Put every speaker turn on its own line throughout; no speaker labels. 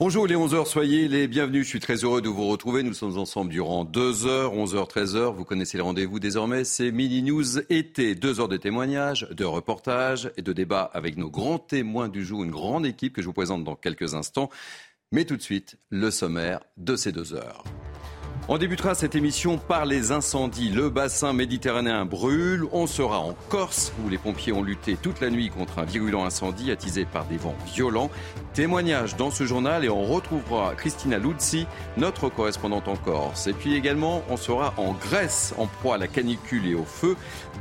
Bonjour les 11h, soyez les bienvenus. Je suis très heureux de vous retrouver. Nous sommes ensemble durant 2 h 11h, 13h. Vous connaissez les rendez-vous désormais. C'est Mini News été. 2 heures de témoignages, de reportages et de débats avec nos grands témoins du jour. Une grande équipe que je vous présente dans quelques instants. Mais tout de suite, le sommaire de ces 2 heures. On débutera cette émission par les incendies. Le bassin méditerranéen brûle. On sera en Corse où les pompiers ont lutté toute la nuit contre un virulent incendie attisé par des vents violents. Témoignage dans ce journal et on retrouvera Christina Luzzi, notre correspondante en Corse. Et puis également, on sera en Grèce en proie à la canicule et au feu.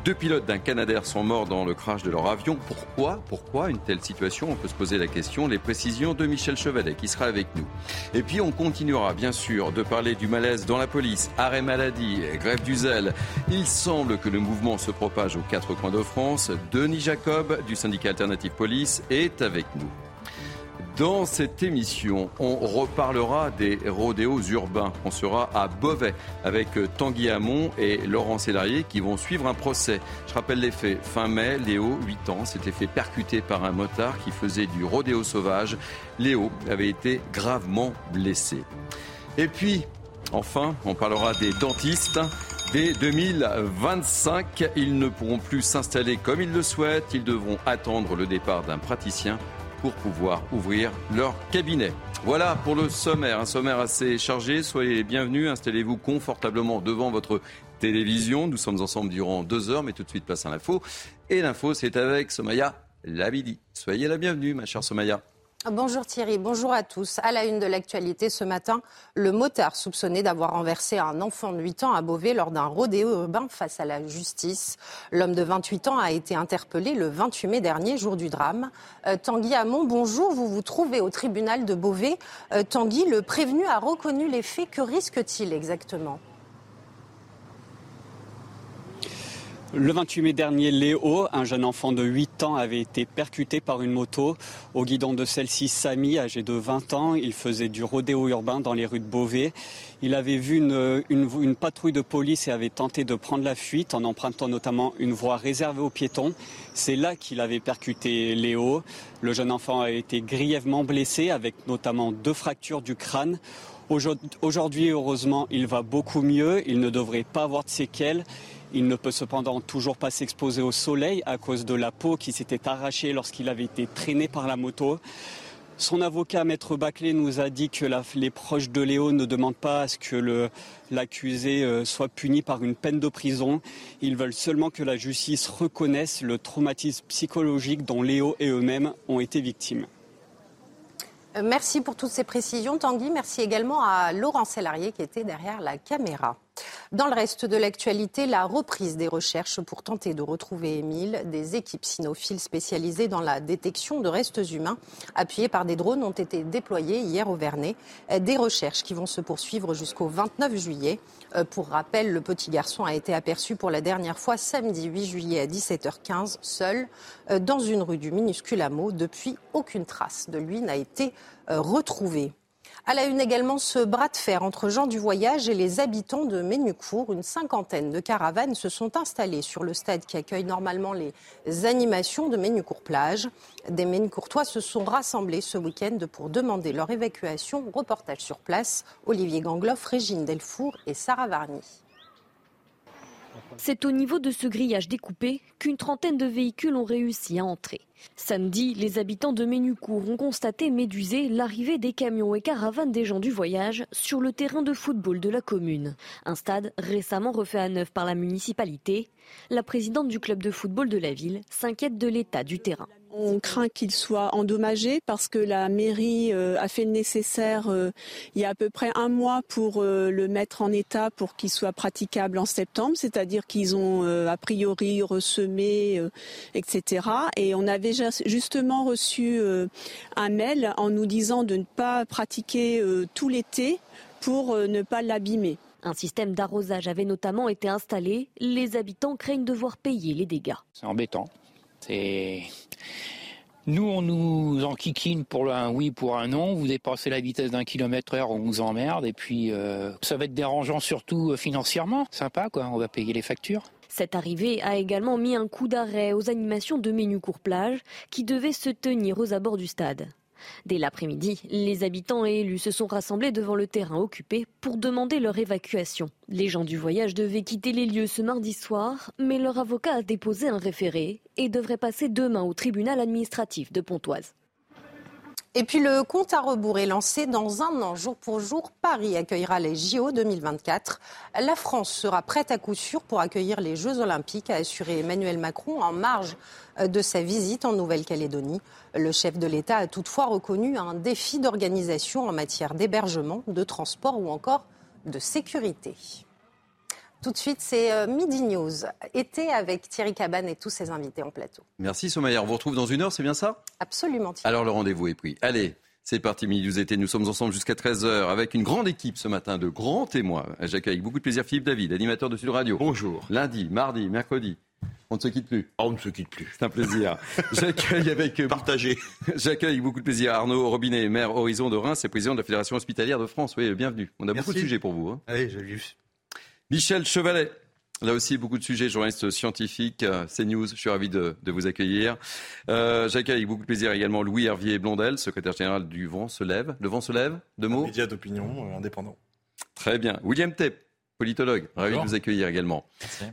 Deux pilotes d'un Canadair sont morts dans le crash de leur avion. Pourquoi? Pourquoi une telle situation? On peut se poser la question. Les précisions de Michel Chevalet qui sera avec nous. Et puis on continuera bien sûr de parler du malaise dans la police, arrêt maladie, grève du zèle. Il semble que le mouvement se propage aux quatre coins de France. Denis Jacob du syndicat Alternative Police est avec nous. Dans cette émission, on reparlera des rodéos urbains. On sera à Beauvais avec Tanguy Hamon et Laurent Sélarié qui vont suivre un procès. Je rappelle les faits. Fin mai, Léo, 8 ans, s'était fait percuter par un motard qui faisait du rodéo sauvage. Léo avait été gravement blessé. Et puis, Enfin, on parlera des dentistes. Dès 2025, ils ne pourront plus s'installer comme ils le souhaitent. Ils devront attendre le départ d'un praticien pour pouvoir ouvrir leur cabinet. Voilà pour le sommaire, un sommaire assez chargé. Soyez les bienvenus, installez-vous confortablement devant votre télévision. Nous sommes ensemble durant deux heures, mais tout de suite place à l'info. Et l'info, c'est avec Somaya Labidi. Soyez la bienvenue, ma chère Somaya.
Bonjour Thierry, bonjour à tous. À la une de l'actualité ce matin, le motard soupçonné d'avoir renversé un enfant de 8 ans à Beauvais lors d'un rodéo urbain face à la justice. L'homme de 28 ans a été interpellé le 28 mai dernier, jour du drame. Euh, Tanguy Hamon, bonjour. Vous vous trouvez au tribunal de Beauvais. Euh, Tanguy, le prévenu a reconnu les faits. Que risque-t-il exactement?
Le 28 mai dernier, Léo, un jeune enfant de 8 ans, avait été percuté par une moto. Au guidon de celle-ci, Samy, âgé de 20 ans, il faisait du rodéo urbain dans les rues de Beauvais. Il avait vu une, une, patrouille de police et avait tenté de prendre la fuite en empruntant notamment une voie réservée aux piétons. C'est là qu'il avait percuté Léo. Le jeune enfant a été grièvement blessé avec notamment deux fractures du crâne. Aujourd'hui, heureusement, il va beaucoup mieux. Il ne devrait pas avoir de séquelles. Il ne peut cependant toujours pas s'exposer au soleil à cause de la peau qui s'était arrachée lorsqu'il avait été traîné par la moto. Son avocat, Maître Baclé, nous a dit que les proches de Léo ne demandent pas à ce que l'accusé euh, soit puni par une peine de prison. Ils veulent seulement que la justice reconnaisse le traumatisme psychologique dont Léo et eux-mêmes ont été victimes.
Euh, merci pour toutes ces précisions, Tanguy. Merci également à Laurent Sélarié qui était derrière la caméra. Dans le reste de l'actualité, la reprise des recherches pour tenter de retrouver Émile. Des équipes cynophiles spécialisées dans la détection de restes humains, appuyées par des drones, ont été déployées hier au Vernet. Des recherches qui vont se poursuivre jusqu'au 29 juillet. Euh, pour rappel, le petit garçon a été aperçu pour la dernière fois samedi 8 juillet à 17h15, seul, euh, dans une rue du minuscule hameau. Depuis, aucune trace de lui n'a été euh, retrouvée. À la une également, ce bras de fer entre gens du voyage et les habitants de Ménucourt. Une cinquantaine de caravanes se sont installées sur le stade qui accueille normalement les animations de Ménucourt-Plage. Des Ménucourtois se sont rassemblés ce week-end pour demander leur évacuation. Reportage sur place, Olivier Gangloff, Régine Delfour et Sarah Varny.
C'est au niveau de ce grillage découpé qu'une trentaine de véhicules ont réussi à entrer. Samedi, les habitants de Ménucourt ont constaté médusé l'arrivée des camions et caravanes des gens du voyage sur le terrain de football de la commune. Un stade récemment refait à neuf par la municipalité. La présidente du club de football de la ville s'inquiète de l'état du terrain.
On craint qu'il soit endommagé parce que la mairie euh, a fait le nécessaire euh, il y a à peu près un mois pour euh, le mettre en état pour qu'il soit praticable en septembre, c'est-à-dire qu'ils ont a priori ressemé, etc. Et on avait justement reçu un mail en nous disant de ne pas pratiquer tout l'été pour ne pas l'abîmer.
Un système d'arrosage avait notamment été installé. Les habitants craignent de devoir payer les dégâts.
C'est embêtant. C'est nous, on nous enquiquine pour un oui, pour un non. Vous dépassez la vitesse d'un kilomètre heure, on vous emmerde. Et puis, euh, ça va être dérangeant surtout euh, financièrement. Sympa, quoi. On va payer les factures.
Cette arrivée a également mis un coup d'arrêt aux animations de Ménucourt Plage qui devaient se tenir aux abords du stade. Dès l'après-midi, les habitants et élus se sont rassemblés devant le terrain occupé pour demander leur évacuation. Les gens du voyage devaient quitter les lieux ce mardi soir, mais leur avocat a déposé un référé et devrait passer demain au tribunal administratif de Pontoise.
Et puis le compte à rebours est lancé dans un an, jour pour jour. Paris accueillera les JO 2024. La France sera prête à coup sûr pour accueillir les Jeux Olympiques, a assuré Emmanuel Macron en marge de sa visite en Nouvelle-Calédonie. Le chef de l'État a toutefois reconnu un défi d'organisation en matière d'hébergement, de transport ou encore de sécurité. Tout de suite, c'est euh, Midi News, été avec Thierry Cabane et tous ses invités en plateau.
Merci Sommaire. On vous retrouve dans une heure, c'est bien ça?
Absolument. Thierry.
Alors le rendez-vous est pris. Allez, c'est parti, Midi News été. Nous sommes ensemble jusqu'à 13h avec une grande équipe ce matin de grands témoins. J'accueille avec beaucoup de plaisir Philippe David, animateur de Sud Radio.
Bonjour.
Lundi, mardi, mercredi. On ne se quitte plus?
Oh, on ne se quitte plus.
C'est un plaisir. J'accueille avec
Partagé.
J'accueille avec beaucoup de plaisir Arnaud Robinet, maire Horizon de Reims et président de la Fédération hospitalière de France. Oui, bienvenue. On a
Merci.
beaucoup de sujets pour vous. hein.
Allez, j'ai vu.
Michel Chevalet. Là aussi, beaucoup de sujets, journaliste scientifique, euh, CNews, je suis ravi de, de vous accueillir. Euh, J'accueille avec beaucoup de plaisir également Louis Hervier Blondel, secrétaire général du Vent se lève. Le Vent se lève Deux mots
Média d'opinion euh, indépendant.
Très bien. William Tepp, politologue, ravi de vous accueillir également.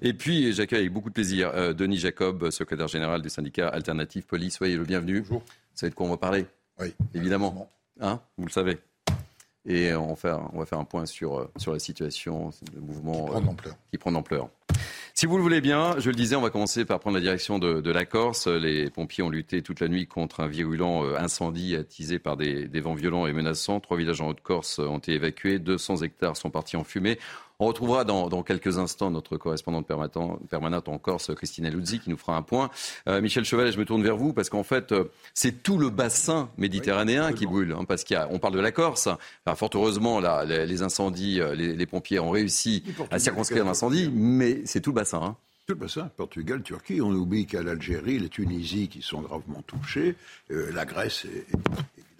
Et puis, j'accueille avec beaucoup de plaisir euh, Denis Jacob, secrétaire général du syndicat Alternative Police. Soyez le bienvenu.
Bonjour.
Vous savez de quoi on va parler
Oui.
Évidemment. Hein? Vous le savez. Et on va faire, on va faire un point sur, euh, sur la situation, le mouvement
Prendre
euh, qui prend d'ampleur. Si vous le voulez bien, je le disais, on va commencer par prendre la direction de, de la Corse. Les pompiers ont lutté toute la nuit contre un virulent euh, incendie attisé par des, des vents violents et menaçants. Trois villages en Haute-Corse ont été évacués, 200 hectares sont partis en fumée. On retrouvera dans, dans quelques instants notre correspondante permanente, en Corse, Christina Luzzi, qui nous fera un point. Euh, Michel Chevalet, je me tourne vers vous parce qu'en fait, euh, c'est tout le bassin méditerranéen qui brûle. hein, parce qu'il y a, on parle de la Corse. Enfin, fort heureusement, là, les, les incendies, euh, les, les pompiers ont réussi à circonscrire l'incendie, mais c'est tout le bassin. hein.
Tout le bassin, Portugal, Turquie. On oublie qu'il y a l'Algérie, les Tunisie qui sont gravement touchés, euh, la Grèce, é-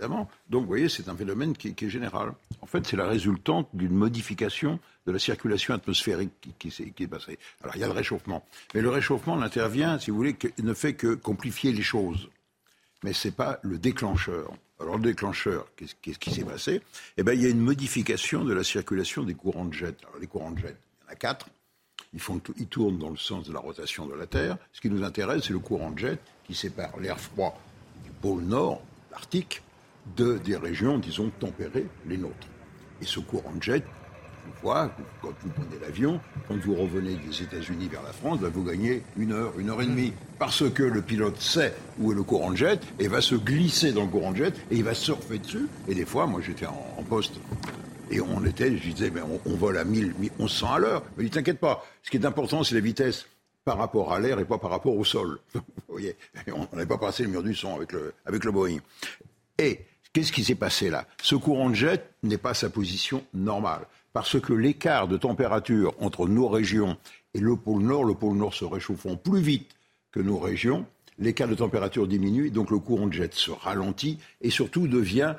Donc, vous voyez, c'est un phénomène qui, est général. En fait, c'est la résultante d'une modification de la circulation atmosphérique qui, qui est passée. Alors, il y a le réchauffement. Mais le réchauffement n'intervient, si vous voulez, que, ne fait que complifier les choses. Mais ce n'est pas le déclencheur. Alors, le déclencheur, qu'est-ce qui s'est passé? Eh bien, il y a une modification de la circulation des courants de jet. Alors, les courants de jet, il y en a quatre. Ils, font ils tournent dans le sens de la rotation de la Terre. Ce qui nous intéresse, c'est le courant de jet qui sépare l'air froid du pôle nord, l'Arctique, de, des régions, disons, tempérées, les nôtres. Et ce courant de jet, on voit, quand vous prenez l'avion, quand vous revenez des États-Unis vers la France, bah, vous gagnez une heure, une heure et demie. Parce que le pilote sait où est le courant de jet et va se glisser dans le courant de jet et il va surfer dessus. Et des fois, moi j'étais en, en poste et on était, je disais, mais on, on vole à 1000, 1100 à l'heure. Mais il t'inquiète pas, ce qui est important, c'est la vitesse par rapport à l'air et pas par rapport au sol. Vous voyez, on n'avait pas passé le mur du son avec le, avec le Boeing. Et qu'est-ce qui s'est passé là? Ce courant de jet n'est pas sa position normale. Parce que l'écart de température entre nos régions et le pôle Nord, le pôle Nord se réchauffant plus vite que nos régions, l'écart de température diminue, donc le courant de jet se ralentit et surtout devient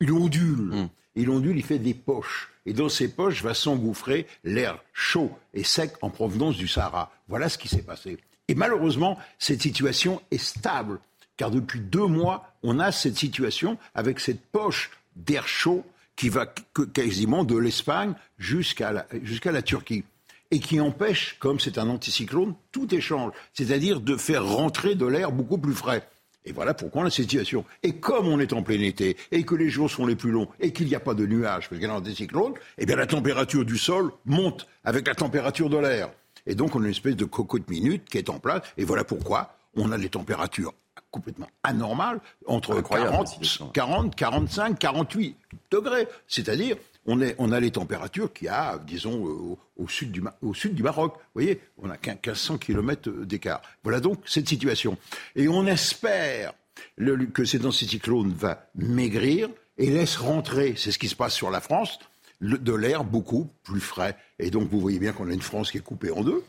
il ondule. Il ondule, il fait des poches. Et dans ces poches va s'engouffrer l'air chaud et sec en provenance du Sahara. Voilà ce qui s'est passé. Et malheureusement, cette situation est stable. Car depuis deux mois, on a cette situation avec cette poche d'air chaud qui va quasiment de l'Espagne jusqu'à la, jusqu'à la Turquie. Et qui empêche, comme c'est un anticyclone, tout échange. C'est-à-dire de faire rentrer de l'air beaucoup plus frais. Et voilà pourquoi on a cette situation. Et comme on est en plein été, et que les jours sont les plus longs, et qu'il n'y a pas de nuages, parce qu'il y a un anticyclone, eh bien la température du sol monte avec la température de l'air. Et donc on a une espèce de cocotte minute qui est en place. Et voilà pourquoi on a des températures complètement anormales, entre
Incroyable,
40,
la situation.
40, 45, 48 degrés. C'est-à-dire, on, est, on a les températures qu'il y a, disons, au, au sud du, au sud du Maroc. Vous voyez, on a qu'un 1500 km d'écart. Voilà donc cette situation. Et on espère le- que cet anticyclone va maigrir et laisse rentrer, c'est ce qui se passe sur la France, le- de l'air beaucoup plus frais. Et donc, vous voyez bien qu'on a une France qui est coupée en deux.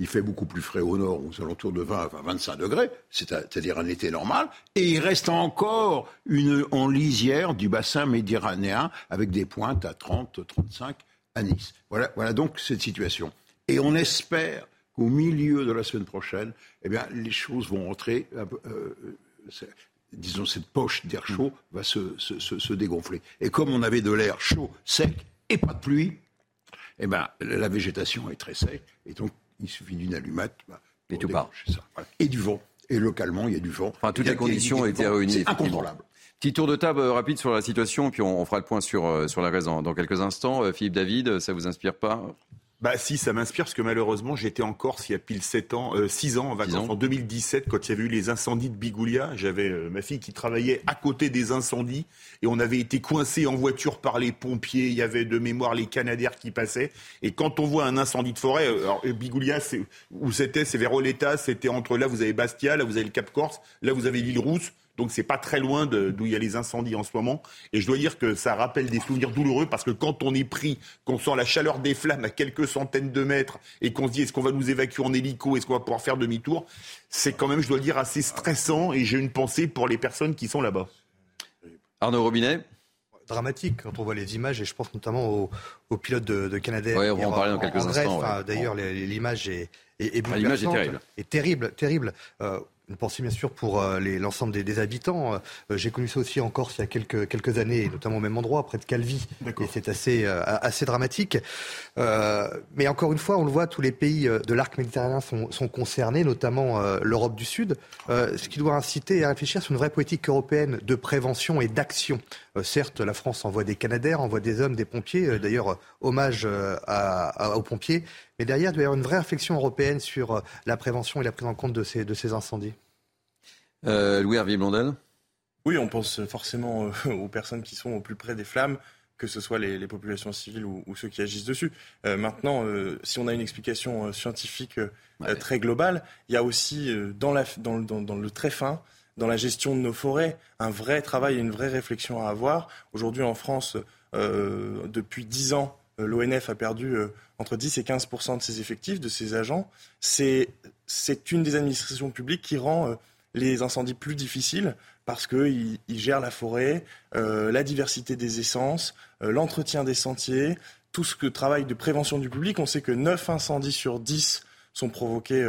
Il fait beaucoup plus frais au nord, aux alentours de 20 à 25 degrés, c'est-à-dire un été normal. Et il reste encore une, en lisière du bassin méditerranéen avec des pointes à 30, 35 à Nice. Voilà, voilà donc cette situation. Et on espère qu'au milieu de la semaine prochaine, eh bien, les choses vont rentrer euh, disons, cette poche d'air chaud va se, se, dégonfler. Et comme on avait de l'air chaud, sec et pas de pluie, eh ben, la végétation est très sec. Et donc, il suffit d'une allumette. Bah,
et tout part.
Et du vent. Et localement, il y a du vent.
Enfin, toutes les conditions ont été réunies.
C'est incontrôlable.
Petit tour de table euh, rapide sur la situation, puis on, fera le point sur, euh, sur la raison dans quelques instants. Euh, Philippe David, ça vous inspire pas?
Bah si, ça m'inspire parce que malheureusement j'étais en Corse il y a pile 7 ans, euh, 6 ans en vacances en 2017 quand il y avait eu les incendies de Bigoulia. J'avais euh, ma fille qui travaillait à côté des incendies et on avait été coincés en voiture par les pompiers. Il y avait de mémoire les Canadaires qui passaient et quand on voit un incendie de forêt, euh, alors Bigoulia c'est où c'était, c'est vers Oleta, c'était entre là vous avez Bastia, là vous avez le Cap Corse, là vous avez l'île Rousse. Donc c'est pas très loin d'où il y a les incendies en ce moment. Et je dois dire que ça rappelle des souvenirs douloureux parce que quand on est pris, qu'on sent la chaleur des flammes à quelques centaines de mètres et qu'on se dit est-ce qu'on va nous évacuer en hélico, est-ce qu'on va pouvoir faire demi-tour, c'est quand même, je dois le dire, assez stressant et j'ai une pensée pour les personnes qui sont là-bas.
Arnaud Robinet?
Dramatique quand on voit les images et je pense notamment aux, pilotes de, Canada.
Oui, on va en parler dans quelques instants.
D'ailleurs, l'image est, est,
ah, L'image est terrible.
Terrible, terrible. Euh, une pensée bien sûr pour euh, l'ensemble des, habitants. Euh, j'ai connu ça aussi en Corse il y a quelques, quelques années, notamment au même endroit, près de Calvi. Et c'est assez, euh, assez dramatique. mais encore une fois, on le voit, tous les pays de l'arc méditerranéen sont, sont, concernés, notamment l'Europe du Sud, ce qui doit inciter à réfléchir sur une vraie politique européenne de prévention et d'action. certes, la France envoie des Canadaires, envoie des hommes, des pompiers. D'ailleurs, hommage aux pompiers. Mais derrière, il doit y avoir une vraie réflexion européenne sur euh, la prévention et la prise en compte de ces, de ces incendies.
Euh, Louis Hervier Blondel
Oui, on pense forcément euh, aux personnes qui sont au plus près des flammes, que ce soit les, populations civiles ou, ceux qui agissent dessus. maintenant, si on a une explication scientifique très globale, il y a aussi dans, la, dans, dans, le très fin, dans la gestion de nos forêts, un vrai travail et une vraie réflexion à avoir. Aujourd'hui, en France, depuis dix ans, l'ONF a perdu entre 10 et 15% de ses effectifs, de ses agents. C'est une des administrations publiques qui rend euh, les incendies plus difficiles parce qu'ils gèrent la forêt, euh, la diversité des essences, euh, l'entretien des sentiers, tout ce que travail de prévention du public. On sait que 9 incendies sur 10 sont provoqués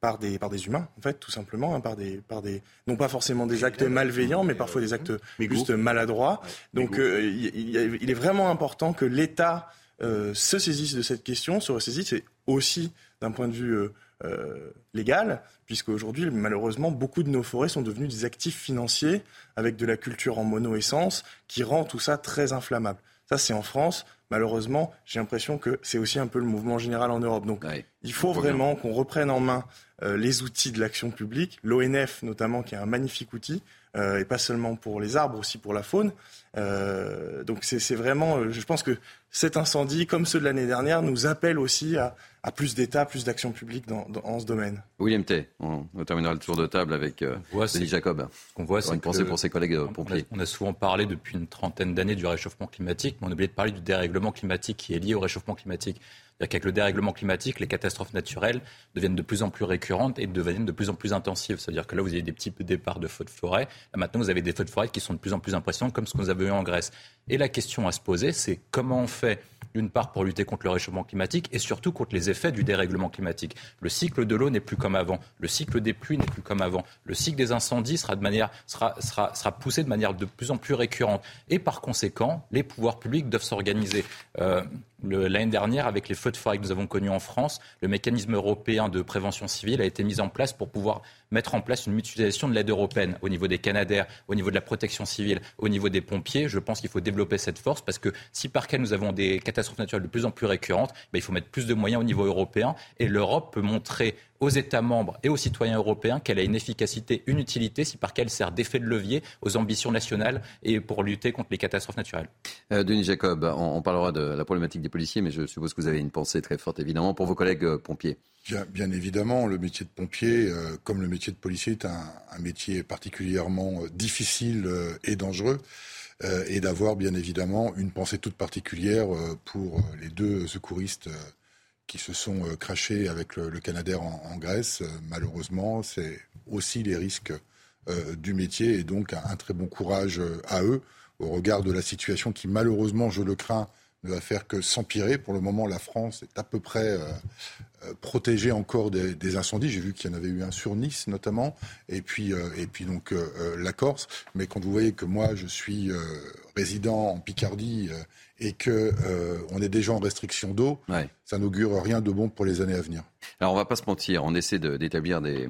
par des, par des humains, en fait, tout simplement, hein, par, des, par des, non pas forcément des actes malveillants, mais parfois des actes juste maladroits. Donc, il, est vraiment important que l'État euh, se saisissent de cette question, se ressaisissent, aussi d'un point de vue euh, euh, légal, puisque aujourd'hui, malheureusement, beaucoup de nos forêts sont devenues des actifs financiers avec de la culture en mono-essence qui rend tout ça très inflammable. Ça, c'est en France. Malheureusement, j'ai l'impression que c'est aussi un peu le mouvement général en Europe. Donc, il faut vraiment qu'on reprenne en main les outils de l'action publique, l'ONF notamment, qui est un magnifique outil, et pas seulement pour les arbres, aussi pour la faune. donc, c'est vraiment, je pense que cet incendie, comme ceux de l'année dernière, nous appelle aussi à, plus d'État, plus d'action publique dans, dans, ce domaine.
William T, on, terminera le tour de table avec euh, Denis Jacob.
Ce qu'on voit, c'est
une pensée pour ses collègues euh, pompiers.
On a, souvent parlé depuis une trentaine d'années du réchauffement climatique, mais on a oublié de parler du dérèglement climatique qui est lié au réchauffement climatique. C'est-à-dire qu'avec le dérèglement climatique, les catastrophes naturelles deviennent de plus en plus récurrentes et deviennent de plus en plus intensives. C'est-à-dire que là, vous avez des petits départs de feux de forêt. Là, maintenant, vous avez des feux de forêt qui sont de plus en plus impressionnants, comme ce que nous avons eu en Grèce. Et la question à se poser, c'est comment on fait d'une part pour lutter contre le réchauffement climatique et surtout contre les effets du dérèglement climatique. Le cycle de l'eau n'est plus comme avant, le cycle des pluies n'est plus comme avant, le cycle des incendies sera, de manière, sera poussé de manière de plus en plus récurrente. Et par conséquent, les pouvoirs publics doivent s'organiser. Euh, L'année dernière, avec les feux de forêt que nous avons connus en France, le mécanisme européen de prévention civile a été mis en place pour pouvoir mettre en place une mutualisation de l'aide européenne au niveau des Canadaires, au niveau de la protection civile, au niveau des pompiers. Je pense qu'il faut développer cette force parce que si par cas nous avons des catastrophes naturelles de plus en plus récurrentes, ben, il faut mettre plus de moyens au niveau européen et l'Europe peut montrer aux États membres et aux citoyens européens qu'elle a une efficacité, une utilité, si par qu'elle sert d'effet de levier aux ambitions nationales et pour lutter contre les catastrophes naturelles.
Euh, Denis Jacob, on, parlera de la problématique des policiers, mais je suppose que vous avez une pensée très forte, évidemment, pour vos collègues euh, pompiers.
Bien, évidemment, le métier de pompier, euh, comme le métier de policier, est un, métier particulièrement difficile et dangereux. et d'avoir bien évidemment une pensée toute particulière pour les deux secouristes qui se sont euh, crachés avec le, Canadair en, Grèce. Euh, malheureusement, c'est aussi les risques euh, du métier et donc un, très bon courage à eux au regard de la situation qui, malheureusement, je le crains, ne va faire que s'empirer. Pour le moment, la France est à peu près protéger encore des, incendies. J'ai vu qu'il y en avait eu un sur Nice notamment, et puis, et puis donc la Corse. Mais quand vous voyez que moi je suis résident en Picardie et que on est déjà en restriction d'eau, ça n'augure rien de bon pour les années à venir.
Alors on va pas se mentir, on essaie d'établir des,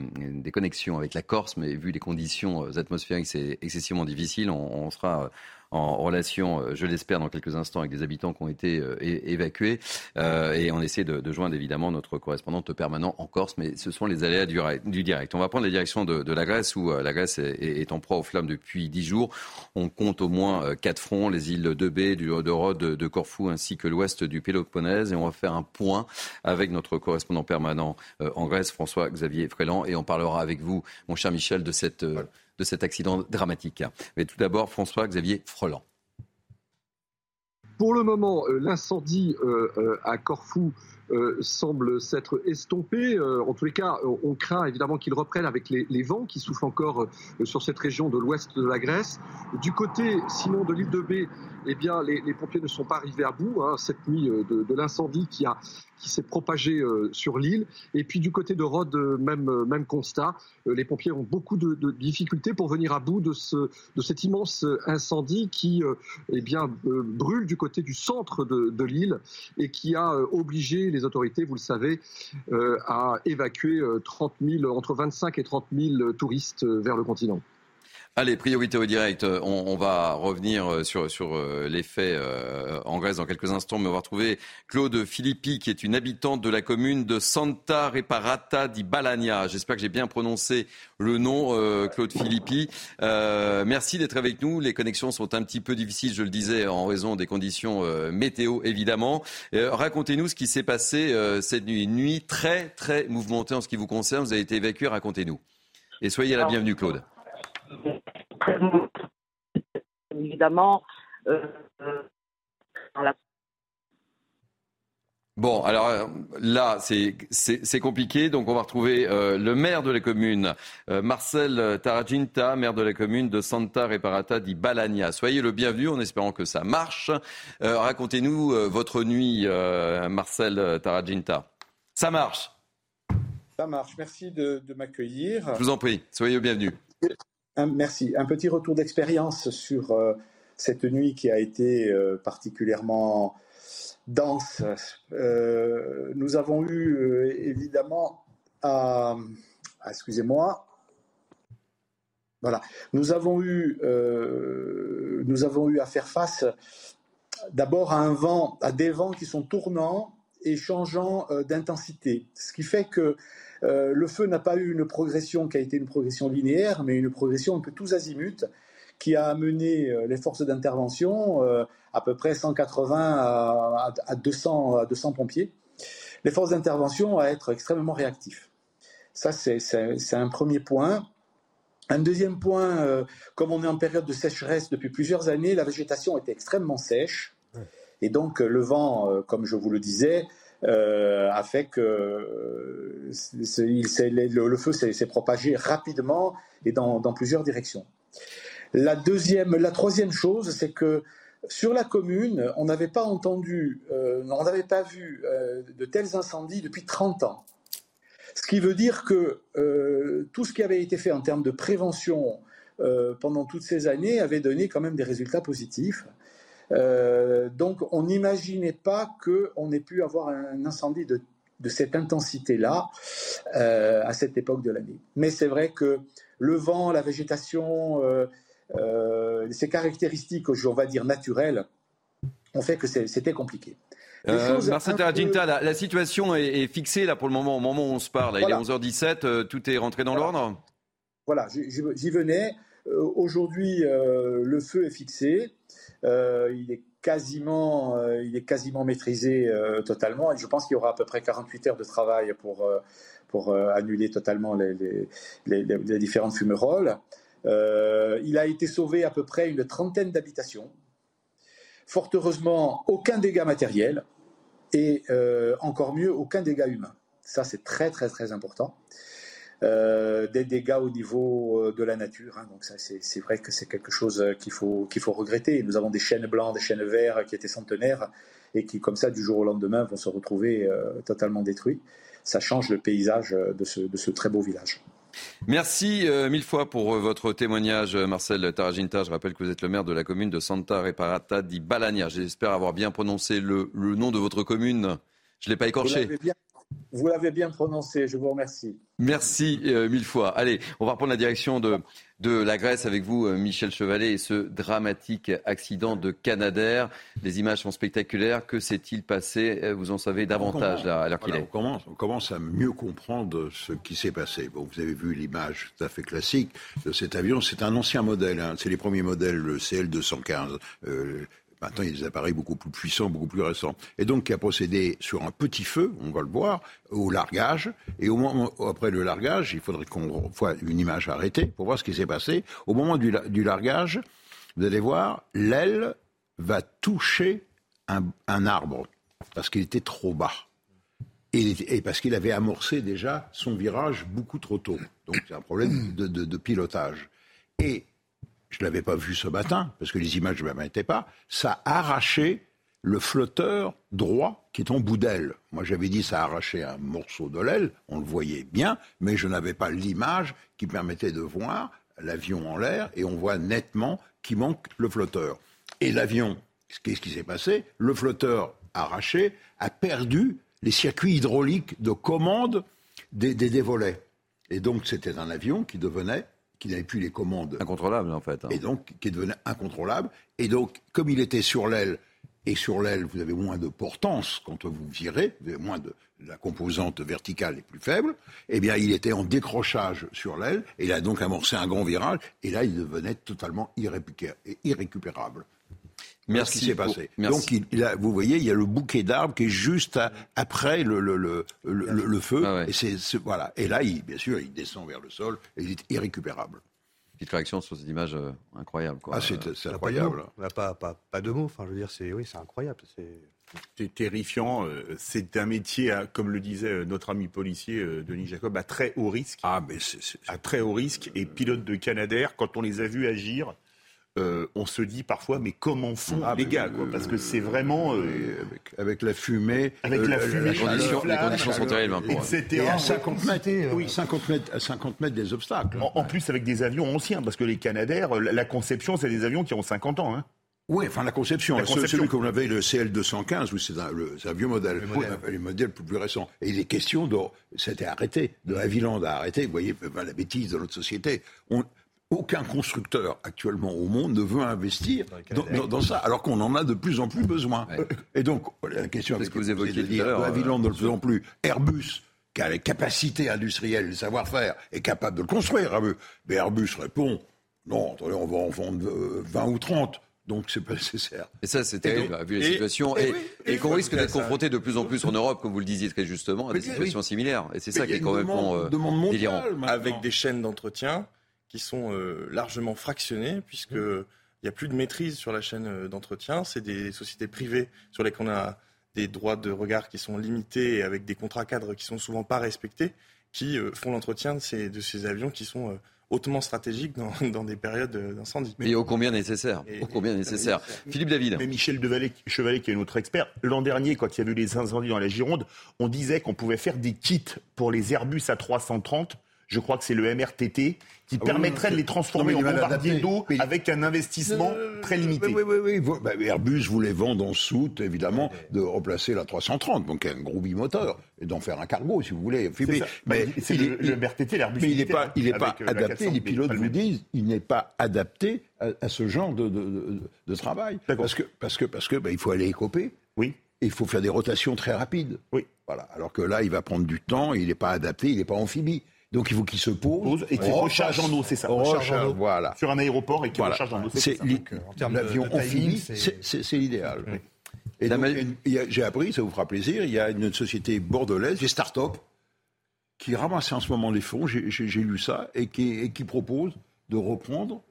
connexions avec la Corse, mais vu les conditions atmosphériques, c'est excessivement difficile. on sera en relation, euh, je l'espère, dans quelques instants avec des habitants qui ont été euh, évacués. Euh, et on essaie de, joindre évidemment notre correspondante permanent en Corse, mais ce sont les aléas du, direct. On va prendre la direction de, la Grèce, où la Grèce est, en proie aux flammes depuis dix jours. On compte au moins quatre fronts, les îles de B, de Rhodes, de Corfou, ainsi que l'ouest du Péloponnèse. Et on va faire un point avec notre correspondant permanent en Grèce, François-Xavier Fréland, et on parlera avec vous, mon cher Michel, de cette de cet accident dramatique. Mais tout d'abord, François-Xavier Freland.
Pour le moment, euh, l'incendie euh, euh, à Corfou semble s'être estompé. en tous les cas, on craint évidemment qu'il reprenne avec les, vents qui soufflent encore sur cette région de l'ouest de la Grèce. Du côté, sinon, de l'île de Bé, eh bien, les, pompiers ne sont pas arrivés à bout hein, cette nuit de l'incendie qui qui s'est propagé euh, sur l'île. Et puis du côté de Rhodes, euh, même, euh, même constat. les pompiers ont beaucoup de, difficultés pour venir à bout de, ce, de cet immense incendie qui eh bien, brûle du côté du centre de l'île et qui a obligé les autorités, vous le savez, à évacuer 30 000, entre 25 et 30 000 touristes vers le continent.
Allez, priorité au direct. Euh, on, va revenir euh, sur, sur euh, les faits en Grèce dans quelques instants, mais on va retrouver Claude Filippi, qui est une habitante de la commune de Santa Reparata di Balagna. J'espère que j'ai bien prononcé le nom, Claude Filippi. merci d'être avec nous. Les connexions sont un petit peu difficiles, je le disais, en raison des conditions météo, évidemment. Racontez-nous ce qui s'est passé cette nuit. Une nuit très, très mouvementée en ce qui vous concerne. Vous avez été évacué, racontez-nous. Et soyez la bienvenue, Claude
évidemment, euh,
Bon, alors euh, là, c'est compliqué. Donc, on va retrouver euh, le maire de la commune, Marcel Taraginta, maire de la commune de Santa Reparata di Balagna. Soyez le bienvenu en espérant que ça marche. Racontez-nous votre nuit, Marcel Taraginta. Ça marche.
Ça marche. Merci de, de m'accueillir.
Je vous en prie. Soyez le bienvenu
merci. Un petit retour d'expérience sur euh, cette nuit qui a été euh, particulièrement dense. Euh, nous avons eu évidemment à, excusez-moi. Voilà, nous avons eu, nous avons eu à faire face d'abord à un vent, à des vents qui sont tournants et changeants d'intensité, ce qui fait que euh, le feu n'a pas eu une progression qui a été une progression linéaire, mais une progression un peu tous azimuts, qui a amené euh, les forces d'intervention, euh, à peu près 180 à, 200, à 200 pompiers, les forces d'intervention à être extrêmement réactifs. Ça, c'est un premier point. Un deuxième point, comme on est en période de sécheresse depuis plusieurs années, la végétation était extrêmement sèche. Et donc, le vent, comme je vous le disais, euh, a fait que euh, le, feu s'est propagé rapidement et dans, plusieurs directions. La deuxième, la troisième chose, c'est que sur la commune, on n'avait pas entendu, euh, on n'avait pas vu de tels incendies depuis 30 ans. Ce qui veut dire que tout ce qui avait été fait en termes de prévention pendant toutes ces années avait donné quand même des résultats positifs. Euh, donc on n'imaginait pas qu'on ait pu avoir un incendie de, cette intensité-là euh, à cette époque de l'année. Mais c'est vrai que le vent, la végétation, euh, ces caractéristiques, on va dire naturelles, ont fait que c'était compliqué.
Marcel la, situation est, fixée là pour le moment, au moment où on se parle. Il est 11h17, tout est rentré dans l'ordre
Voilà, j'y venais. Aujourd'hui, le feu est fixé. Euh, il est quasiment, euh, il est quasiment maîtrisé euh, totalement. Et je pense qu'il y aura à peu près 48 heures de travail pour, pour annuler totalement les, les, les, différentes fumerolles. il a été sauvé à peu près une trentaine d'habitations. Fort heureusement, aucun dégât matériel et encore mieux, aucun dégât humain. Ça, c'est très, très, très important. Euh, des dégâts au niveau euh, de la nature. Hein. donc ça, c'est vrai que c'est quelque chose euh, qu'il faut, qu'il faut regretter. Nous avons des chênes blancs, des chênes verts qui étaient centenaires et qui, comme ça, du jour au lendemain, vont se retrouver totalement détruits. ça change le paysage de ce, de ce très beau village.
Merci euh, mille fois pour euh, votre témoignage, Marcel Taraginta. Je rappelle que vous êtes le maire de la commune de Santa Reparata di Balania. J'espère avoir bien prononcé le, le nom de votre commune. Je ne l'ai pas écorché.
Vous l'avez bien prononcé, je vous remercie.
Merci euh, mille fois. Allez, on va reprendre la direction de, de la Grèce avec vous, euh, Michel Chevalet, et ce dramatique accident de Canadair. Les images sont spectaculaires. Que s'est-il passé? Euh, Vous en savez davantage là, à l'heure qu'il est.
On commence, on commence, à mieux comprendre ce qui s'est passé. Bon, vous avez vu l'image tout à fait classique de cet avion. C'est un ancien modèle. Hein. C'est les premiers modèles, le CL215. Maintenant, il y a des appareils beaucoup plus puissants, beaucoup plus récents. Et donc, qui a procédé sur un petit feu, on va le voir, au largage. Et au moment, après le largage, il faudrait qu'on voit une image arrêtée pour voir ce qui s'est passé. Au moment du, largage, vous allez voir, l'aile va toucher un, arbre parce qu'il était trop bas. Et, parce qu'il avait amorcé déjà son virage beaucoup trop tôt. Donc, c'est un problème de, de pilotage. Et je ne l'avais pas vu ce matin, parce que les images ne m'étaient pas, ça a arraché le flotteur droit qui est en bout d'aile. Moi, j'avais dit ça a arraché un morceau de l'aile, on le voyait bien, mais je n'avais pas l'image qui permettait de voir l'avion en l'air, et on voit nettement qu'il manque le flotteur. Et l'avion, qu'est-ce qui s'est passé Le flotteur arraché a perdu les circuits hydrauliques de commande des, des, des volets. Et donc, c'était un avion qui devenait qui n'avait plus les commandes.
Incontrôlable, en fait. Hein.
Et donc, qui devenait incontrôlable. Et donc, comme il était sur l'aile, et sur l'aile, vous avez moins de portance quand vous virez, vous avez moins de la composante verticale est plus faible, eh bien, il était en décrochage sur l'aile, et il a donc amorcé un grand virage, et là, il devenait totalement irrécupérable.
Merci.
Ce qui s'est passé. Donc, il, vous voyez, il y a le bouquet d'arbres qui est juste après le, le, le, le feu. Ah et, c'est, voilà. et là, il, bien sûr, il descend vers le sol et il est irrécupérable.
Petite réaction sur cette image euh, incroyable. Quoi.
Ah, c'est, incroyable.
Pas, pas, pas, de mots. Enfin, je veux dire, c'est, oui, c'est incroyable.
C'est... terrifiant. Euh, c'est un métier, comme le disait euh, notre ami policier Denis Jacob, à très haut risque.
Ah, mais c'est,
à très haut risque. Et pilote de Canadair, quand on les a vus agir, euh, on se dit parfois, mais comment font ah, les gars quoi, Parce que c'est vraiment.
Euh, avec, la fumée.
Avec la euh, fumée.
Les conditions, les conditions sont terribles. Hein,
Et à 50 mètres, oui, 50 mètres, à 50 mètres des obstacles.
En, plus, avec des avions anciens, parce que les Canadaires, la, conception, c'est des avions qui ont 50 ans. Hein.
Oui, enfin la conception. La conception. Celui qu'on avait, le CL215, oui, c'est un, un, vieux modèle. Le modèle. les modèles plus, plus récents. Et il est question de. C'était arrêté. De Havilland a arrêté. Vous voyez, la bêtise de notre société. On, aucun constructeur actuellement au monde ne veut investir dans, ça, alors qu'on en a de plus en plus besoin. Et donc, la question
que vous évoquiez de dire,
de de plus en plus, Airbus, qui a les capacités industrielles, le savoir-faire, est capable de le construire. Mais Airbus répond, non, on va en vendre 20 ou 30. Donc c'est pas nécessaire.
Et ça, c'est terrible, vu la situation. Et, qu'on risque d'être confronté de plus en plus en Europe, comme vous le disiez très justement, à des situations similaires. Et c'est ça qui est complètement euh, délirant.
Avec des chaînes d'entretien qui sont euh, largement fractionnés, puisque mmh. il n'y a plus de maîtrise sur la chaîne euh, d'entretien. C'est des sociétés privées sur lesquelles on a des droits de regard qui sont limités et avec des contrats cadres qui sont souvent pas respectés, qui euh, font l'entretien de ces, de ces avions qui sont hautement stratégiques dans, dans des périodes d'incendie.
Mais ô combien nécessaire? ô combien nécessaire? Philippe David.
Mais Michel Devalet, Chevalet, qui est notre expert, l'an dernier, quand il y a eu les incendies dans la Gironde, on disait qu'on pouvait faire des kits pour les Airbus à 330 je crois que c'est le MRTT, qui ah permettrait de les transformer en bombardiers d'eau avec un investissement euh, très limité.
Oui, oui, oui. Bah, Airbus voulait vendre en soute, évidemment, de remplacer la 330, donc un gros bimoteur, et d'en faire un cargo, si vous voulez.
Mais, c'est le, MRTT, l'Airbus.
Mais il n'est pas, il est pas euh, adapté, les pilotes vous disent, il n'est pas adapté à, ce genre de, de, travail. Parce que, parce que, parce que, bah, il faut aller écoper.
Oui.
Et il faut faire des rotations très rapides.
Oui.
Voilà. Alors que là, il va prendre du temps, il n'est pas adapté, il n'est pas amphibie. Donc il faut qu'il se pose
et qu'il recharge en eau, c'est ça.
Recharge, voilà.
Sur un aéroport et qu'il recharge en eau.
C'est l'avion amphibie, c'est l'idéal. Et j'ai appris, ça vous fera plaisir, il y a une société bordelaise, des start-up, qui ramasse en ce moment les fonds, j'ai lu ça, et qui, qui propose de reprendre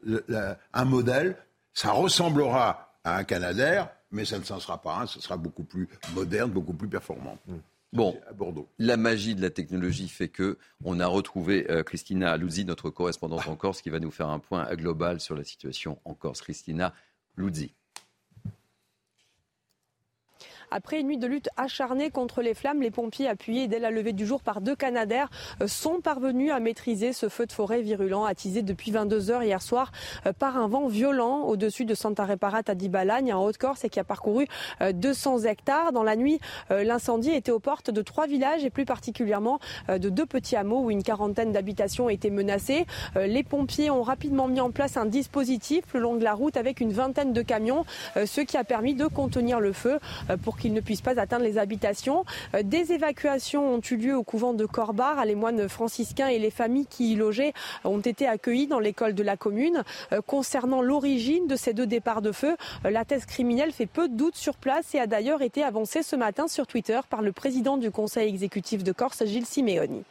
un modèle. Ça ressemblera à un Canadair, mais ça ne sera pas un, ce sera beaucoup plus moderne, beaucoup plus performant. Mm.
Bon, la magie de la technologie fait que on a retrouvé euh, Christina Luzzi, notre correspondante en Corse, qui va nous faire un point global sur la situation en Corse. Christina Luzzi.
Après une nuit de lutte acharnée contre les flammes, les pompiers appuyés dès la levée du jour par deux canadaires sont parvenus à maîtriser ce feu de forêt virulent attisé depuis 22 heures hier soir par un vent violent au-dessus de Santa Reparat à Dibalagne en Haute-Corse et qui a parcouru 200 hectares. Dans la nuit, l'incendie était aux portes de trois villages et plus particulièrement de deux petits hameaux où une quarantaine d'habitations étaient menacées. Les pompiers ont rapidement mis en place un dispositif le long de la route avec une vingtaine de camions, euh, ce qui a permis de contenir le feu euh, pour qu'il ne puisse pas atteindre les habitations. Euh, des évacuations ont eu lieu au couvent de Corbar. Les moines franciscains et les familles qui y logeaient ont été accueillis dans l'école de la commune. Concernant l'origine de ces deux départs de feu, la thèse criminelle fait peu de doute sur place et a d'ailleurs été avancée ce matin sur Twitter par le président du conseil exécutif de Corse, Gilles Simeoni.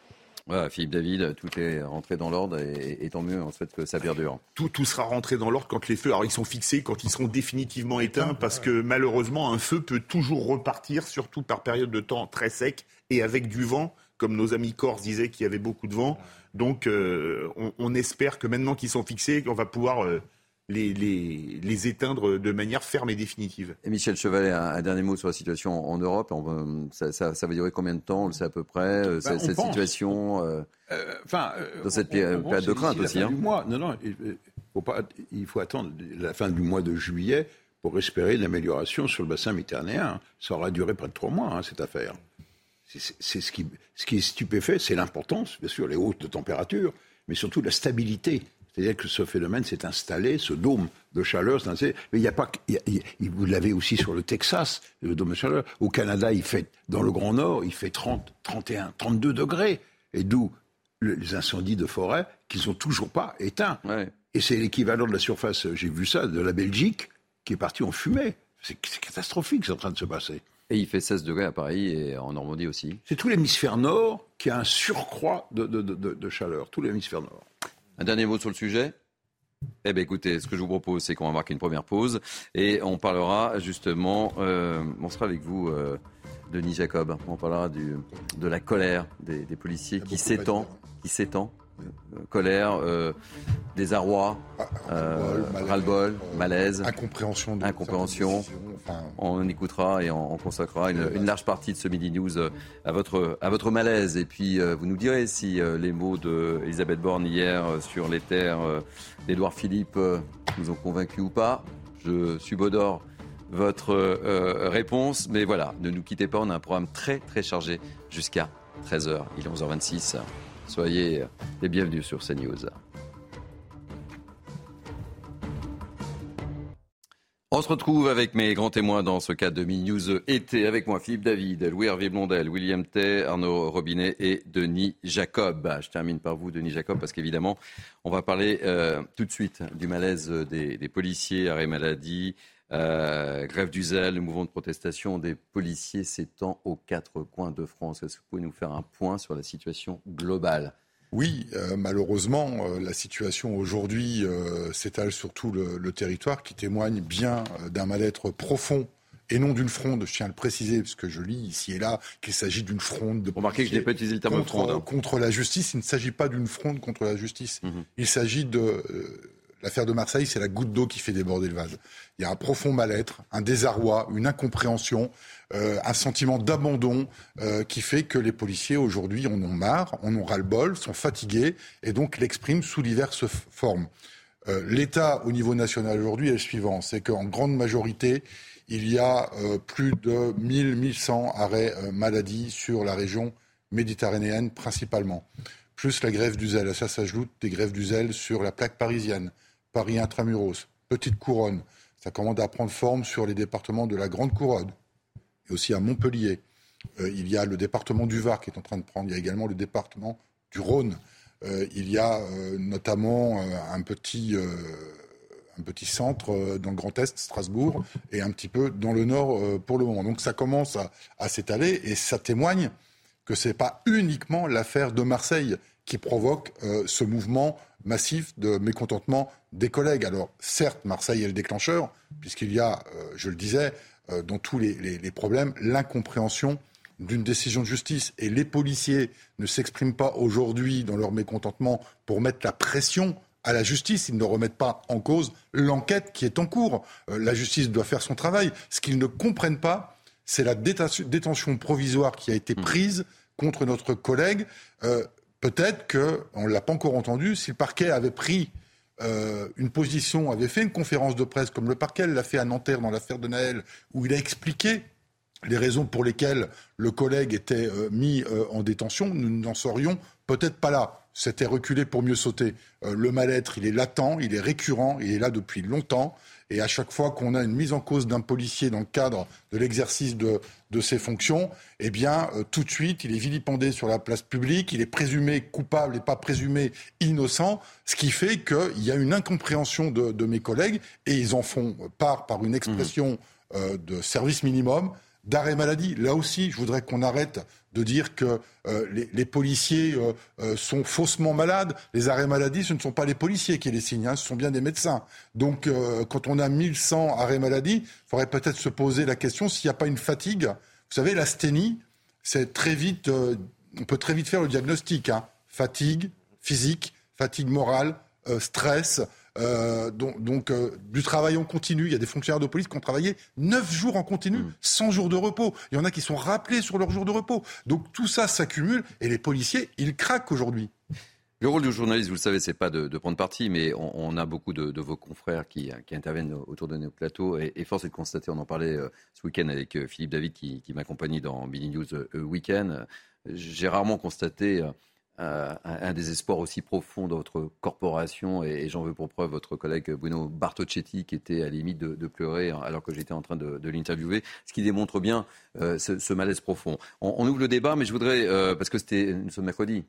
Voilà, Philippe David, tout est rentré dans l'ordre et, tant mieux en fait que ça perdure.
Tout, tout sera rentré dans l'ordre quand les feux, alors ils sont fixés, quand ils seront définitivement éteints, parce que malheureusement un feu peut toujours repartir, surtout par période de temps très sec et avec du vent, comme nos amis corses disaient qu'il y avait beaucoup de vent. Donc euh, on, espère que maintenant qu'ils sont fixés, on va pouvoir euh, les, les, éteindre de manière ferme et définitive.
Et Michel Chevalet, un, dernier mot sur la situation en Europe. ça, ça, va durer combien de temps On le sait à peu près, euh, ben, cette situation euh, euh, enfin, Dans cette période de crainte aussi. Hein.
non, non, il faut, pas, il faut attendre la fin du mois de juillet pour espérer l'amélioration sur le bassin méditerranéen. Ça aura duré près de trois mois, hein, cette affaire. C'est ce qui, ce qui est stupéfait, c'est l'importance, bien sûr, les hautes de température, mais surtout la stabilité c'est-à-dire que ce phénomène s'est installé, ce dôme de chaleur, mais il n'y a pas, vous l'avez aussi sur le Texas, le dôme de chaleur. Au Canada, il fait, dans le Grand Nord, il fait 30, 31, 32 degrés. Et d'où les incendies de forêt qui ne sont toujours pas éteints. Et c'est l'équivalent de la surface, j'ai vu ça, de la Belgique, qui est partie en fumée. C'est catastrophique, c'est en train de se passer.
Et il fait 16 degrés à Paris et en Normandie aussi.
C'est tout l'hémisphère nord qui a un surcroît de, de, de chaleur, tout l'hémisphère nord.
Un dernier mot sur le sujet? Eh bien, écoutez, ce que je vous propose, c'est qu'on va marquer une première pause et on parlera justement, euh, on sera avec vous, euh, Denis Jacob. On parlera du, de la colère des, des policiers qui s'étend, qui s'étend colère, euh, désarroi, ah, euh, ras-le-bol, malaise,
incompréhension.
incompréhension. On écoutera et on, consacrera une, large partie de ce Midi News euh, à votre, à votre malaise. Et puis, vous nous direz si les mots d'Elisabeth Borne hier sur les terres d'Edouard Philippe nous ont convaincus ou pas. Je subodore votre réponse. Mais voilà, ne nous quittez pas, on a un programme très très chargé jusqu'à 13h. Il est 11h26. Soyez les bienvenus sur CNews. On se retrouve avec mes grands témoins dans ce cadre de News été. Avec moi, Philippe David, Louis-Hervé Blondel, William Tay, Arnaud Robinet et Denis Jacob. Je termine par vous, Denis Jacob, parce qu'évidemment, on va parler euh, tout de suite du malaise des, des policiers, arrêt maladie, euh, grève du zèle, le mouvement de protestation des policiers s'étend aux quatre coins de France. Est-ce que vous pouvez nous faire un point sur la situation globale?
Oui, euh, malheureusement, euh, la situation aujourd'hui s'étale sur tout le, territoire, qui témoigne bien d'un mal-être profond et non d'une fronde. Je tiens à le préciser, parce que je lis ici et là qu'il s'agit d'une fronde de
Remarquez que je n'ai pas utilisé le terme
contre,
fronde. Hein.
Contre la justice, il ne s'agit pas d'une fronde contre la justice. Mhm. Il s'agit de L'affaire de Marseille, c'est la goutte d'eau qui fait déborder le vase. Il y a un profond mal-être, un désarroi, une incompréhension, euh, un sentiment d'abandon euh, qui fait que les policiers aujourd'hui en ont marre, en ont ras-le-bol, sont fatigués et donc l'expriment sous diverses formes. Euh, L'état au niveau national aujourd'hui est le suivant, c'est qu'en grande majorité, il y a plus de 1000-1100 arrêts maladie sur la région méditerranéenne principalement, plus la grève du zèle. À ça s'ajoute des grèves du zèle sur la plaque parisienne, Paris intramuros, Petite Couronne. Ça commence à prendre forme sur les départements de la Grande Couronne et aussi à Montpellier. Euh, il y a le département du Var qui est en train de prendre. Il y a également le département du Rhône. Euh, il y a euh, notamment un petit centre dans le Grand Est, Strasbourg, et un petit peu dans le Nord pour le moment. Donc ça commence à, à s'étaler et ça témoigne que ce n'est pas uniquement l'affaire de Marseille qui provoque ce mouvement massif de mécontentement des collègues. Alors certes, Marseille est le déclencheur, puisqu'il y a, euh, je le disais, euh, dans tous les, problèmes, l'incompréhension d'une décision de justice. Et les policiers ne s'expriment pas aujourd'hui dans leur mécontentement pour mettre la pression à la justice. Ils ne remettent pas en cause l'enquête qui est en cours. Euh, la justice doit faire son travail. Ce qu'ils ne comprennent pas, c'est la détention provisoire qui a été prise contre notre collègue. Peut-être qu'on ne l'a pas encore entendu. Si le parquet avait pris euh, une position, avait fait une conférence de presse, comme le parquet l'a fait à Nanterre dans l'affaire de Naël, où il a expliqué les raisons pour lesquelles le collègue était euh, mis en détention, nous n'en serions peut-être pas là. C'était reculé pour mieux sauter. le mal-être, il est latent, il est récurrent, il est là depuis longtemps. Et à chaque fois qu'on a une mise en cause d'un policier dans le cadre de l'exercice de, ses fonctions, eh bien, euh, tout de suite, il est vilipendé sur la place publique, il est présumé coupable et pas présumé innocent, ce qui fait qu'il y a une incompréhension de, mes collègues, et ils en font part par une expression mmh. euh, de service minimum d'arrêt maladie. Là aussi, je voudrais qu'on arrête de dire que euh, les, policiers euh, euh, sont faussement malades. Les arrêts maladie, ce ne sont pas les policiers qui les signent, hein, ce sont bien des médecins. Donc, quand on a 1100 arrêts maladie, il faudrait peut-être se poser la question s'il n'y a pas une fatigue. Vous savez, l'asthénie, c'est très vite, on peut très vite faire le diagnostic. Hein. Fatigue physique, fatigue morale, stress. Euh, donc, euh, du travail en continu. Il y a des fonctionnaires de police qui ont travaillé 9 jours en continu, 100 mm. jours de repos. Il y en a qui sont rappelés sur leurs jours de repos. Donc tout ça s'accumule et les policiers, ils craquent aujourd'hui.
Le rôle du journaliste, vous le savez, c'est pas de, prendre parti, mais on, a beaucoup de, vos confrères qui, interviennent autour de nos plateaux. Et, force est de constater, on en parlait euh, ce week-end avec Philippe David qui, qui m'accompagne dans Mini News Weekend. J'ai rarement constaté euh, un désespoir aussi profond dans votre corporation. Et, j'en veux pour preuve votre collègue Bruno Bartocchetti, qui était à la limite de, pleurer alors que j'étais en train de, l'interviewer, ce qui démontre bien euh, ce, malaise profond. On, ouvre le débat, mais je voudrais, euh, parce que c'était, nous sommes mercredi,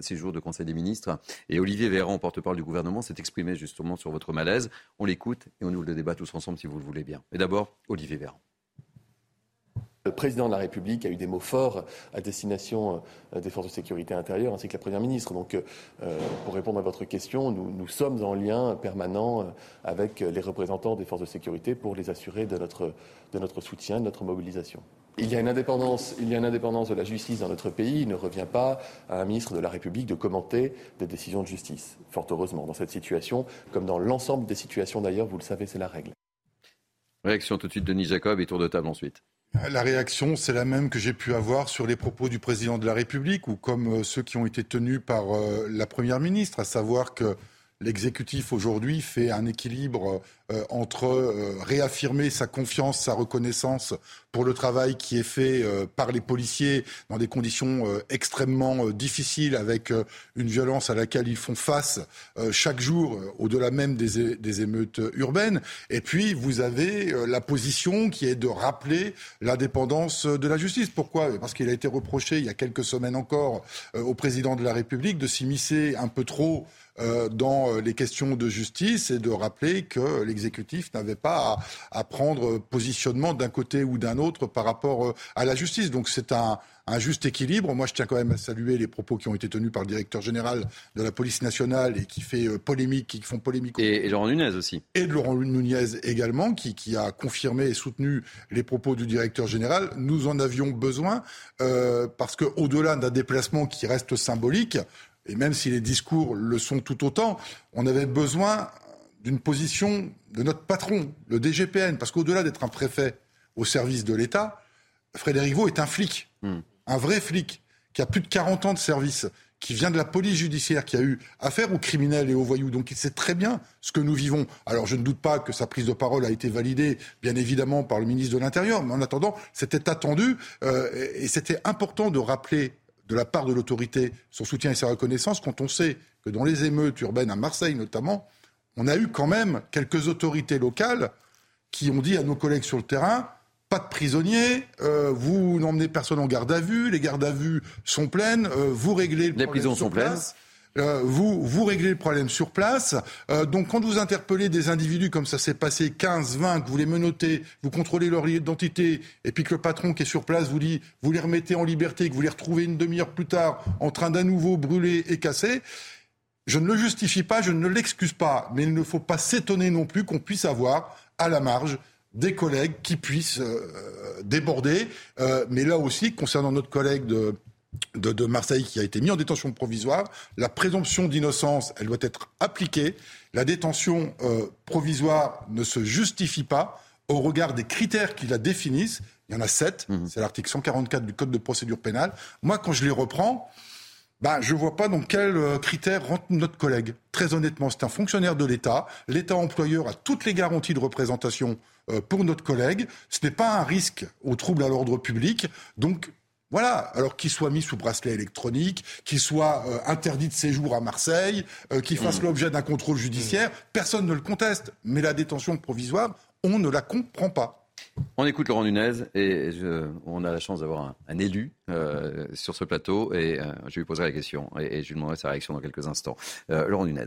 c'est le jour de Conseil des ministres, et Olivier Véran, porte-parole du gouvernement, s'est exprimé justement sur votre malaise. On l'écoute et on ouvre le débat tous ensemble si vous le voulez bien. Mais d'abord, Olivier Véran.
Le président de la République a eu des mots forts à destination euh, des forces de sécurité intérieure ainsi que la Première ministre. Donc, euh, pour répondre à votre question, nous, sommes en lien permanent euh, avec les représentants des forces de sécurité pour les assurer de notre, soutien, de notre mobilisation. Il y, a une indépendance, il y a une indépendance de la justice dans notre pays. Il ne revient pas à un ministre de la République de commenter des décisions de justice. Fort heureusement, dans cette situation, comme dans l'ensemble des situations d'ailleurs, vous le savez, c'est la règle.
Réaction tout de suite de Denis Jacob et tour de table ensuite.
La réaction, c'est la même que j'ai pu avoir sur les propos du président de la République ou comme euh, ceux qui ont été tenus par euh, la Première ministre, à savoir que l'exécutif aujourd'hui fait un équilibre euh, entre euh, réaffirmer sa confiance, sa reconnaissance pour le travail qui est fait euh, par les policiers dans des conditions extrêmement difficiles, avec une violence à laquelle ils font face chaque jour, au-delà même des, des, émeutes urbaines. Et puis, vous avez la position qui est de rappeler l'indépendance de la justice. Pourquoi? Parce qu'il a été reproché il y a quelques semaines encore au président de la République de s'immiscer un peu trop dans les questions de justice et de rappeler que l'exécutif n'avait pas à, prendre positionnement d'un côté ou d'un autre par rapport euh, à la justice. Donc c'est un, juste équilibre. Moi, je tiens quand même à saluer les propos qui ont été tenus par le directeur général de la police nationale et qui fait polémique, qui font polémique.
Et, Laurent Nunez aussi.
Et de Laurent Nunez également, qui, qui, a confirmé et soutenu les propos du directeur général. Nous en avions besoin euh, parce qu'au-delà d'un déplacement qui reste symbolique, et même si les discours le sont tout autant, on avait besoin d'une position de notre patron, le DGPN, parce qu'au-delà d'être un préfet au service de l'État, Frédéric Vaux est un flic, hmm. un vrai flic, qui a plus de 40 ans de service, qui vient de la police judiciaire, qui a eu affaire aux criminels et aux voyous. Donc il sait très bien ce que nous vivons. Alors je ne doute pas que sa prise de parole a été validée, bien évidemment, par le ministre de l'Intérieur, mais en attendant, c'était attendu euh, et c'était important de rappeler de la part de l'autorité son soutien et sa reconnaissance quand on sait que dans les émeutes urbaines à Marseille notamment, on a eu quand même quelques autorités locales qui ont dit à nos collègues sur le terrain pas de prisonniers, euh, vous n'emmenez personne en garde à vue, les gardes à vue sont pleines, euh, vous réglez
le les prisons sont pleines.
Euh, vous, vous réglez le problème sur place. Euh, donc quand vous interpellez des individus comme ça s'est passé, 15, 20, que vous les menotez, vous contrôlez leur identité, et puis que le patron qui est sur place vous dit, vous les remettez en liberté, que vous les retrouvez une demi-heure plus tard en train d'à nouveau brûler et casser, je ne le justifie pas, je ne l'excuse pas, mais il ne faut pas s'étonner non plus qu'on puisse avoir à la marge des collègues qui puissent euh, déborder. mais là aussi, concernant notre collègue de de, Marseille qui a été mis en détention provisoire. La présomption d'innocence, elle doit être appliquée. La détention euh, provisoire ne se justifie pas. au regard des critères qui la définissent. Il y en a sept, mhm. c'est l'article 144 du Code de procédure pénale. Moi, quand je les reprends, ben, je ne vois pas dans quels euh, critères rentre notre collègue. Très honnêtement, c'est un fonctionnaire de l'État. L'État employeur a toutes les garanties de représentation euh, pour notre collègue. Ce n'est pas un risque au trouble à l'ordre public. Donc, voilà, alors qu'il soit mis sous bracelet électronique, qu'il soit euh, interdit de séjour à Marseille, qu'il fasse mmh. l'objet d'un contrôle judiciaire, personne ne le conteste. Mais la détention provisoire, on ne la comprend pas.
On écoute Laurent Nunez et on a la chance d'avoir un, élu euh, sur ce plateau et euh, je lui poserai la question et, je lui demanderai sa réaction dans quelques instants. Euh, Laurent Nunez.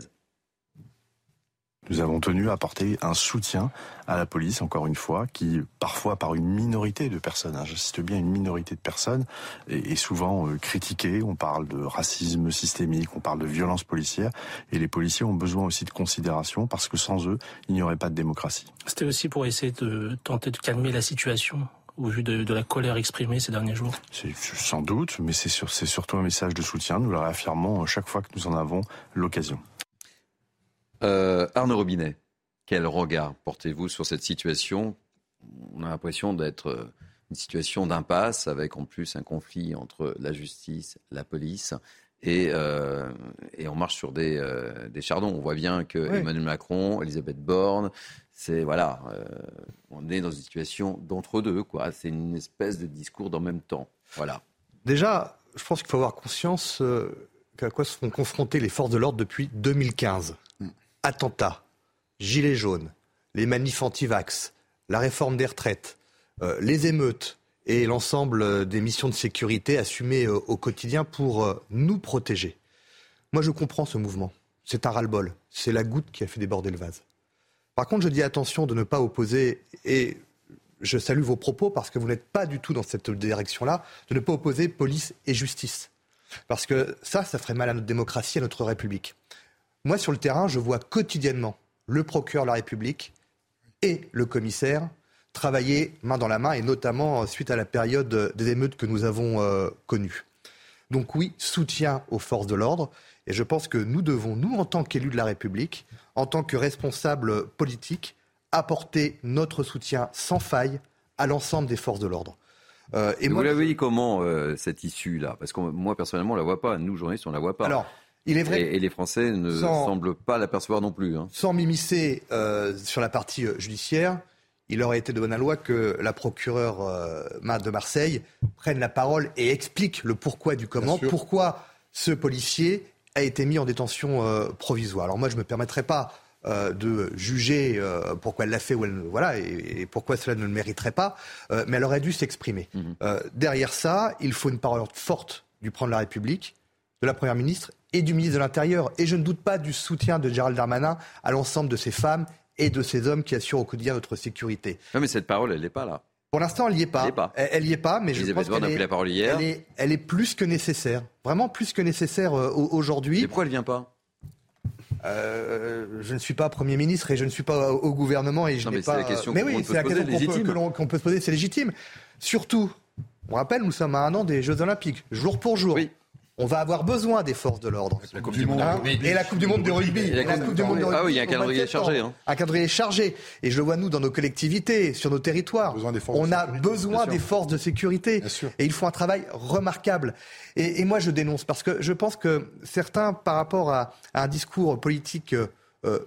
Nous avons tenu à apporter un soutien à la police, encore une fois, qui parfois par une minorité de personnes, hein, j'insiste bien une minorité de personnes, est, souvent euh, critiquée. On parle de racisme systémique, on parle de violence policière, et les policiers ont besoin aussi de considération parce que sans eux, il n'y aurait pas de démocratie.
C'était aussi pour essayer de tenter de calmer la situation au vu de, la colère exprimée ces derniers jours
Sans doute, mais c'est surtout un message de soutien. Nous le réaffirmons chaque fois que nous en avons l'occasion.
Euh, Arnaud Robinet, quel regard portez-vous sur cette situation? On a l'impression d'être euh, une situation d'impasse avec en plus un conflit entre la justice, la police. Et, euh, on marche sur des, chardons. On voit bien que Emmanuel Macron, Elisabeth Borne, c'est voilà, on est dans une situation d'entre-deux, quoi. C'est une espèce de discours d'en même temps. Voilà.
Déjà, je pense qu'il faut avoir conscience qu'à quoi sont confrontées les forces de l'ordre depuis 2015 attentats, gilets jaunes, les manifs anti-vax, la réforme des retraites, euh, les émeutes et l'ensemble des missions de sécurité assumées euh, au quotidien pour euh, nous protéger. Moi, je comprends ce mouvement. C'est un ras-le-bol. C'est la goutte qui a fait déborder le vase. Par contre, je dis attention de ne pas opposer, et je salue vos propos parce que vous n'êtes pas du tout dans cette direction-là, de ne pas opposer police et justice. Parce que ça, ça ferait mal à notre démocratie, à notre République. Moi, sur le terrain, je vois quotidiennement le procureur de la République et le commissaire travailler main dans la main, et notamment euh, suite à la période des émeutes que nous avons euh, connues. Donc oui, soutien aux forces de l'ordre, et je pense que nous devons, nous, en tant qu'élus de la République, en tant que responsables politiques, apporter notre soutien sans faille à l'ensemble des forces de l'ordre.
Euh, et vous l'avez dit comment, cette issue-là? Parce que moi, personnellement, on ne la voit pas. Nous, journalistes, on ne la voit pas.
Alors, est vrai.
Et, les Français ne semblent pas l'apercevoir non plus. Hein.
Sans m'immiscer euh, sur la partie euh, judiciaire, il aurait été de bonne loi que la procureure euh, de Marseille prenne la parole et explique le pourquoi du comment, pourquoi ce policier a été mis en détention provisoire. Alors moi, je ne me permettrai pas de juger pourquoi elle l'a fait ou elle, voilà, et, pourquoi cela ne le mériterait pas, mais elle aurait dû s'exprimer. Mhm. derrière ça, il faut une parole forte du président de la République, de la Première ministre et du ministre de l'Intérieur. Et je ne doute pas du soutien de Gérald Darmanin à l'ensemble de ces femmes et de ces hommes qui assurent au quotidien notre sécurité.
Non, mais cette parole, elle n'est pas là.
Pour l'instant, elle n'y est pas. Elle n'y est pas, mais je pense qu'elle est,
la parole hier.
Elle, est, elle est plus que nécessaire. Vraiment plus que nécessaire euh, aujourd'hui.
Et pourquoi elle ne vient pas?
Euh, je ne suis pas Premier ministre et je ne suis pas au gouvernement et je n'ai pas.
La question mais oui, c'est la question
qu'on peut, se poser, c'est légitime. Surtout, on rappelle, nous sommes à un an des Jeux Olympiques, jour pour jour. Oui on va avoir besoin des forces de l'ordre.
La coupe du Monde
et la Coupe du Monde de rugby.
Et la coupe, du Monde de rugby. Ah oui, il y a un calendrier chargé. Hein.
Un calendrier chargé. Et je le vois, nous, dans nos collectivités, sur nos territoires. On a besoin des forces de sécurité. Et ils font un travail remarquable. Et, moi, je dénonce parce que je pense que certains, par rapport à, un discours politique euh,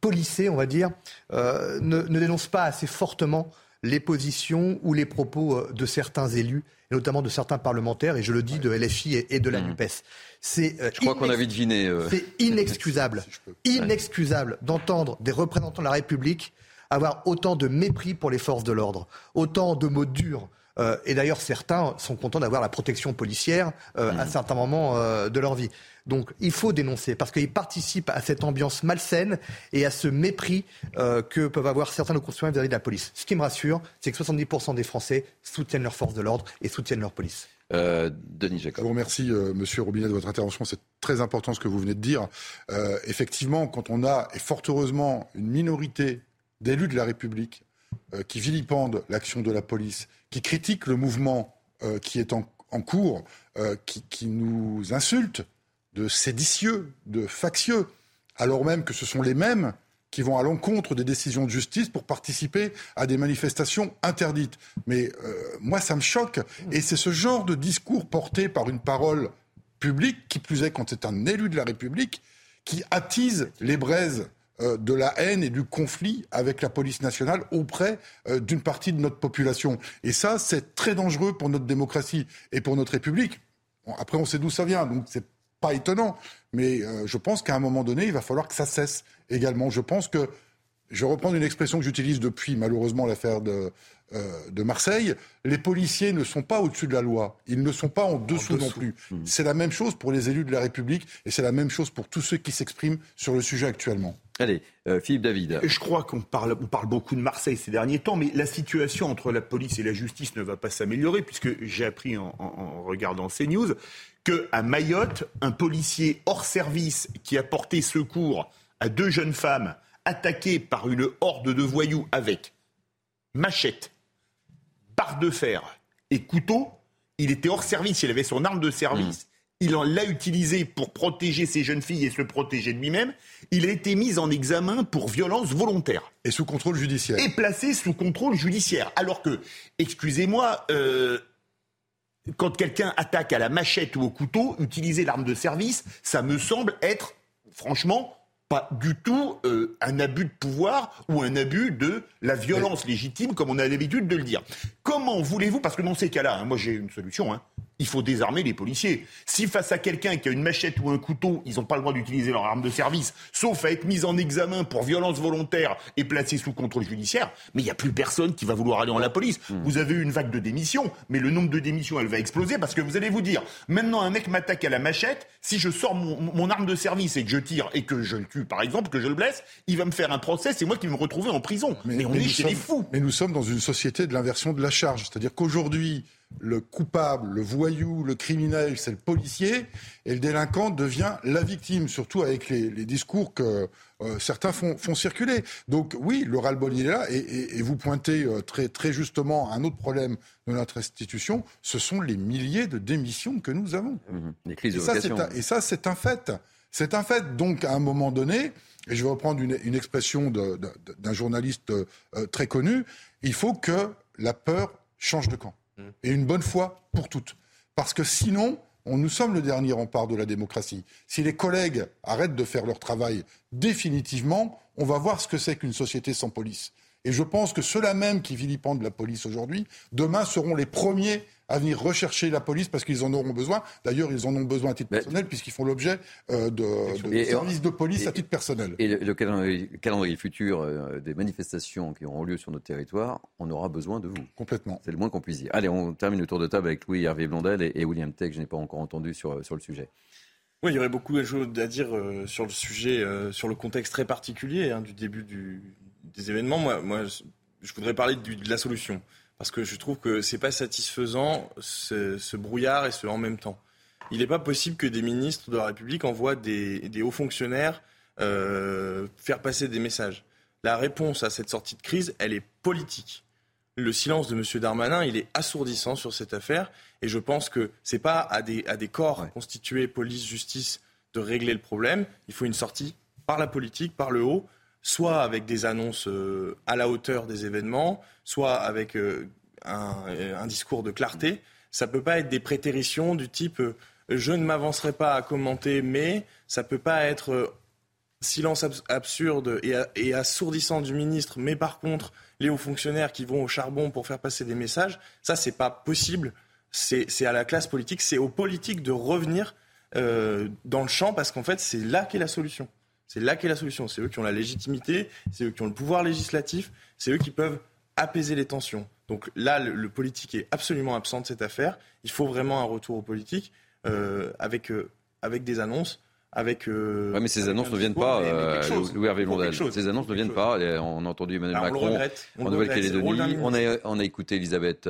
policé, on va dire, euh, ne, ne dénoncent pas assez fortement les positions ou les propos euh, de certains élus notamment de certains parlementaires, et je le dis de LFI et, de la mmh. NUPES.
C'est, euh, je crois qu'on avait deviné.
Euh, c'est inexcusable, inexcusable d'entendre des représentants de la République avoir autant de mépris pour les forces de l'ordre, autant de mots durs. Euh, et d'ailleurs, certains sont contents d'avoir la protection policière à mmh. certains moments de leur vie. Donc il faut dénoncer parce qu'ils participent à cette ambiance malsaine et à ce mépris euh, que peuvent avoir certains de nos concitoyens vis-à-vis de la police. Ce qui me rassure, c'est que 70% des Français soutiennent leurs forces de l'ordre et soutiennent leur police.
Euh, Denis Jacob.
Je vous remercie, euh, Monsieur Robinet, de votre intervention. C'est très important ce que vous venez de dire. effectivement, quand on a, et fort heureusement, une minorité d'élus de la République qui vilipendent l'action de la police, qui critiquent le mouvement qui est en, cours, qui, qui, nous insultent, de séditieux, de factieux, alors même que ce sont les mêmes qui vont à l'encontre des décisions de justice pour participer à des manifestations interdites. Mais euh, moi, ça me choque. Et c'est ce genre de discours porté par une parole publique, qui plus est quand c'est un élu de la République, qui attise les braises euh, de la haine et du conflit avec la police nationale auprès euh, d'une partie de notre population. Et ça, c'est très dangereux pour notre démocratie et pour notre République. après, on sait d'où ça vient, donc c'est pas étonnant. Mais euh, je pense qu'à un moment donné, il va falloir que ça cesse également. Je pense que, je reprends une expression que j'utilise depuis malheureusement l'affaire de, euh, de Marseille, les policiers ne sont pas au-dessus de la loi. Ils ne sont pas en dessous, non plus. Mmh. C'est la même chose pour les élus de la République et c'est la même chose pour tous ceux qui s'expriment sur le sujet actuellement.
Allez, euh, Philippe David.
Je crois qu'on parle, on parle beaucoup de Marseille ces derniers temps, mais la situation entre la police et la justice ne va pas s'améliorer, puisque j'ai appris en, en regardant ces news qu'à Mayotte, un policier hors service qui a porté secours à deux jeunes femmes attaquées par une horde de voyous avec machette, barre de fer et couteau, il était hors service, il avait son arme de service. Mm. Il en l'a utilisé pour protéger ses jeunes filles et se protéger de lui-même. Il a été mis en examen pour violence volontaire.
Et sous contrôle judiciaire.
Et placé sous contrôle judiciaire. Alors que, excusez-moi, euh, quand quelqu'un attaque à la machette ou au couteau, utiliser l'arme de service, ça me semble être, franchement, pas du tout euh, un abus de pouvoir ou un abus de la violence légitime, comme on a l'habitude de le dire. Comment voulez-vous, parce que dans ces cas-là, hein, moi j'ai une solution, hein, il faut désarmer les policiers. Si face à quelqu'un qui a une machette ou un couteau, ils n'ont pas le droit d'utiliser leur arme de service, sauf à être mis en examen pour violence volontaire et placé sous contrôle judiciaire, mais il n'y a plus personne qui va vouloir aller en la police. Hmm. Vous avez eu une vague de démissions, mais le nombre de démissions, elle va exploser parce que vous allez vous dire, maintenant un mec m'attaque à la machette, si je sors mon, arme de service et que je tire et que je le tue, par exemple, que je le blesse, il va me faire un procès, c'est moi qui vais me retrouver en prison. Mais, on est chez les fous.
Mais nous sommes dans une société de l'inversion de la charge. C'est-à-dire qu'aujourd'hui, le coupable, le voyou, le criminel, c'est le policier, et le délinquant devient la victime, surtout avec les, discours que euh, certains font, circuler. Donc oui, le ras-le-bol, il est là, et, vous pointez euh, très, très justement un autre problème de notre institution, ce sont les milliers de démissions que nous avons.
Mmh, les crises de
et, ça, c'est un fait. C'est un fait. Donc, à un moment donné, et je vais reprendre une, expression d'un journaliste euh, très connu, il faut que la peur change de camp et une bonne fois pour toutes. Parce que sinon, on, nous sommes le dernier rempart de la démocratie. Si les collègues arrêtent de faire leur travail définitivement, on va voir ce que c'est qu'une société sans police. Et je pense que ceux-là même qui vilipendent la police aujourd'hui, demain seront les premiers à venir rechercher la police parce qu'ils en auront besoin. D'ailleurs, ils en ont besoin à titre personnel puisqu'ils font l'objet euh, de, services de police à titre personnel.
Et le, calendrier, futur euh, des manifestations qui auront lieu sur notre territoire, on aura besoin de vous.
Complètement.
C'est le moins qu'on puisse dire. Allez, on termine le tour de table avec Louis Hervé Blondel et, William Tech. Je n'ai pas encore entendu sur, sur le sujet.
Oui, il y aurait beaucoup de choses à dire euh, sur le sujet, sur le contexte très particulier hein, du début des événements. Moi, moi, je voudrais parler de la solution parce que je trouve que c'est pas satisfaisant ce, brouillard et ce en même temps. Il n'est pas possible que des ministres de la République envoient des, hauts fonctionnaires euh, faire passer des messages. La réponse à cette sortie de crise, elle est politique. Le silence de M. Darmanin, il est assourdissant sur cette affaire, et je pense que c'est pas à des, à des corps constitués police, justice de régler le problème. Il faut une sortie par la politique, par le haut, soit avec des annonces euh, à la hauteur des événements, soit avec euh, un, discours de clarté. Ça ne peut pas être des prétéritions du type euh, je ne m'avancerai pas à commenter, mais ça ne peut pas être silence absurde et, assourdissant du ministre, mais par contre, les hauts fonctionnaires qui vont au charbon pour faire passer des messages, ça, c'est pas possible. C'est à la classe politique, c'est aux politiques de revenir dans le champ parce qu'en fait, c'est là qu'est la solution. C'est là qu'est la solution. C'est eux qui ont la légitimité, c'est eux qui ont le pouvoir législatif, c'est eux qui peuvent apaiser les tensions. Donc là, le, politique est absolument absent de cette affaire. Il faut vraiment un retour au politique euh, avec, euh, avec des annonces. Avec,
euh, mais ces annonces ne viennent pas, Louis Hervé Ces annonces ne viennent pas. On a entendu Emmanuel Macron en Nouvelle-Calédonie. On a, on a écouté Elisabeth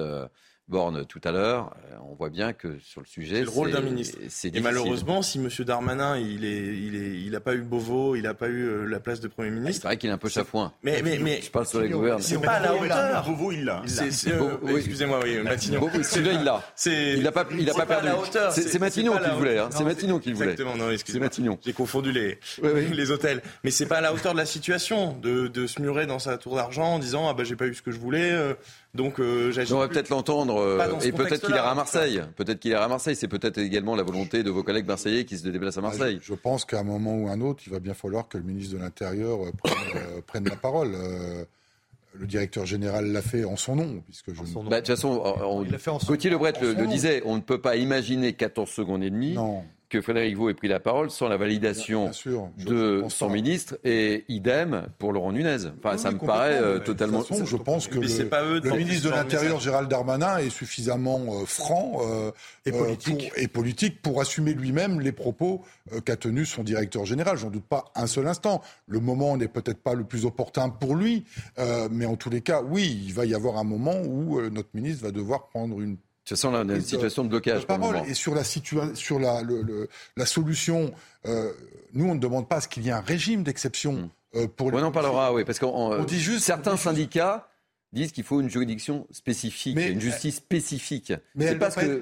Borne tout à l'heure, euh, on voit bien que sur le sujet,
c'est le rôle d'un ministre. Et malheureusement, si M. Darmanin, il est, il est, il n'a pas eu Beauvau, il n'a pas eu euh, la place de Premier ministre.
c'est vrai qu'il est un peu chafouin.
Mais, mais, mais
je parle sur les gouvernements.
C'est pas à la hauteur.
Beauvau, il l'a.
Excusez-moi, oui, Matignon.
Celui-là, il l'a. Il n'a pas, il a pas perdu. C'est Matignon qui voulait. Hein. C'est Matignon qui voulait.
Exactement. Non, C'est Matignon. J'ai confondu les les hôtels. Mais c'est pas à la hauteur de la situation de se murer dans sa tour d'argent en disant ah bah j'ai pas eu ce que je voulais. Euh, donc euh,
On va peut-être l'entendre euh, et peut-être qu'il ira à Marseille. Peut-être qu'il ira à Marseille. C'est peut-être également la volonté de vos collègues marseillais qui se déplacent à ah, Marseille.
Je, pense qu'à un moment ou un autre, il va bien falloir que le ministre de l'Intérieur prenne, la parole. le directeur général l'a fait en son nom, puisque je.
Bah, de toute façon, on, Gauthier Lebret le, le, disait, on ne peut pas imaginer 14 secondes et demie non que Frédéric Vaux ait pris la parole sans la validation de son ministre et idem pour Laurent Nunez. Enfin, ça me paraît euh, totalement.
Façon, je pense que le, ministre de l'Intérieur, Gérald Darmanin, est suffisamment euh, franc euh, et, politique. Pour, et, politique. Pour, assumer lui-même les propos qu'a tenus son directeur général. J'en doute pas un seul instant. Le moment n'est peut-être pas le plus opportun pour lui, mais en tous les cas, oui, il va y avoir un moment où notre ministre va devoir prendre une
ça sent une situation de blocage.
Parole. Et sur la, sur la, la solution, euh, nous, on ne demande pas à ce qu'il y ait un régime d'exception hmm.
euh, pour les. On en parlera, oui, parce qu'on dit juste certains syndicats disent qu'il faut une juridiction spécifique, une justice spécifique.
Mais,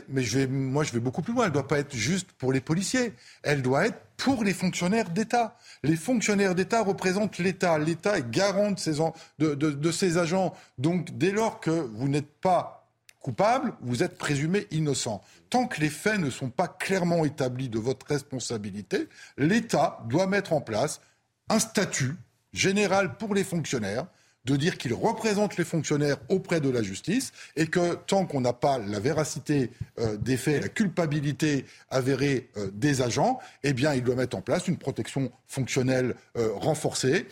mais je vais, moi, je vais beaucoup plus loin. Elle ne doit pas être juste pour les policiers. Elle doit être pour les fonctionnaires d'État. Les fonctionnaires d'État représentent l'État. L'État est garant de ses, de, de, de ses agents. Donc, dès lors que vous n'êtes pas coupable, vous êtes présumé innocent. Tant que les faits ne sont pas clairement établis de votre responsabilité, l'État doit mettre en place un statut général pour les fonctionnaires, de dire qu'ils représentent les fonctionnaires auprès de la justice et que tant qu'on n'a pas la véracité euh, des faits, la culpabilité avérée euh, des agents, eh bien, il doit mettre en place une protection fonctionnelle euh, renforcée.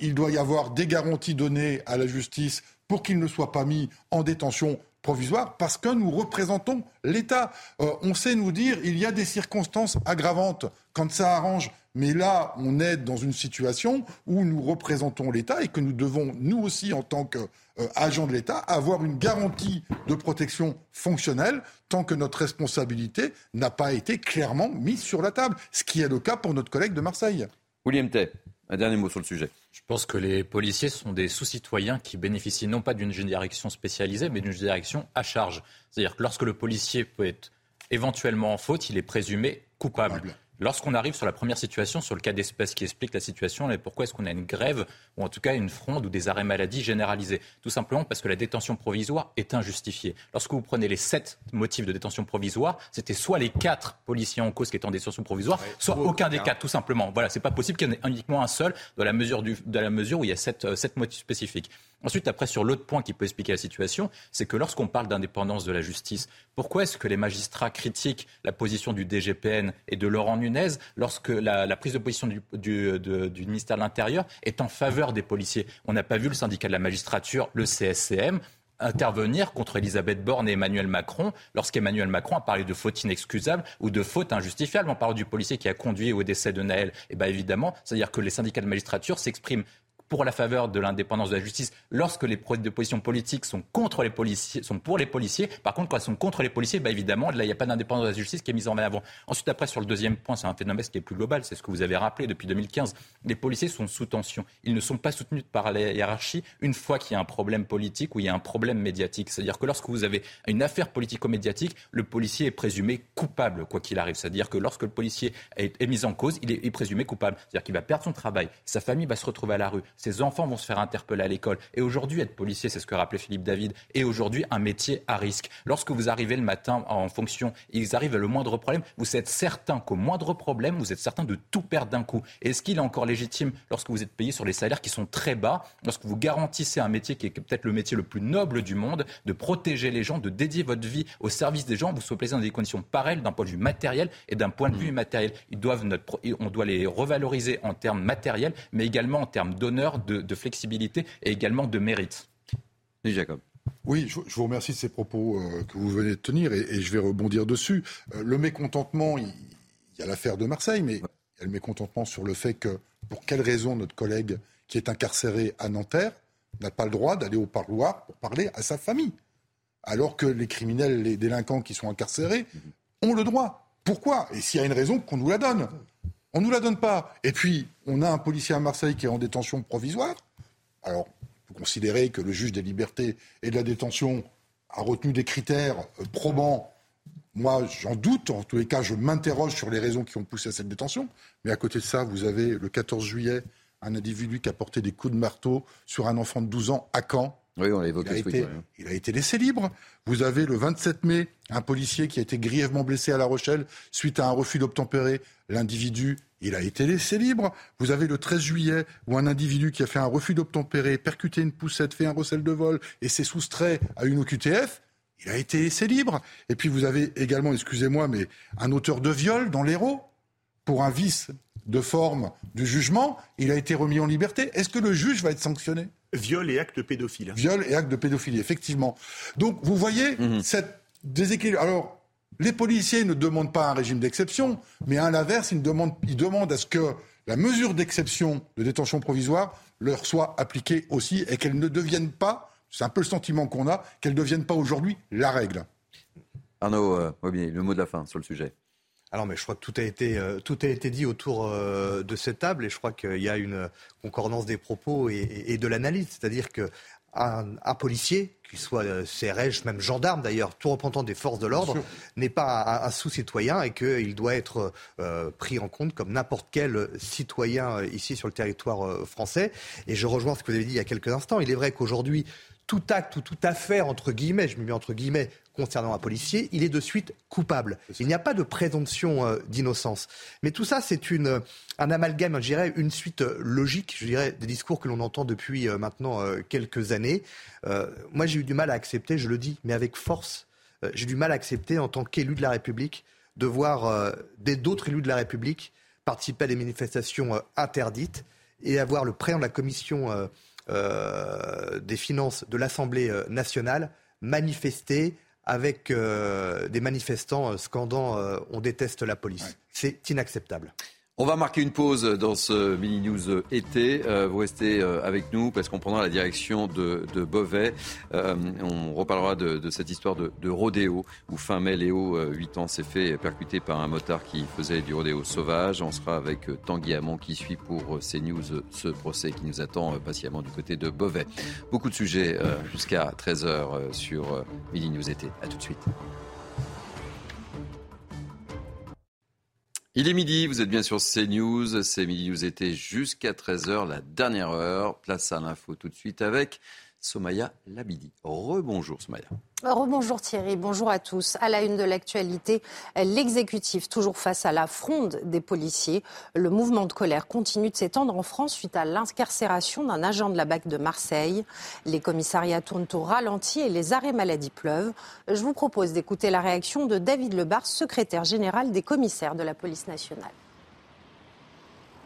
il doit y avoir des garanties données à la justice pour qu'ils ne soient pas mis en détention provisoire parce que nous représentons l'État. Euh, on sait nous dire il y a des circonstances aggravantes quand ça arrange, mais là on est dans une situation où nous représentons l'État et que nous devons nous aussi en tant qu'agents euh, de l'État avoir une garantie de protection fonctionnelle tant que notre responsabilité n'a pas été clairement mise sur la table, ce qui est le cas pour notre collègue de Marseille.
William Tay, un dernier mot sur le sujet.
Je pense que les policiers sont des sous-citoyens qui bénéficient non pas d'une direction spécialisée, mais d'une direction à charge. C'est-à-dire que lorsque le policier peut être éventuellement en faute, il est présumé coupable. Lorsqu'on arrive sur la première situation, sur le cas d'espèce qui explique la situation, et pourquoi est-ce qu'on a une grève, ou en tout cas une fronde ou des arrêts maladie généralisés Tout simplement parce que la détention provisoire est injustifiée. Lorsque vous prenez les sept motifs de détention provisoire, c'était soit les quatre policiers en cause qui étaient en détention provisoire, soit aucun des quatre, tout simplement. Voilà, c'est pas possible qu'il y en ait uniquement un seul, dans la mesure, du, la mesure où il y a sept, euh, sept motifs spécifiques. Ensuite, après, sur l'autre point qui peut expliquer la situation, c'est que lorsqu'on parle d'indépendance de la justice, pourquoi est-ce que les magistrats critiquent la position du DGPN et de Laurent Nunez lorsque la, prise de position du, du ministère de l'Intérieur est en faveur des policiers? On n'a pas vu le syndicat de la magistrature, le CSCM, intervenir contre Elisabeth Borne et Emmanuel Macron lorsqu'Emmanuel Macron a parlé de faute inexcusable ou de faute injustifiable en parlant du policier qui a conduit au décès de Naël. Et eh bien évidemment, c'est-à-dire que les syndicats de magistrature s'expriment pour la faveur de l'indépendance de la justice lorsque les positions politiques sont contre les policiers, sont pour les policiers. Par contre, quand elles sont contre les policiers, bah évidemment, là, il n'y a pas d'indépendance de la justice qui est mise en avant. Ensuite, après, sur le deuxième point, c'est un phénomène qui est plus global, c'est ce que vous avez rappelé depuis 2015. Les policiers sont sous tension. Ils ne sont pas soutenus par la hiérarchie une fois qu'il y a un problème politique ou il y a un problème médiatique. C'est-à-dire que lorsque vous avez une affaire politico-médiatique, le policier est présumé coupable, quoi qu'il arrive. C'est-à-dire que lorsque le policier est, mis en cause, il est, est présumé coupable. C'est-à-dire qu'il va perdre son travail, sa famille va se retrouver à la rue, ses enfants vont se faire interpeller à l'école. Et aujourd'hui, être policier, c'est ce que rappelait Philippe David, est aujourd'hui un métier à risque. Lorsque vous arrivez le matin en fonction, ils arrivent à le moindre problème, vous êtes certain qu'au moindre problème, vous êtes certain de tout perdre d'un coup. Est-ce qu'il est encore légitime lorsque vous êtes payé sur les salaires qui sont très bas, lorsque vous garantissez un métier qui est peut-être le métier le plus noble du monde, de protéger les gens, de dédier votre vie au service des gens, vous soyez placé dans des conditions pareilles d'un point de vue matériel et d'un point de vue immatériel. Ils doivent notre, on doit les revaloriser en termes matériels, mais également en termes d'honneur, de, de flexibilité et également de mérite.
Jacob.
Oui, je, vous remercie de ces propos euh, que vous venez de tenir et, je vais rebondir dessus. Euh, le mécontentement, il, y a l'affaire de Marseille, mais il y a le mécontentement sur le fait que, pour quelle raison notre collègue qui est incarcéré à Nanterre n'a pas le droit d'aller au parloir pour parler à sa famille alors que les criminels, les délinquants qui sont incarcérés ont le droit. Pourquoi? Et s'il y a une raison, qu'on nous la donne. On ne nous la donne pas. Et puis, on a un policier à Marseille qui est en détention provisoire. Alors, on peut considérer que le juge des libertés et de la détention a retenu des critères euh, probants. Moi, j'en doute. En tous les cas, je m'interroge sur les raisons qui ont poussé à cette détention. Mais à côté de ça, vous avez le 14 juillet un individu qui a porté des coups de marteau sur un enfant de 12 ans à Caen.
Oui, on l'a évoqué
il, a été, il a été laissé libre. Vous avez le 27 mai un policier qui a été grièvement blessé à La Rochelle suite à un refus d'obtempérer. L'individu, il a été laissé libre. Vous avez le 13 juillet où un individu qui a fait un refus d'obtempérer, percuté une poussette, fait un recel de vol et s'est soustrait à une OQTF. Il a été laissé libre. Et puis vous avez également, excusez-moi, mais un auteur de viol dans l'Hérault pour un vice de forme du jugement, il a été remis en liberté. Est-ce que le juge va être sanctionné?
Viol et acte pédophile.
Viol et acte de pédophilie, effectivement. Donc, vous voyez mhm. cette déséquilibre. Alors, les policiers ne demandent pas un régime d'exception, mais à l'inverse, ils demandent, ils demandent à ce que la mesure d'exception de détention provisoire leur soit appliquée aussi et qu'elle ne devienne pas, c'est un peu le sentiment qu'on a, qu'elle ne devienne pas aujourd'hui la règle.
Arnaud euh, le mot de la fin sur le sujet.
Alors, mais je crois que tout a été, euh, tout a été dit autour euh, de cette table et je crois qu'il y a une concordance des propos et, de l'analyse. C'est-à-dire qu'un un policier, qu'il soit euh, CRS, même gendarme d'ailleurs, tout représentant des forces de l'ordre, n'est pas un, sous-citoyen et qu'il doit être pris en compte comme n'importe quel citoyen ici sur le territoire français. Et je rejoins ce que vous avez dit il y a quelques instants. Il est vrai qu'aujourd'hui, tout acte ou toute affaire, entre guillemets, je me mets entre guillemets, concernant un policier, il est de suite coupable. Il n'y a pas de présomption euh, d'innocence. Mais tout ça, c'est une, un amalgame, je dirais, une suite euh, logique, je dirais, des discours que l'on entend depuis euh, maintenant quelques années. moi, j'ai eu du mal à accepter, je le dis, mais avec force, j'ai du mal à accepter en tant qu'élu de la République de voir d'autres élus de la République participer à des manifestations interdites et avoir le président de la commission des finances de l'Assemblée nationale manifester avec euh, des manifestants euh, scandant euh, on déteste la police. C'est inacceptable.
On va marquer une pause dans ce mini news été. Euh, vous restez euh, avec nous parce qu'on prendra la direction de, Beauvais. Euh, on reparlera de, cette histoire de, rodéo où fin mai, Léo, 8 ans, s'est fait percuter par un motard qui faisait du rodéo sauvage. On sera avec Tanguy Hamon qui suit pour CNews ce procès qui nous attend patiemment du côté de Beauvais. Beaucoup de sujets jusqu'à 13h sur mini news été. A tout de suite. Il est midi, vous êtes bien sur CNews. C'est Midi News était jusqu'à 13h, la dernière heure. Place à l'info tout de suite avec Somaya Labidi. Rebonjour Somaya.
Rebonjour Thierry, bonjour à tous. À la une de l'actualité, l'exécutif toujours face à la fronde des policiers. Le mouvement de colère continue de s'étendre en France suite à l'incarcération d'un agent de la BAC de Marseille. Les commissariats tournent au ralenti et les arrêts maladie pleuvent. Je vous propose d'écouter la réaction de David Lebar, secrétaire général des commissaires de la police nationale.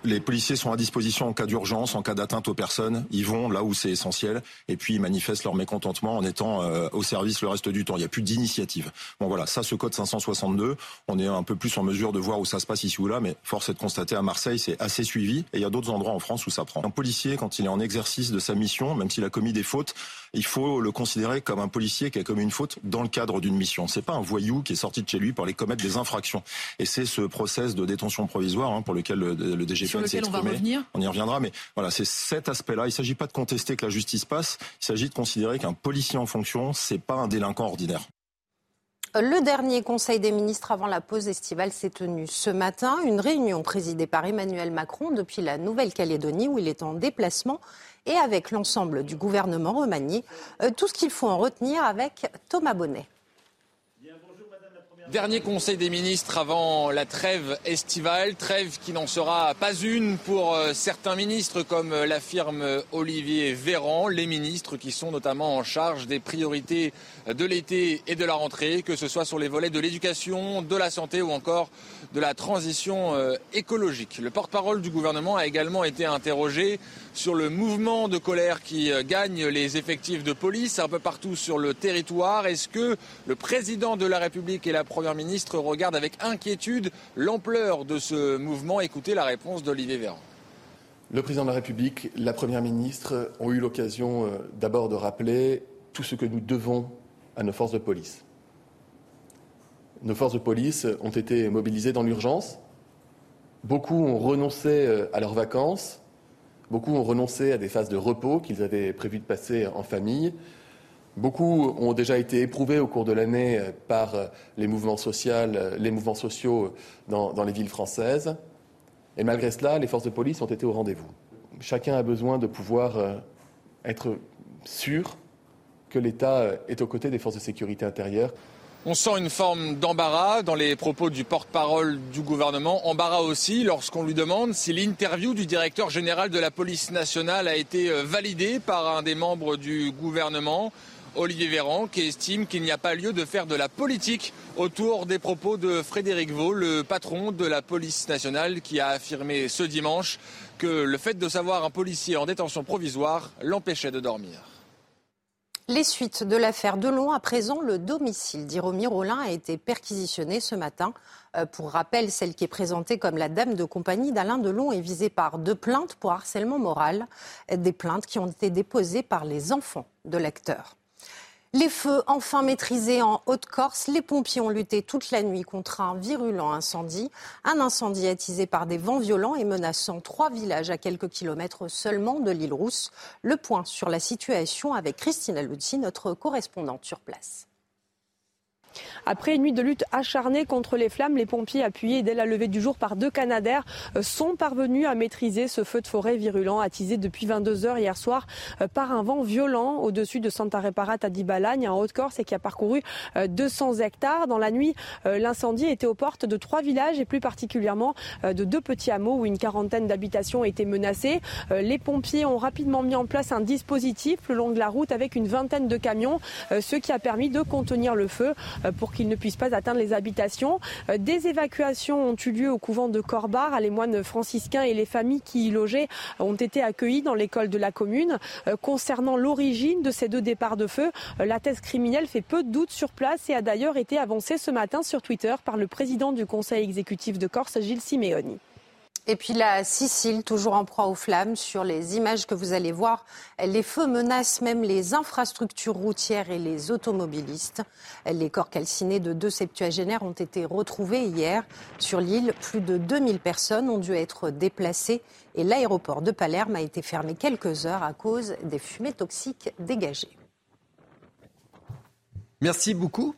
Les policiers sont à disposition en cas d'urgence, en cas d'atteinte aux personnes. Ils vont là où c'est essentiel et puis ils manifestent leur mécontentement en étant euh, au service le reste du temps. Il n'y a plus d'initiative. Bon voilà, ça, ce code 562, on est un peu plus en mesure de voir où ça se passe ici ou là, mais force est de constater à Marseille, c'est assez suivi et il y a d'autres endroits en France où ça prend. Un policier, quand il est en exercice de sa mission, même s'il a commis des fautes, il faut le considérer comme un policier qui a commis une faute dans le cadre d'une mission. C'est pas un voyou qui est sorti de chez lui pour aller commettre des infractions. Et c'est ce process de détention provisoire hein, pour lequel le, le DGPN s'est exprimé. On, on y reviendra, mais voilà, c'est cet aspect-là. Il ne s'agit pas de contester que la justice passe. Il s'agit de considérer qu'un policier en fonction, c'est pas un délinquant ordinaire.
Le dernier Conseil des ministres avant la pause estivale s'est tenu ce matin. Une réunion présidée par Emmanuel Macron depuis la Nouvelle-Calédonie où il est en déplacement et avec l'ensemble du gouvernement remanié. Euh, tout ce qu'il faut en retenir avec Thomas Bonnet.
Dernier conseil des ministres avant la trêve estivale, trêve qui n'en sera pas une pour euh, certains ministres comme l'affirme Olivier Véran, les ministres qui sont notamment en charge des priorités de l'été et de la rentrée, que ce soit sur les volets de l'éducation, de la santé ou encore de la transition euh, écologique. Le porte-parole du gouvernement a également été interrogé sur le mouvement de colère qui euh, gagne les effectifs de police un peu partout sur le territoire. Est-ce que le président de la République et la première ministre regardent avec inquiétude l'ampleur de ce mouvement? Écoutez la réponse d'Olivier Véran.
Le président de la République, la première ministre ont eu l'occasion euh, d'abord de rappeler tout ce que nous devons à nos forces de police. Nos forces de police ont été mobilisées dans l'urgence. Beaucoup ont renoncé euh, à leurs vacances. Beaucoup ont renoncé à des phases de repos qu'ils avaient prévu de passer en famille. Beaucoup ont déjà été éprouvés au cours de l'année euh, par euh, les mouvements, sociaux dans, dans, les villes françaises. Et malgré cela, les forces de police ont été au rendez-vous. Chacun a besoin de pouvoir être sûr que l'État est aux côtés des forces de sécurité intérieure.
On sent une forme d'embarras dans les propos du porte-parole du gouvernement. Embarras aussi lorsqu'on lui demande si l'interview du directeur général de la police nationale a été euh, validée par un des membres du gouvernement. Olivier Véran, qui estime qu'il n'y a pas lieu de faire de la politique autour des propos de Frédéric Vaux, le patron de la police nationale, qui a affirmé ce dimanche que le fait de savoir un policier en détention provisoire l'empêchait de dormir.
Les suites de l'affaire Delon, à présent, le domicile d'Iromi Rollin a été perquisitionné ce matin. Euh, pour rappel, celle qui est présentée comme la dame de compagnie d'Alain Delon est visée par deux plaintes pour harcèlement moral, des plaintes qui ont été déposées par les enfants de l'acteur. Les feux enfin maîtrisés en Haute-Corse, les pompiers ont lutté toute la nuit contre un virulent incendie. Un incendie attisé par des vents violents et menaçant trois villages à quelques kilomètres seulement de l'île Rousse. Le point sur la situation avec Christina Luzzi, notre correspondante sur place.
Après une nuit de lutte acharnée contre les flammes, les pompiers, appuyés dès la levée du jour par deux Canadaires, euh, sont parvenus à maîtriser ce feu de forêt virulent attisé depuis 22 heures hier soir euh, par un vent violent au-dessus de Santa Reparat à Dibalagne, en Haute-Corse, et qui a parcouru 200 euh, hectares. Dans la nuit, l'incendie était aux portes de trois villages et plus particulièrement de deux petits hameaux où une quarantaine d'habitations étaient menacées. Les pompiers ont rapidement mis en place un dispositif le long de la route avec une vingtaine de camions, ce qui a permis de contenir le feu pour qu'ils ne puissent pas atteindre les habitations. Euh, des évacuations ont eu lieu au couvent de Corbar. Les moines franciscains et les familles qui y logeaient ont été accueillis dans l'école de la commune. Euh, concernant l'origine de ces deux départs de feu, euh, la thèse criminelle fait peu de doute sur place et a d'ailleurs été avancée ce matin sur Twitter par le président du conseil exécutif de Corse, Gilles Simeoni.
Et puis la Sicile, toujours en proie aux flammes, sur les images que vous allez voir, les feux menacent même les infrastructures routières et les automobilistes. Les corps calcinés de deux septuagénaires ont été retrouvés hier sur l'île. Plus de 2000 personnes ont dû être déplacées et l'aéroport de Palerme a été fermé quelques heures à cause des fumées toxiques dégagées.
Merci beaucoup,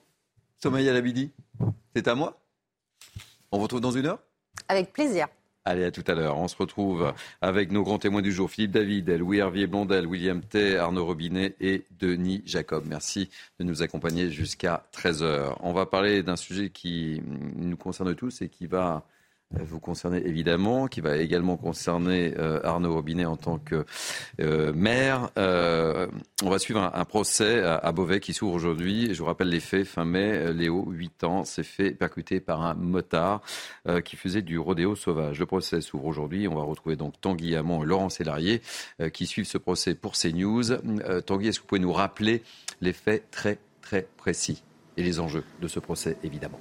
Sommeil Labidi. C'est à moi. On vous retrouve dans une heure
Avec plaisir.
Allez, à tout à l'heure. On se retrouve avec nos grands témoins du jour, Philippe David, Louis Hervier Blondel, William T, Arnaud Robinet et Denis Jacob. Merci de nous accompagner jusqu'à 13h. On va parler d'un sujet qui nous concerne tous et qui va vous concernez évidemment, qui va également concerner euh, Arnaud Robinet en tant que euh, maire. Euh, on va suivre un, procès à, Beauvais qui s'ouvre aujourd'hui. Je vous rappelle les faits. Fin mai, Léo, 8 ans, s'est fait percuter par un motard qui faisait du rodéo sauvage. Le procès s'ouvre aujourd'hui. On va retrouver donc Tanguy Hamon et Laurent Sélarié qui suivent ce procès pour CNews. Tanguy, est-ce que vous pouvez nous rappeler les faits très très précis et les enjeux de ce procès, évidemment?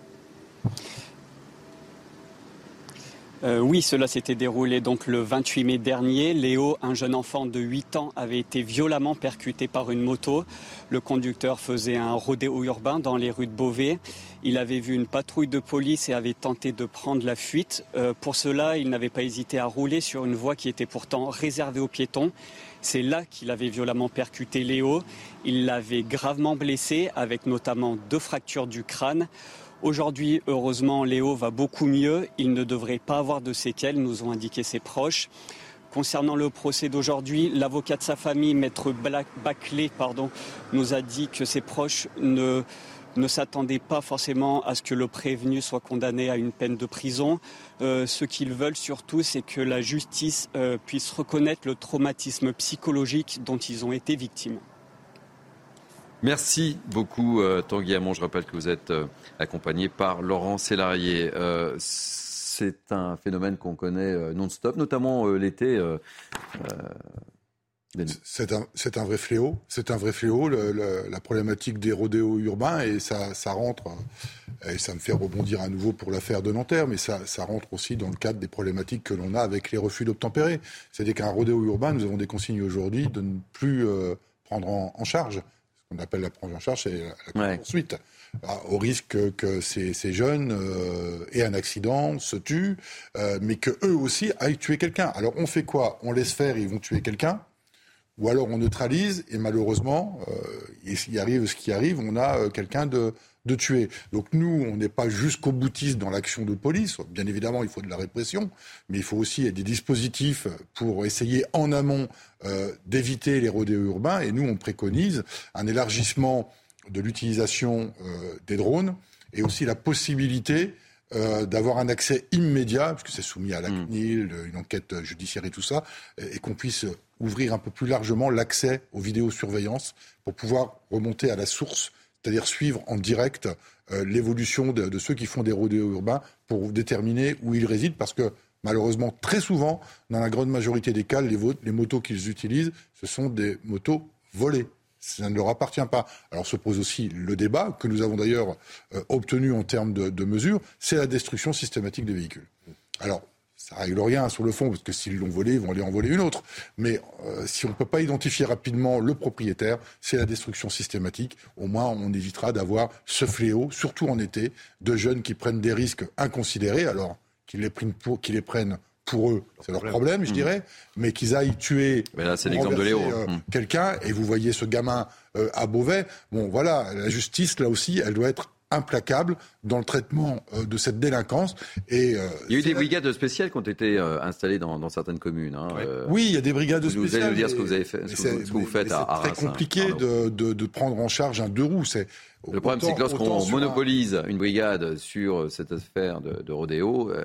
Euh, oui, cela s'était déroulé donc le 28 mai dernier. Léo, un jeune enfant de 8 ans, avait été violemment percuté par une moto. Le conducteur faisait un rodéo urbain dans les rues de Beauvais. Il avait vu une patrouille de police et avait tenté de prendre la fuite. Euh, pour cela, il n'avait pas hésité à rouler sur une voie qui était pourtant réservée aux piétons. C'est là qu'il avait violemment percuté Léo. Il l'avait gravement blessé avec notamment deux fractures du crâne. Aujourd'hui, heureusement, Léo va beaucoup mieux. Il ne devrait pas avoir de séquelles, nous ont indiqué ses proches. Concernant le procès d'aujourd'hui, l'avocat de sa famille, maître Baclé, pardon, nous a dit que ses proches ne, s'attendaient pas forcément à ce que le prévenu soit condamné à une peine de prison. Euh, ce qu'ils veulent surtout, c'est que la justice euh, puisse reconnaître le traumatisme psychologique dont ils ont été victimes.
Merci beaucoup euh, Tanguy Hamon. Je rappelle que vous êtes euh, accompagné par Laurent Sélarié. Euh, c'est un phénomène qu'on connaît non-stop, notamment l'été.
C'est un, vrai fléau. C'est un vrai fléau, la problématique des rodéos urbains, et ça, rentre, et ça me fait rebondir à nouveau pour l'affaire de Nanterre, mais ça, rentre aussi dans le cadre des problématiques que l'on a avec les refus d'obtempérer. C'est-à-dire qu'un rodéo urbain, nous avons des consignes aujourd'hui de ne plus prendre en charge qu'on appelle la prise en charge, c'est la, poursuite. Ah, au risque que, ces, jeunes euh, aient un accident, se tuent, euh, mais que eux aussi aillent tuer quelqu'un. Alors on fait quoi? On laisse faire, ils vont tuer quelqu'un, ou alors on neutralise et malheureusement, euh, il arrive ce qui arrive, on a quelqu'un de, de tuer. Donc nous, on n'est pas jusqu'au boutiste dans l'action de police. Bien évidemment, il faut de la répression, mais il faut aussi des dispositifs pour essayer en amont d'éviter les rodéos urbains. Et nous, on préconise un élargissement de l'utilisation euh, des drones et aussi la possibilité euh, d'avoir un accès immédiat, puisque c'est soumis à la mm. CNIL, une enquête judiciaire et tout ça, et qu'on puisse ouvrir un peu plus largement l'accès aux vidéosurveillances pour pouvoir remonter à la source, c'est-à-dire suivre en direct euh, l'évolution de, ceux qui font des rodéos urbains pour déterminer où ils résident, parce que malheureusement, très souvent, dans la grande majorité des cas, les, motos qu'ils utilisent, ce sont des motos volées ça ne leur appartient pas. Alors se pose aussi le débat, que nous avons d'ailleurs euh, obtenu en termes de, mesures, c'est la destruction systématique des véhicules. Alors, ça règle rien sur le fond, parce que s'ils l'ont volé, ils vont aller en voler une autre. Mais euh, si on ne peut pas identifier rapidement le propriétaire, c'est la destruction systématique. Au moins, on évitera d'avoir ce fléau, surtout en été, de jeunes qui prennent des risques inconsidérés, alors qu'ils les prennent pour, qu'ils les prennent pour eux, c'est leur problème, je mmh. dirais, mais qu'ils aillent tuer
Léo.
Euh, mmh. quelqu'un, et vous voyez ce gamin euh, à Beauvais, bon voilà, la justice, là aussi, elle doit être implacable dans le traitement euh, de cette délinquance. Et,
il y a eu des brigades spéciales qui ont été installées dans, certaines communes. Hein,
oui, il y a des brigades spéciales.
Vous allez nous dire ce que vous, avez fait, ce que, vous faites à
C'est très compliqué de, de, de, prendre en charge un deux roues. C'est
le problème, c'est que lorsqu'on monopolise une brigade sur cette affaire de, rodéo. Euh,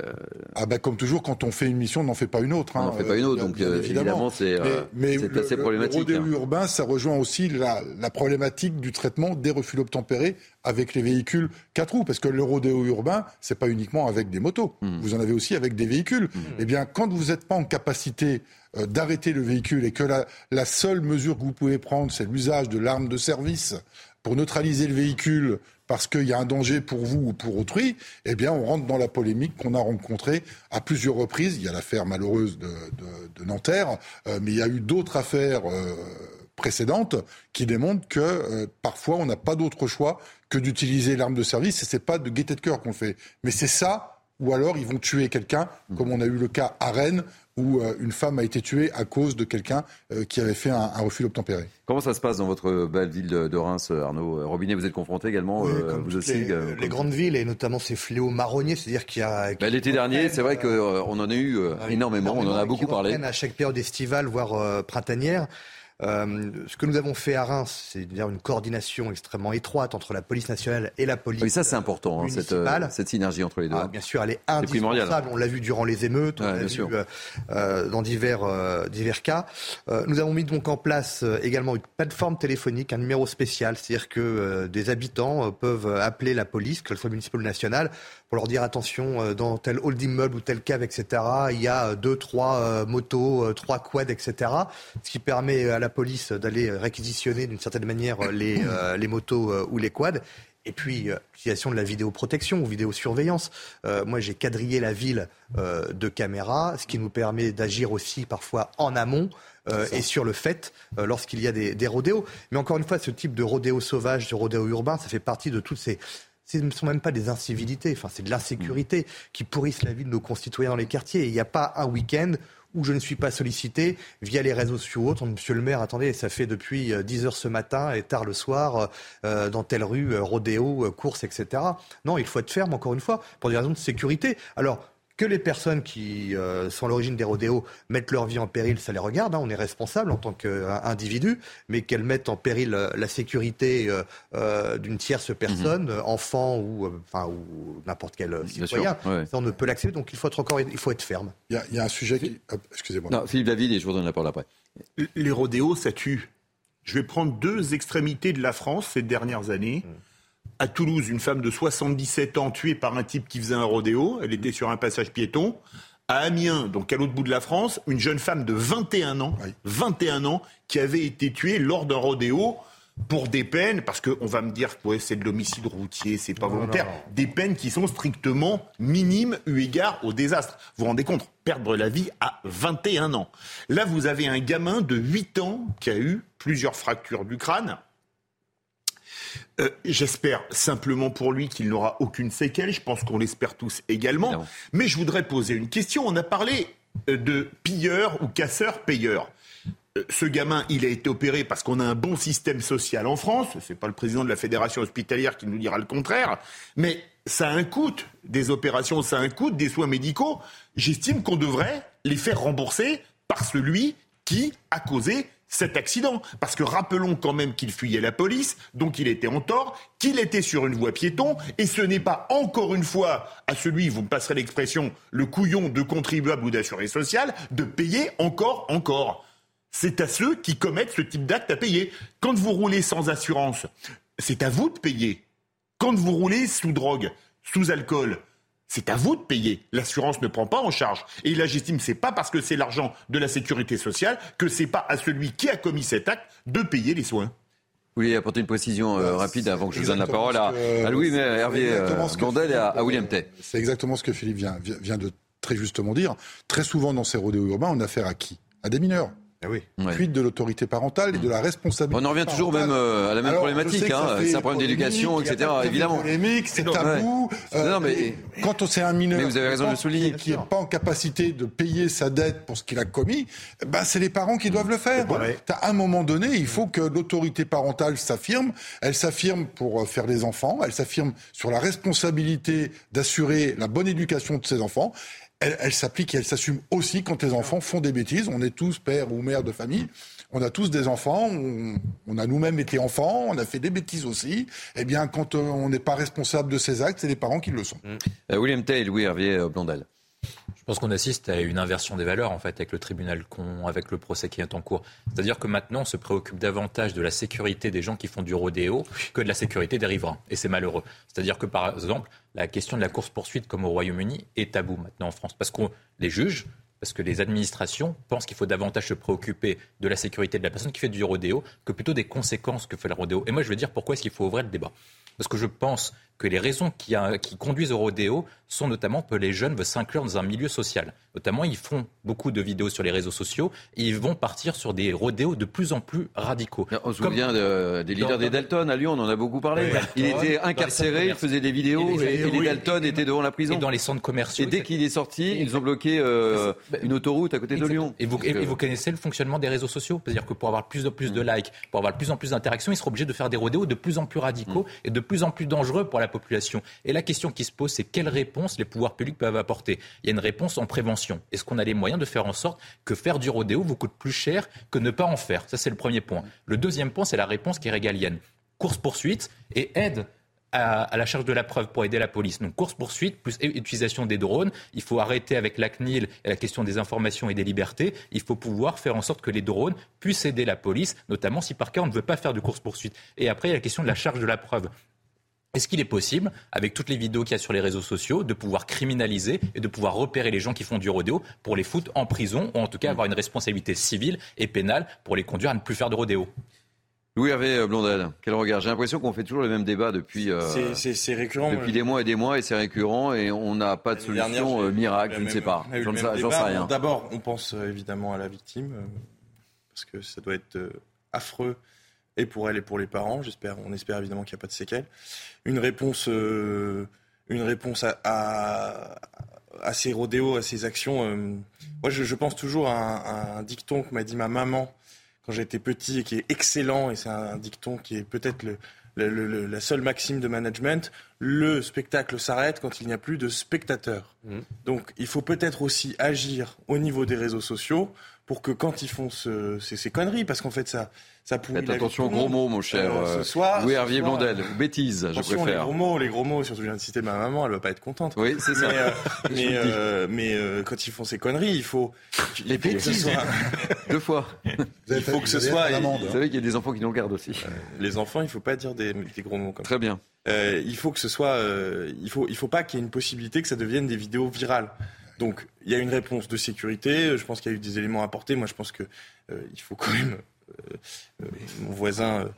ah ben, comme toujours, quand on fait une mission, on n'en fait pas une autre.
On n'en fait pas une autre, donc euh, évidemment, c'est euh, assez problématique.
Le rodéo urbain, ça rejoint aussi la, problématique du traitement des refus obtempérés avec les véhicules 4 roues, parce que le rodéo urbain, c'est pas uniquement avec des motos. Hmm. Vous en avez aussi avec des véhicules. Hmm. Eh bien, quand vous n'êtes pas en capacité d'arrêter le véhicule et que la, la seule mesure que vous pouvez prendre, c'est l'usage de l'arme de service pour neutraliser le véhicule parce qu'il y a un danger pour vous ou pour autrui, eh bien, on rentre dans la polémique qu'on a rencontrée à plusieurs reprises. Il y a l'affaire malheureuse de, de, Nanterre, euh, mais il y a eu d'autres affaires euh, précédentes qui démontrent que euh, parfois on n'a pas d'autre choix que d'utiliser l'arme de service. Et c'est pas de gaieté de cœur qu'on fait, mais c'est ça. Ou alors ils vont tuer quelqu'un, comme on a eu le cas à Rennes, où euh, une femme a été tuée à cause de quelqu'un euh, qui avait fait un, refus d'obtempérer.
Comment ça se passe dans votre belle ville de, Reims, Arnaud Robinet? Vous êtes confronté également,
euh,
vous aussi
Les, grandes villes et notamment ces fléaux marronniers, c'est-à-dire qu'il y a.
Bah, l'été dernier, c'est vrai qu'on en a eu énormément, on en a beaucoup parlé.
À chaque période estivale, voire printanière. Euh, ce que nous avons fait à Reims, c'est une coordination extrêmement étroite entre la police nationale et la police.
Oui, ça c'est important, hein, cette, euh, cette, synergie entre les deux. Ah,
bien sûr, elle est indispensable. On l'a vu durant les émeutes, on l'a vu euh, dans divers, divers cas. nous avons mis donc en place également une plateforme téléphonique, un numéro spécial, c'est-à-dire que des habitants peuvent appeler la police, que ce soit municipale ou nationale, pour leur dire attention, dans tel hall d'immeuble ou telle cave, etc., il y a deux, trois motos, trois quads, etc., ce qui permet à la police d'aller réquisitionner d'une certaine manière les, euh, les motos euh, ou les quads. Et puis, euh, l'utilisation de la vidéoprotection ou vidéosurveillance. moi, j'ai quadrillé la ville de caméras, ce qui nous permet d'agir aussi parfois en amont. et sur le fait lorsqu'il y a des, des, rodéos. Mais encore une fois, ce type de rodéo sauvage, de rodéo urbain, ça fait partie de toutes ces... Ce ne sont même pas des incivilités, enfin, c'est de l'insécurité qui pourrissent la vie de nos concitoyens dans les quartiers. il n'y a pas un week-end où je ne suis pas sollicité via les réseaux sociaux autres. Monsieur le maire, attendez, ça fait depuis 10 euh, heures ce matin et tard le soir euh, dans telle rue, euh, rodéo, course, etc. Non, il faut être ferme, encore une fois, pour des raisons de sécurité. Alors, que les personnes qui euh, sont à l'origine des rodéos mettent leur vie en péril, ça les regarde, hein, on est responsable en tant qu'individu, mais qu'elles mettent en péril euh, la sécurité euh, d'une tierce personne, mhm. enfant ou, enfin, ou n'importe quel citoyen, ça, on ne peut l'accepter, donc il faut être encore, il faut être ferme.
Il y a, un sujet qui... Excusez-moi.
Non, Philippe David, et je vous donne la parole après.
Les rodéos, ça tue. Je vais prendre deux extrémités de la France ces dernières années. Mm à Toulouse, une femme de 77 ans tuée par un type qui faisait un rodéo. Elle était sur un passage piéton. À Amiens, donc à l'autre bout de la France, une jeune femme de 21 ans, 21 ans, qui avait été tuée lors d'un rodéo pour des peines, parce qu'on va me dire que c'est de l'homicide routier, c'est pas volontaire, des peines qui sont strictement minimes eu égard au désastre. Vous vous rendez compte Perdre la vie à 21 ans. Là, vous avez un gamin de 8 ans qui a eu plusieurs fractures du crâne, Euh, j'espère simplement pour lui qu'il n'aura aucune séquelle. Je pense qu'on l'espère tous également. Mais je voudrais poser une question. On a parlé euh, de pilleurs ou casseurs-payeurs. Euh, ce gamin, il a été opéré parce qu'on a un bon système social en France. Ce n'est pas le président de la fédération hospitalière qui nous dira le contraire. Mais ça a un coût. Des opérations, ça a un coût. Des soins médicaux. J'estime qu'on devrait les faire rembourser par celui qui a causé cet accident. Parce que rappelons quand même qu'il fuyait la police, donc il était en tort, qu'il était sur une voie piéton, et ce n'est pas encore une fois à celui, vous me passerez l'expression, le couillon de contribuable ou d'assuré social, de payer encore, encore. C'est à ceux qui commettent ce type d'acte à payer. Quand vous roulez sans assurance, c'est à vous de payer. Quand vous roulez sous drogue, sous alcool, c'est à vous de payer. L'assurance ne prend pas en charge. Et là, j'estime que c'est pas parce que c'est l'argent de la sécurité sociale que c'est pas à celui qui a commis cet acte de payer les soins.
Oui, apporter une précision euh, rapide avant que je vous donne la parole à, Louis mais Hervé euh, et à, William Tay.
C'est exactement ce que Philippe vient, vient de très justement dire. Très souvent dans ces rodéos urbains, on a affaire à qui? À des mineurs. Ah oui. de l'autorité parentale et de la responsabilité.
On en revient toujours même euh, à la même problématique. Hein. C'est un problème d'éducation, etc. Évidemment.
Polémique, c'est tabou. Euh, non, mais quand c'est un mineur,
vous avez raison de souligner,
qui n'est pas en capacité de payer sa dette pour ce qu'il a commis, ben c'est les parents qui doivent le faire. À un moment donné, il faut que l'autorité parentale s'affirme. Elle s'affirme pour euh, faire des enfants. Elle s'affirme sur la responsabilité d'assurer la bonne éducation de ses enfants elle, s'applique et elle s'assume aussi quand les enfants font des bêtises. On est tous pères ou mères de famille. On a tous des enfants, on, a nous-mêmes été enfants, on a fait des bêtises aussi. Eh bien, quand euh, on n'est pas responsable de ces actes, c'est les parents qui le sont.
Euh, William Tay, Louis Hervier euh, Blondel.
Je pense qu'on assiste à une inversion des valeurs, en fait, avec le tribunal avec le procès qui est en cours. C'est-à-dire que maintenant, on se préoccupe davantage de la sécurité des gens qui font du rodéo que de la sécurité des riverains. Et c'est malheureux. C'est-à-dire que, par exemple, la question de la course-poursuite, comme au Royaume-Uni, est tabou maintenant en France. Parce que les juges, parce que les administrations pensent qu'il faut davantage se préoccuper de la sécurité de la personne qui fait du rodéo que plutôt des conséquences que fait le rodéo. Et moi, je veux dire pourquoi est-ce qu'il faut ouvrir le débat? Parce que je pense que les raisons qui, qui, conduisent au rodéo sont notamment que les jeunes veulent s'inclure dans un milieu social. Notamment, ils font beaucoup de vidéos sur les réseaux sociaux et ils vont partir sur des rodéos de plus en plus radicaux.
On se souvient des leaders des Dalton à Lyon, on en a beaucoup parlé. il était incarcéré, il faisait des vidéos et, les, Dalton étaient devant la prison.
Et dans les centres commerciaux.
Et dès qu'il est sorti, ils ont bloqué euh, une autoroute à côté de Lyon.
Et vous, vous connaissez le fonctionnement des réseaux sociaux C'est-à-dire que pour avoir plus de plus de mm. likes, pour avoir de plus en plus d'interactions, ils seront obligés de faire des rodéos de plus en plus radicaux mm. et de plus en plus dangereux pour la population. Et la question qui se pose, c'est quelle réponse les pouvoirs publics peuvent apporter Il y a une réponse en prévention. Est-ce qu'on a les moyens de faire en sorte que faire du rodéo vous coûte plus cher que ne pas en faire? Ça, c'est le premier point. Le deuxième point, c'est la réponse qui est régalienne. Course-poursuite et aide à, la charge de la preuve pour aider la police. Donc course-poursuite, plus utilisation des drones. Il faut arrêter avec la CNIL et la question des informations et des libertés. Il faut pouvoir faire en sorte que les drones puissent aider la police, notamment si par cas on ne veut pas faire de course-poursuite. Et après, il y a la question de la charge de la preuve. Est-ce qu'il est possible, avec toutes les vidéos qu'il y a sur les réseaux sociaux, de pouvoir criminaliser et de pouvoir repérer les gens qui font du rodéo pour les foutre en prison ou en tout cas avoir une responsabilité civile et pénale pour les conduire à ne plus faire de rodéo?
Louis Hervé Blondel, quel regard? J'ai l'impression qu'on fait toujours le même débat depuis,
euh, c'est, récurrent,
depuis des mois et des mois et c'est récurrent et on n'a pas de solution euh, miracle, je ne sais pas. J'en, sais rien.
D'abord, on pense euh, évidemment à la victime parce que ça doit être affreux et pour elle et pour les parents. J'espère, on espère évidemment qu'il n'y a pas de séquelles. Une réponse, euh, une réponse à, à, ces rodéos, à ces actions. Euh, moi, je, pense toujours à un, dicton que m'a dit ma maman quand j'étais petit et qui est excellent. Et c'est un, dicton qui est peut-être le, la seule maxime de management, le spectacle s'arrête quand il n'y a plus de spectateurs. Mmh. Donc il faut peut-être aussi agir au niveau des réseaux sociaux pour que quand ils font ce, ces, conneries, parce qu'en fait ça, ça
Faites attention aux gros mots, mon cher. Euh, ce soir, Louis Hervier Blondel, bêtises, je préfère.
Les gros mots, les gros mots, surtout je viens de citer ma maman, elle va pas être contente.
Oui, c'est ça.
Mais, euh, mais, euh, quand ils font ces conneries, il faut.
Les bêtises. Deux fois.
il faut que ce soit.
Vous savez qu'il y a des enfants qui nous regardent aussi.
les enfants, il faut pas dire des, des gros mots comme
Très bien.
il faut que ce soit. il faut, il faut pas qu'il y ait une possibilité que ça devienne des vidéos virales. Donc, il y a une réponse de sécurité. Je pense qu'il y a eu des éléments apportés. Moi, je pense qu'il euh, faut quand même mon voisin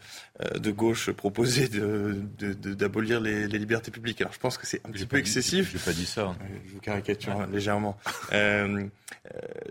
de gauche proposait d'abolir de, les, libertés publiques. Alors je pense que c'est un petit peu excessif.
Je n'ai pas dit ça.
Je vous caricature hein, légèrement. je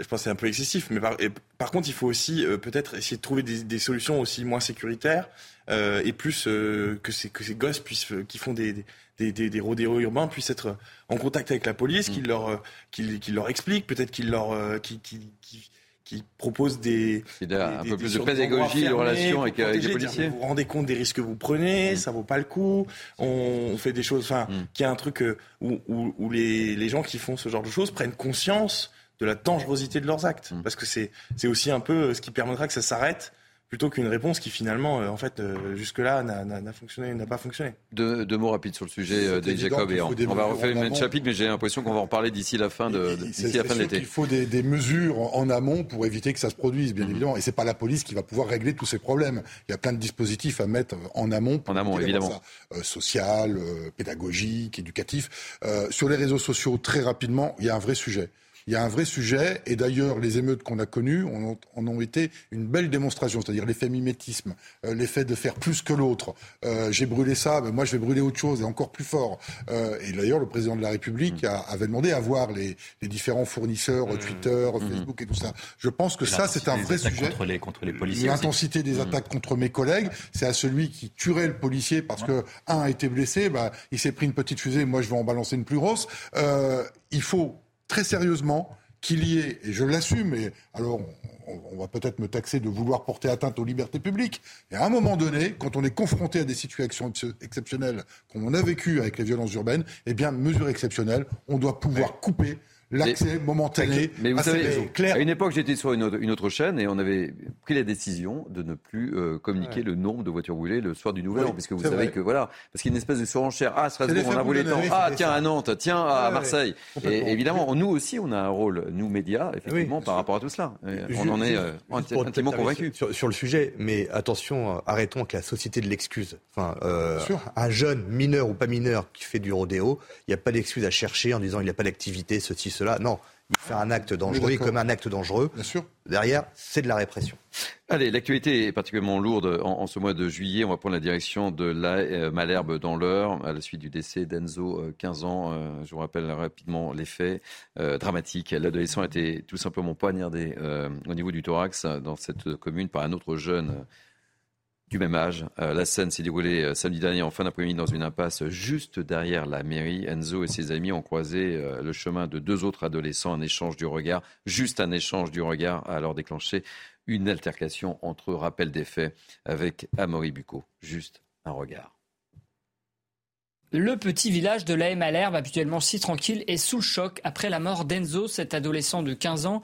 pense que c'est un peu excessif. Mais par, par contre, il faut aussi peut-être essayer de trouver des, des, solutions aussi moins sécuritaires et plus que, ces, que ces gosses puissent, qui font des, des, des, des rodéos urbains puissent être en contact avec la police, mm. qu'ils leur, qu'ils, leur expliquent, peut-être qu'ils leur, qui, qui, qui, propose des,
des un peu plus de pédagogie de relation avec, avec, les policiers.
vous vous rendez compte des risques que vous prenez, mm. ça vaut pas le coup. On, fait des choses, enfin, mm. qu'il y a un truc euh, où, où, où les, les, gens qui font ce genre de choses prennent conscience de la dangerosité de leurs actes, parce que c'est c'est aussi un peu ce qui permettra que ça s'arrête plutôt qu'une réponse qui finalement, euh, en fait, euh, jusque-là, n'a fonctionné, n'a pas fonctionné.
Deux, deux, mots rapides sur le sujet, euh, des Jacob. Et on, va refaire une même chapitre, mais j'ai l'impression qu'on va en parler d'ici la fin de, d'ici la fin de l'été.
Il faut des, des, mesures en amont pour éviter que ça se produise, bien mhm. évidemment. Et c'est pas la police qui va pouvoir régler tous ces problèmes. Il y a plein de dispositifs à mettre en amont.
en amont, évidemment.
Ça, social, pédagogique, éducatif. sur les réseaux sociaux, très rapidement, il y a un vrai sujet il y a un vrai sujet, et d'ailleurs les émeutes qu'on a connues en ont, été une belle démonstration, c'est-à-dire l'effet mimétisme, euh, l'effet de faire plus que l'autre. Euh, j'ai brûlé ça, mais moi je vais brûler autre chose et encore plus fort. Euh, et d'ailleurs le président de la République avait demandé à voir les, différents fournisseurs, mmh. Twitter, mmh. Facebook et tout ça. Je pense que ça c'est un vrai sujet.
Contre les, contre les policiers.
L'intensité des attaques contre mes collègues, c'est à celui qui tuerait le policier parce que un a été blessé, bah, il s'est pris une petite fusée, moi je vais en balancer une plus grosse. il faut très sérieusement qu'il y ait, et je l'assume, et alors on, va peut-être me taxer de vouloir porter atteinte aux libertés publiques, et à un moment donné, quand on est confronté à des situations exceptionnelles, comme on a vécu avec les violences urbaines, eh bien, mesure exceptionnelle, on doit pouvoir couper l'accès momentané
mais vous savez, À une époque, j'étais sur une autre, chaîne et on avait pris la décision de ne plus euh, communiquer le nombre de voitures brûlées le soir du Nouvel An, puisque vous savez que voilà, parce qu'il y a une espèce de surenchère. Ah, Strasbourg, on a brûlé tant. Ah, tiens, à Nantes, tiens, à Marseille. Et évidemment, nous aussi, on a un rôle, nous médias, effectivement, par rapport à tout cela. on en est euh, intimement convaincus.
Sur, le sujet, mais attention, euh, arrêtons avec la société de l'excuse. Enfin, un jeune, mineur ou pas mineur, qui fait du rodéo, il n'y a pas d'excuse à chercher en disant il n'y a pas d'activité, ceci, cela non, il fait un acte dangereux comme un acte dangereux.
Bien sûr.
Derrière, c'est de la répression.
Allez, l'actualité est particulièrement lourde en, ce mois de juillet. On va prendre la direction de la euh, Malherbe dans l'heure, à la suite du décès d'Enzo, 15 euh, ans. Euh, je vous rappelle rapidement les faits dramatiques. L'adolescent a été tout simplement poignardé au niveau du thorax dans cette commune par un autre jeune du même âge. Euh, la scène s'est déroulée euh, samedi dernier en fin d'après-midi dans une impasse juste derrière la mairie. Enzo et ses amis ont croisé euh, le chemin de deux autres adolescents, un échange du regard, juste un échange du regard a alors déclenché une altercation entre rappel des faits avec Amaury Bucco. Juste un regard.
Le petit village de la Malherbe, habituellement si tranquille, est sous le choc après la mort d'Enzo, cet adolescent de 15 ans,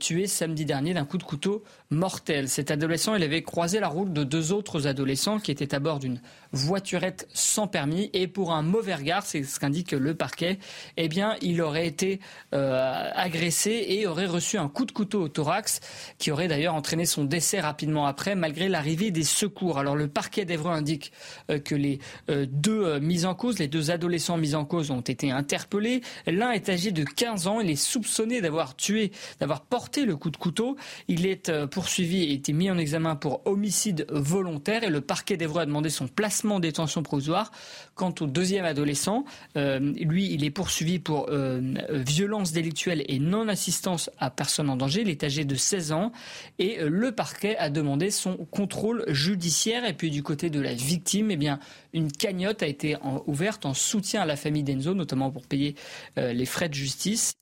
tué samedi dernier d'un coup de couteau mortel. Cet adolescent, il avait croisé la route de deux autres adolescents qui étaient à bord d'une voiturette sans permis et pour un mauvais regard, c'est ce qu'indique le parquet, eh bien, il aurait été euh, agressé et aurait reçu un coup de couteau au thorax qui aurait d'ailleurs entraîné son décès rapidement après malgré l'arrivée des secours. Alors le parquet d'Evreux indique euh, que les euh, deux mis en les deux adolescents mis en cause ont été interpellés. L'un est âgé de 15 ans, il est soupçonné d'avoir tué, d'avoir porté le coup de couteau. Il est poursuivi et été mis en examen pour homicide volontaire et le parquet d'Evreux a demandé son placement en détention provisoire. Quant au deuxième adolescent, euh, lui, il est poursuivi pour euh, violence délictuelle et non-assistance à personne en danger. Il est âgé de 16 ans et euh, le parquet a demandé son contrôle judiciaire. Et puis du côté de la victime, eh bien, une cagnotte a été ouverte en soutien à la famille d'Enzo, notamment pour payer les frais de justice.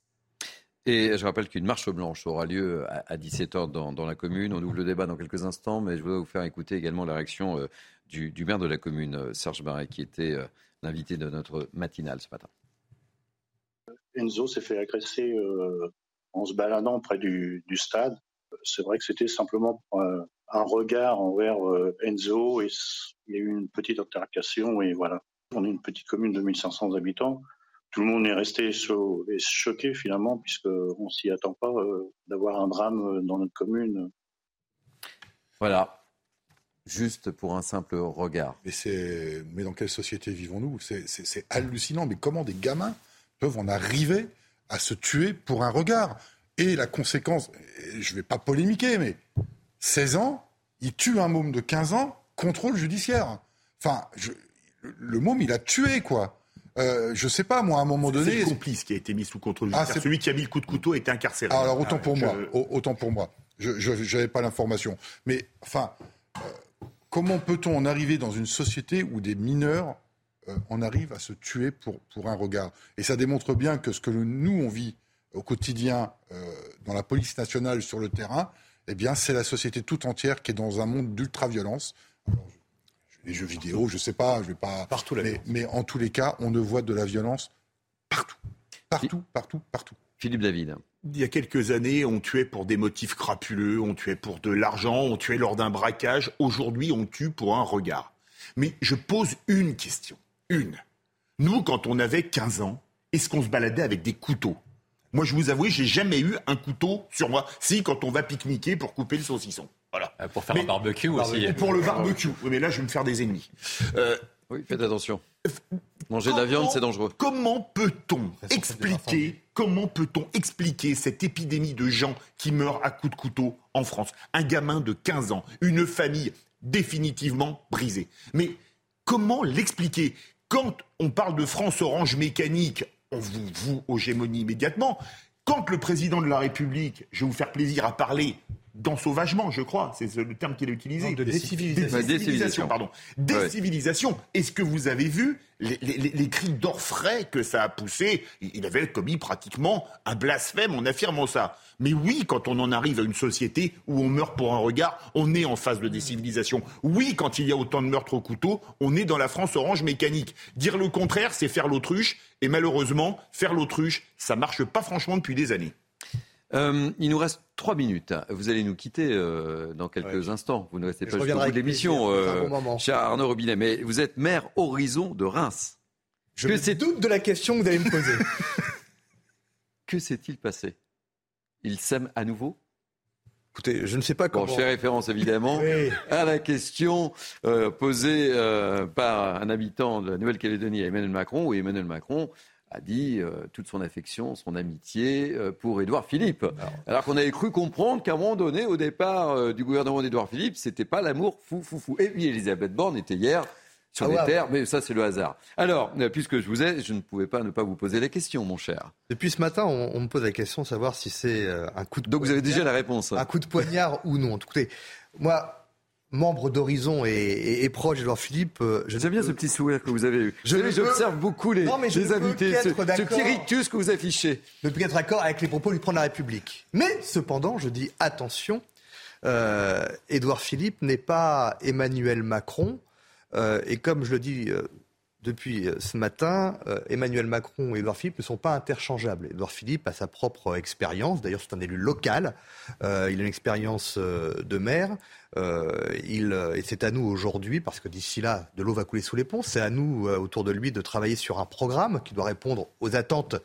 Et je rappelle qu'une marche blanche aura lieu à 17h dans, la commune. On ouvre le débat dans quelques instants, mais je voudrais vous faire écouter également la réaction euh, du, maire de la commune, euh, Serge Barret, qui était euh, l'invité de notre matinale ce matin.
Enzo s'est fait agresser en se baladant près du, stade. C'est vrai que c'était simplement un regard envers Enzo et il y a eu une petite altercation et voilà. On est une petite commune de 1500 habitants tout le monde est resté choqué finalement, puisqu'on ne s'y attend pas euh, d'avoir un drame euh, dans notre commune.
Voilà. Juste pour un simple regard.
Mais, mais dans quelle société vivons-nous? C'est hallucinant. Mais comment des gamins peuvent en arriver à se tuer pour un regard? Et la conséquence, je ne vais pas polémiquer, mais 16 ans, il tue un môme de 15 ans, contrôle judiciaire. Enfin, le môme, il a tué, quoi. Euh, je sais pas, moi, à un moment donné.
C'est le complice qui a été mis sous contrôle ah, judiciaire. Celui qui a mis le coup de couteau est incarcéré.
alors, autant pour moi. Autant pour moi. Je n'avais pas l'information. Mais, enfin, euh, comment peut-on en arriver dans une société où des mineurs euh, en arrivent à se tuer pour, pour un regard? Et ça démontre bien que ce que nous, on vit au quotidien dans la police nationale sur le terrain, eh bien, c'est la société tout entière qui est dans un monde d'ultra-violence les jeux vidéo, je sais pas, je vais pas.
Partout
mais, mais en tous les cas, on ne voit de la violence partout. Partout, partout, partout.
Philippe David.
Il y a quelques années, on tuait pour des motifs crapuleux, on tuait pour de l'argent, on tuait lors d'un braquage. Aujourd'hui, on tue pour un regard. Mais je pose une question. Une. Nous, quand on avait 15 ans, est-ce qu'on se baladait avec des couteaux? Moi, je vous avoue, j'ai jamais eu un couteau sur moi. Si, quand on va pique-niquer pour couper le saucisson. Voilà.
Euh, pour faire un barbecue aussi.
Pour le barbecue. Oui, mais là, je vais me faire des ennemis.
Euh, oui, faites attention. Manger de la viande, c'est dangereux.
Comment peut-on expliquer, comment peut-on expliquer cette épidémie de gens qui meurent à coups de couteau en France? Un gamin de 15 ans, une famille définitivement brisée. Mais comment l'expliquer? Quand on parle de France Orange mécanique, on vous, vous hégémonie immédiatement. Quand le président de la République, je vais vous faire plaisir à parler d'ensauvagement, je crois, c'est le terme qu'il a utilisé.
de décivilisation.
Décivilisation, pardon. Décivilisation. Est-ce que vous avez vu les, cris d'orfraie que ça a poussé? Il avait commis pratiquement un blasphème en affirmant ça. Mais oui, quand on en arrive à une société où on meurt pour un regard, on est en phase de décivilisation. Oui, quand il y a autant de meurtres au couteau, on est dans la France orange mécanique. Dire le contraire, c'est faire l'autruche. Et malheureusement, faire l'autruche, ça marche pas franchement depuis des années.
Euh, il nous reste trois minutes. Vous allez nous quitter euh, dans quelques instants. Vous ne restez pas jusqu'au bout de l'émission, euh, cher Arnaud Robinet. Mais vous êtes maire Horizon de Reims.
Je que me doute de la question que vous allez me poser.
que s'est-il passé? Il sème à nouveau?
Écoutez, je ne sais pas comment.
je fais référence évidemment à la question posée par un habitant de la Nouvelle-Calédonie à Emmanuel Macron, où Emmanuel Macron a dit euh, toute son affection, son amitié euh, pour Édouard Philippe. Alors, qu'on avait cru comprendre qu'à un moment donné, au départ euh, du gouvernement d'Édouard Philippe, c'était pas l'amour fou, fou, fou. Et puis Elisabeth Borne était hier sur ah des terres, mais ça c'est le hasard. Alors, puisque je vous ai, je ne pouvais pas ne pas vous poser la question, mon cher.
Depuis ce matin, on, me pose la question de savoir si c'est un coup de.
Donc vous avez déjà la réponse.
Un coup de poignard ou non. Écoutez, moi, membre d'Horizon et, proche d'Edouard Philippe.
Euh, J'aime bien ce petit sourire que vous avez eu. J'observe beaucoup les, invités, ce, petit rictus que vous affichez.
Je ne peux être d'accord avec les propos du de la République. Mais cependant, je dis attention, euh, Édouard Philippe n'est pas Emmanuel Macron. Euh, et comme je le dis depuis ce matin, Emmanuel Macron et Édouard Philippe ne sont pas interchangeables. Édouard Philippe a sa propre expérience. D'ailleurs, c'est un élu local. il a une expérience de maire. Euh, euh, et c'est à nous aujourd'hui, parce que d'ici là, de l'eau va couler sous les ponts, c'est à nous, euh, autour de lui, de travailler sur un programme qui doit répondre aux attentes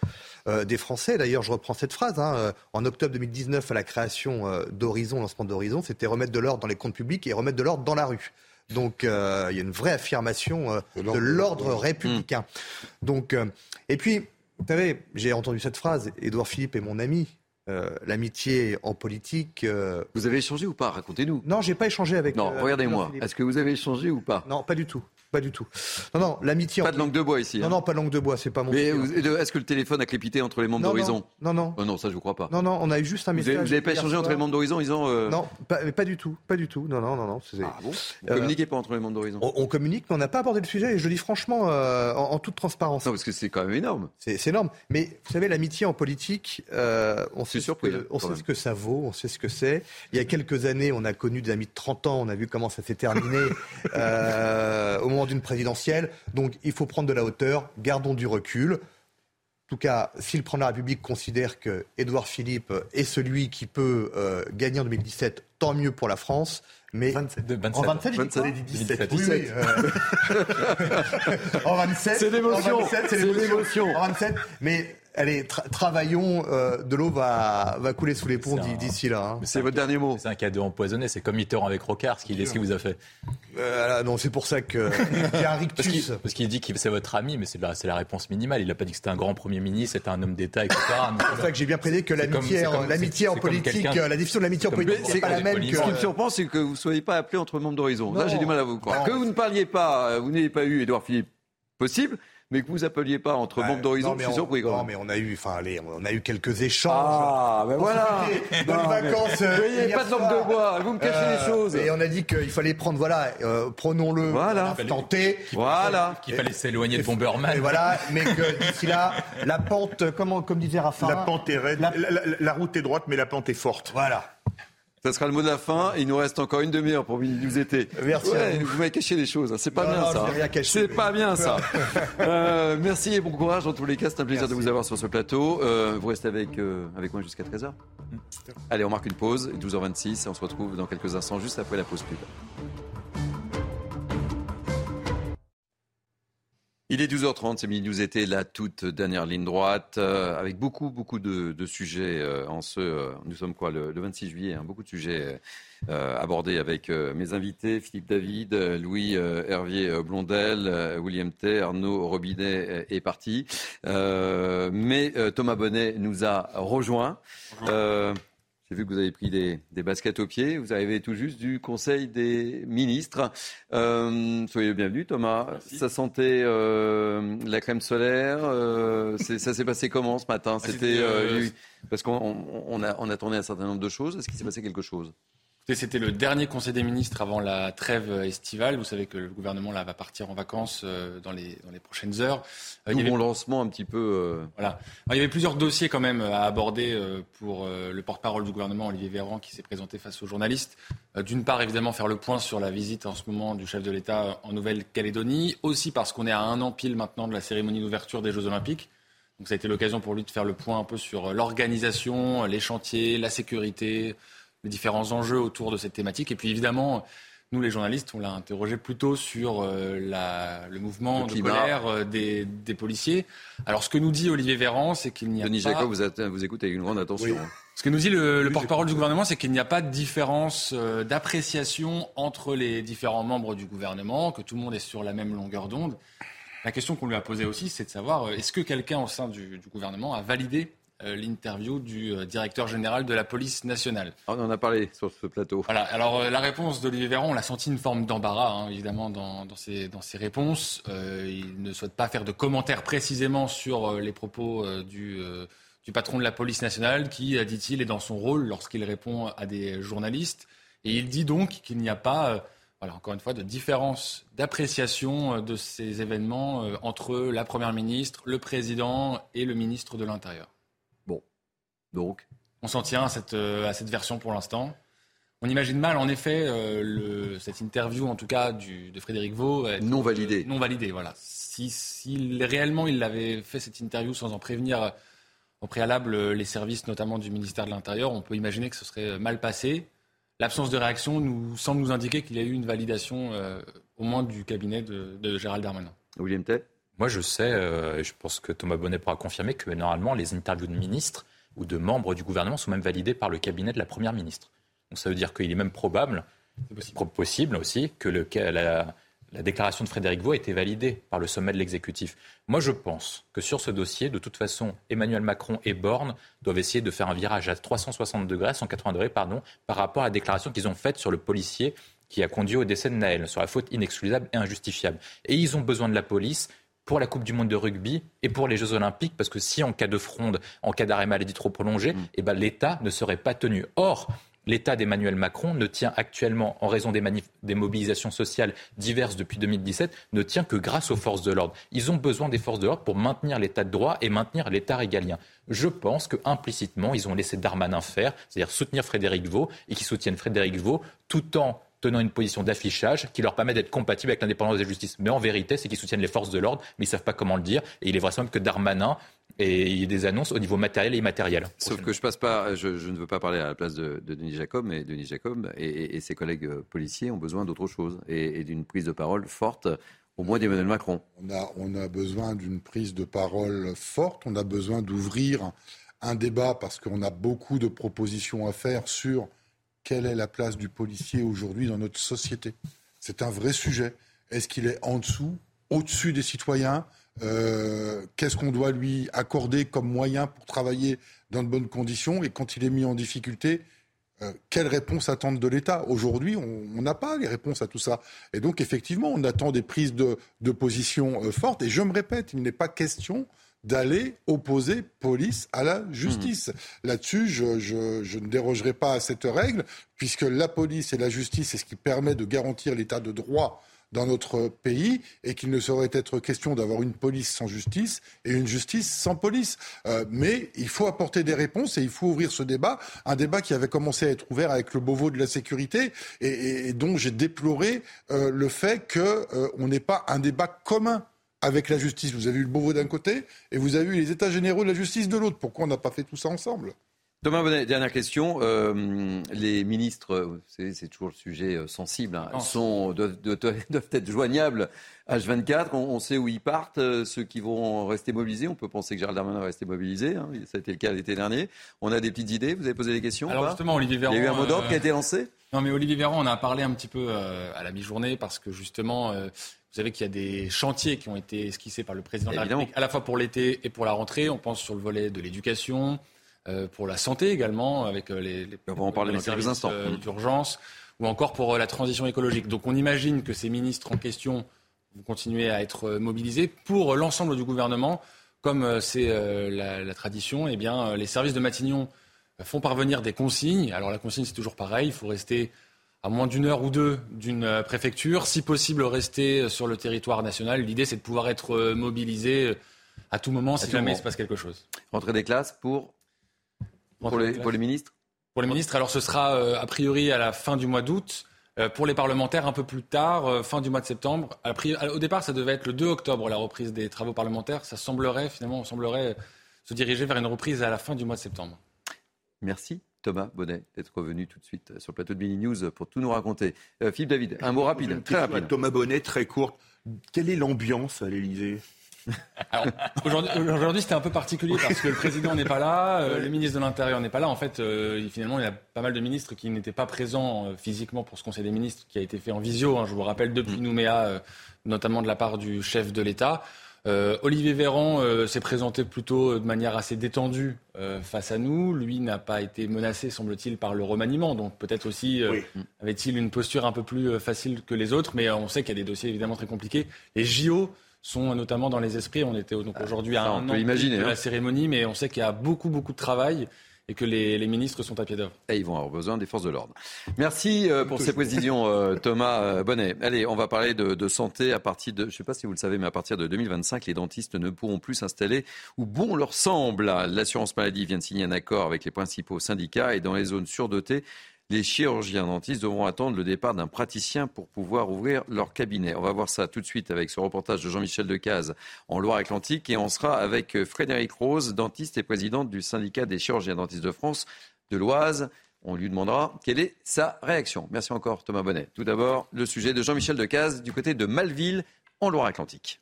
des Français. D'ailleurs, je reprends cette phrase. Hein, en octobre 2019, à la création d'Horizon, lancement d'Horizon, c'était remettre de l'ordre dans les comptes publics et remettre de l'ordre dans la rue. Donc, il y a une vraie affirmation de l'ordre républicain. Donc, et puis, vous savez, j'ai entendu cette phrase, Édouard Philippe est mon ami. Euh, l'amitié en politique. Euh,
vous avez échangé ou pas? Racontez-nous.
Non, j'ai pas échangé avec.
Non, euh, regardez-moi. Est-ce que vous avez échangé ou pas?
Non, pas du tout. Pas du tout. Non, non, l'amitié.
Pas de langue de bois ici.
Non,
hein.
non, pas de langue de bois, c'est pas mon.
Mais est-ce que le téléphone a crépité entre les membres d'Horizon
Non, non.
Oh non, ça je vous crois pas.
Non, non, on a eu juste un message.
Vous n'avez pas échangé entre les membres d'Horizon ils ont.
Euh, non, pas, pas, du tout, pas du tout. Non, non, non, non.
Ah bon Vous euh... communiquez pas entre les membres d'Horizon
on, communique, mais on n'a pas abordé le sujet. Et je le dis franchement, euh, en, toute transparence.
Non, parce que c'est quand même énorme.
C'est énorme. Mais vous savez, l'amitié en politique, euh, on sait,
surpris,
on sait ce que ça vaut, on sait ce que c'est. Il y a quelques années, on a connu des amis de 30 ans. On a vu comment ça s'est terminé au moment d'une présidentielle. Donc, il faut prendre de la hauteur, gardons du recul. En tout cas, si le président de la République considère que Édouard Philippe est celui qui peut euh, gagner en 2017, tant mieux pour la France. Mais
27, de
27, en 27, 27 17.
Oui, oui,
euh... en 27,
c'est l'émotion.
c'est l'émotion. En 27, mais allez, travaillons, euh, de l'eau va, va couler sous les ponts d'ici là.
Hein. C'est votre dernier mot.
C'est un cadeau empoisonné, c'est comme Mitterrand avec Rocard, ce qu'il vous a fait.
Euh, non, c'est pour ça que y a un rictus.
Parce qu'il dit que c'est votre ami, mais c'est la, la, réponse minimale. Il n'a pas dit que c'était un grand Premier ministre, c'était un homme d'État, etc.
c'est pour ça que j'ai bien prédit que l'amitié en politique, la définition de l'amitié en politique, c'est pas la même que...
Ce qui me surprend, c'est que vous ne soyez pas appelé entre membres d'Horizon. Là, j'ai du mal à vous croire. Que vous ne parliez pas, vous n'ayez pas eu Édouard Philippe possible mais que vous appeliez pas entre membres d'Horizon, je suis surpris.
Non, mais on a eu, enfin, allez, on a eu quelques échanges.
Ah, ben voilà.
Dans les vacances. Vous
n'avez pas de langue de bois. Vous me cachez les euh, choses.
Et on a dit qu'il fallait prendre, voilà, euh, prenons-le.
Voilà.
Tenter.
Voilà.
Qu'il fallait s'éloigner de Bomberman.
Et voilà, mais que d'ici là, la pente, comment, comme disait Rafa.
La pente est raide. la route est droite, mais la pente est forte.
Voilà.
Ça sera le mot de la fin. Il nous reste encore une demi-heure pour nous été.
Merci.
vous m'avez caché des choses. Hein. C'est pas, bien ça. C'est pas bien ça. merci et bon courage. En tous les cas, c'est un plaisir de vous avoir sur ce plateau. Euh, vous restez avec, euh, avec moi jusqu'à 13h. Allez, on marque une pause. 12h26 et on se retrouve dans quelques instants juste après la pause pub. Il est 12h30, c'est News été, la toute dernière ligne droite, euh, avec beaucoup, beaucoup de, sujets euh, en ce... Euh, nous sommes quoi, le, 26 juillet, hein, beaucoup de sujets abordés avec mes invités, Philippe David, Louis Hervier Blondel, William Tay, Arnaud Robinet est parti. mais Thomas Bonnet nous a rejoint. J'ai vu que vous avez pris des, baskets aux pieds. Vous arrivez tout juste du Conseil des ministres. Euh, soyez le bienvenu, Thomas. Ça sentait euh, la crème solaire. Euh, ça s'est passé comment ce matin? Ah, C'était parce qu'on a, on a tourné un certain nombre de choses. Est-ce qu'il s'est passé quelque chose?
C'était le dernier Conseil des ministres avant la trêve estivale. Vous savez que le gouvernement là, va partir en vacances euh, dans, les, dans les prochaines heures.
Euh, il y avait... mon lancement un petit peu. Euh,
voilà. il y avait plusieurs dossiers quand même à aborder pour le porte-parole du gouvernement, Olivier Véran, qui s'est présenté face aux journalistes. D'une part, évidemment, faire le point sur la visite en ce moment du chef de l'État en Nouvelle-Calédonie. Aussi parce qu'on est à un an pile maintenant de la cérémonie d'ouverture des Jeux Olympiques. Donc ça a été l'occasion pour lui de faire le point un peu sur l'organisation, les chantiers, la sécurité, les différents enjeux autour de cette thématique. Et puis évidemment, nous les journalistes, on l'a interrogé plutôt sur euh, la, le mouvement de colère euh, des, des, policiers. Alors ce que nous dit Olivier Véran, c'est qu'il n'y a
Denis
pas...
Jacob, vous, vous écoutez avec une grande attention. Hein.
Ce que nous dit le, le porte-parole du gouvernement, c'est qu'il n'y a pas de différence euh, d'appréciation entre les différents membres du gouvernement, que tout le monde est sur la même longueur d'onde. La question qu'on lui a posée aussi, c'est de savoir est-ce que quelqu'un au sein du, du gouvernement a validé l'interview du euh, directeur général de la police nationale.
Ah, on en a parlé sur ce plateau.
Voilà. Alors euh, la réponse d'Olivier Véran, on a senti une forme d'embarras, hein, évidemment, dans, dans, ses, dans ses réponses. il ne souhaite pas faire de commentaires précisément sur les propos du, du patron de la police nationale, qui, dit-il, est dans son rôle lorsqu'il répond à des journalistes. Et il dit donc qu'il n'y a pas voilà, encore une fois, de différence d'appréciation de ces événements entre la Première ministre, le Président et le ministre de l'Intérieur.
Donc
On s'en tient à cette, euh, à cette version pour l'instant. On imagine mal, en effet, euh, le, cette interview, en tout cas, du, de Frédéric Vaux.
Non validée.
non validée, voilà. Si, si, réellement il avait fait cette interview sans en prévenir euh, au préalable les services, notamment du ministère de l'Intérieur, on peut imaginer que ce serait mal passé. L'absence de réaction nous semble nous indiquer qu'il y a eu une validation, au moins du cabinet de, de Gérald Darmanin.
William Tay
Moi, je sais, et je pense que Thomas Bonnet pourra confirmer, que normalement, les interviews de ministres ou de membres du gouvernement sont même validés par le cabinet de la Première ministre. Donc ça veut dire qu'il est même probable, possible. possible. aussi, que le, la, la, déclaration de Frédéric Vaux a été validée par le sommet de l'exécutif. Moi, je pense que sur ce dossier, de toute façon, Emmanuel Macron et Borne doivent essayer de faire un virage à 360 degrés, 180 degrés, pardon, par rapport à la déclaration qu'ils ont faite sur le policier qui a conduit au décès de Naël, sur la faute inexcusable et injustifiable. Et ils ont besoin de la police pour la Coupe du Monde de rugby et pour les Jeux Olympiques, parce que si en cas de fronde, en cas d'arrêt maladie trop prolongé, mm. eh ben, l'État ne serait pas tenu. Or, L'État d'Emmanuel Macron ne tient actuellement, en raison des, des, mobilisations sociales diverses depuis 2017, ne tient que grâce aux forces de l'ordre. Ils ont besoin des forces de l'ordre pour maintenir l'État de droit et maintenir l'État régalien. Je pense que implicitement, ils ont laissé Darmanin faire, c'est-à-dire soutenir Frédéric Vaux et qui soutiennent Frédéric Vaux, tout en tenant une position d'affichage qui leur permet d'être compatibles avec l'indépendance de la justice. Mais en vérité, c'est qu'ils soutiennent les forces de l'ordre, mais ils ne savent pas comment le dire. Et il est vraisemblable que Darmanin et il y des annonces au niveau matériel et immatériel.
Sauf que je passe pas, je, ne veux pas parler à la place de, Denis Jacob, mais Denis Jacob et, ses collègues policiers ont besoin d'autre chose et, d'une prise de parole forte Au moins d'Emmanuel Macron.
On a, on a besoin d'une prise de parole forte, on a besoin d'ouvrir un débat parce qu'on a beaucoup de propositions à faire sur quelle est la place du policier aujourd'hui dans notre société. C'est un vrai sujet. Est-ce qu'il est en dessous, au-dessus des citoyens? Euh, Qu'est-ce qu'on doit lui accorder comme moyen pour travailler dans de bonnes conditions? Et quand il est mis en difficulté, euh, quelle réponse attendre de l'État? Aujourd'hui, on n'a pas les réponses à tout ça. Et donc, effectivement, on attend des prises de, position euh, fortes. Et je me répète, il n'est pas question d'aller opposer police à la justice. Mmh. Là-dessus, je, je, ne dérogerai pas à cette règle, puisque la police et la justice, c'est ce qui permet de garantir l'état de droit dans notre pays et qu'il ne saurait être question d'avoir une police sans justice et une justice sans police. Euh, mais il faut apporter des réponses et il faut ouvrir ce débat, un débat qui avait commencé à être ouvert avec le Beauvau de la sécurité et, dont j'ai déploré euh, le fait qu'on euh, n'ait pas un débat commun avec la justice. Vous avez eu le Beauvau d'un côté et vous avez eu les États généraux de la justice de l'autre. Pourquoi on n'a pas fait tout ça ensemble?
Thomas Bonnet, dernière question. Euh, les ministres, c'est toujours le sujet euh, sensible, hein, sont, doivent, être joignables H24. On, sait où ils partent, euh, ceux qui vont rester mobilisés. On peut penser que Gérald Darmanin va rester mobilisé. Hein, ça a été le cas l'été dernier. On a des petites idées. Vous avez posé des questions
Alors justement, Olivier Véran.
Il y a eu un mot d'ordre qui a été lancé?
Non, mais Olivier Véran, on a parlé un petit peu à la mi-journée parce que justement. Vous savez qu'il y a des chantiers qui ont été esquissés par le président de la République, à la fois pour l'été et pour la rentrée. On pense sur le volet de l'éducation, euh, pour la santé également, avec euh, les, les,
on va en parler dans
services
instants.
Euh, d'urgence, ou encore pour la transition écologique. Donc on imagine que ces ministres en question vont continuer à être mobilisés pour l'ensemble du gouvernement, comme c'est la, la, tradition. Eh bien, les services de Matignon font parvenir des consignes. Alors la consigne, c'est toujours pareil, il faut rester à moins d'une heure ou deux d'une préfecture, si possible rester sur le territoire national. L'idée, c'est de pouvoir être mobilisé à tout moment si jamais il se passe quelque chose.
Rentrer des classes pour pour les, ministres?
Pour les ministres, alors ce sera euh, a priori à la fin du mois d'août. Euh, pour les parlementaires, un peu plus tard, euh, fin du mois de septembre. au départ, ça devait être le 2 octobre, la reprise des travaux parlementaires. Ça semblerait, finalement, on semblerait se diriger vers une reprise à la fin du mois de septembre.
Merci. Thomas Bonnet d'être revenu tout de suite sur le plateau de Mini News pour tout nous raconter. Philippe David, un mot rapide, très rapide.
Thomas Bonnet, très court. Quelle est l'ambiance à l'Élysée?
Aujourd'hui, c'était un peu particulier parce que le président n'est pas là, euh, le ministre de l'Intérieur n'est pas là. En fait, euh, finalement, il y a pas mal de ministres qui n'étaient pas présents euh, physiquement pour ce Conseil des ministres qui a été fait en visio. Hein, je vous rappelle depuis mm. Nouméa, notamment de la part du chef de l'État. Olivier Véran s'est présenté plutôt de manière assez détendue face à nous. Lui n'a pas été menacé, semble-t-il, par le remaniement. Donc peut-être aussi avait-il une posture un peu plus facile que les autres. Mais on sait qu'il y a des dossiers évidemment très compliqués. Les JO sont notamment dans les esprits. On était donc aujourd'hui à un an de la hein. cérémonie, mais on sait qu'il y a beaucoup, beaucoup de travail et que les, ministres sont à pied d'œuvre.
Et ils vont avoir besoin des forces de l'ordre. Merci euh, pour ces précisions, euh, Thomas euh, Bonnet. Allez, on va parler de, santé à partir de, je ne sais pas si vous le savez, mais à partir de 2025, les dentistes ne pourront plus s'installer où bon leur semble. L'assurance maladie vient de signer un accord avec les principaux syndicats et dans les zones surdotées, les chirurgiens dentistes devront attendre le départ d'un praticien pour pouvoir ouvrir leur cabinet. On va voir ça tout de suite avec ce reportage de Jean-Michel Decaze en Loire-Atlantique et on sera avec Frédéric Rose, dentiste et présidente du syndicat des chirurgiens dentistes de France de l'Oise. On lui demandera quelle est sa réaction. Merci encore Thomas Bonnet. Tout d'abord, le sujet de Jean-Michel Decaze du côté de Malville en Loire-Atlantique.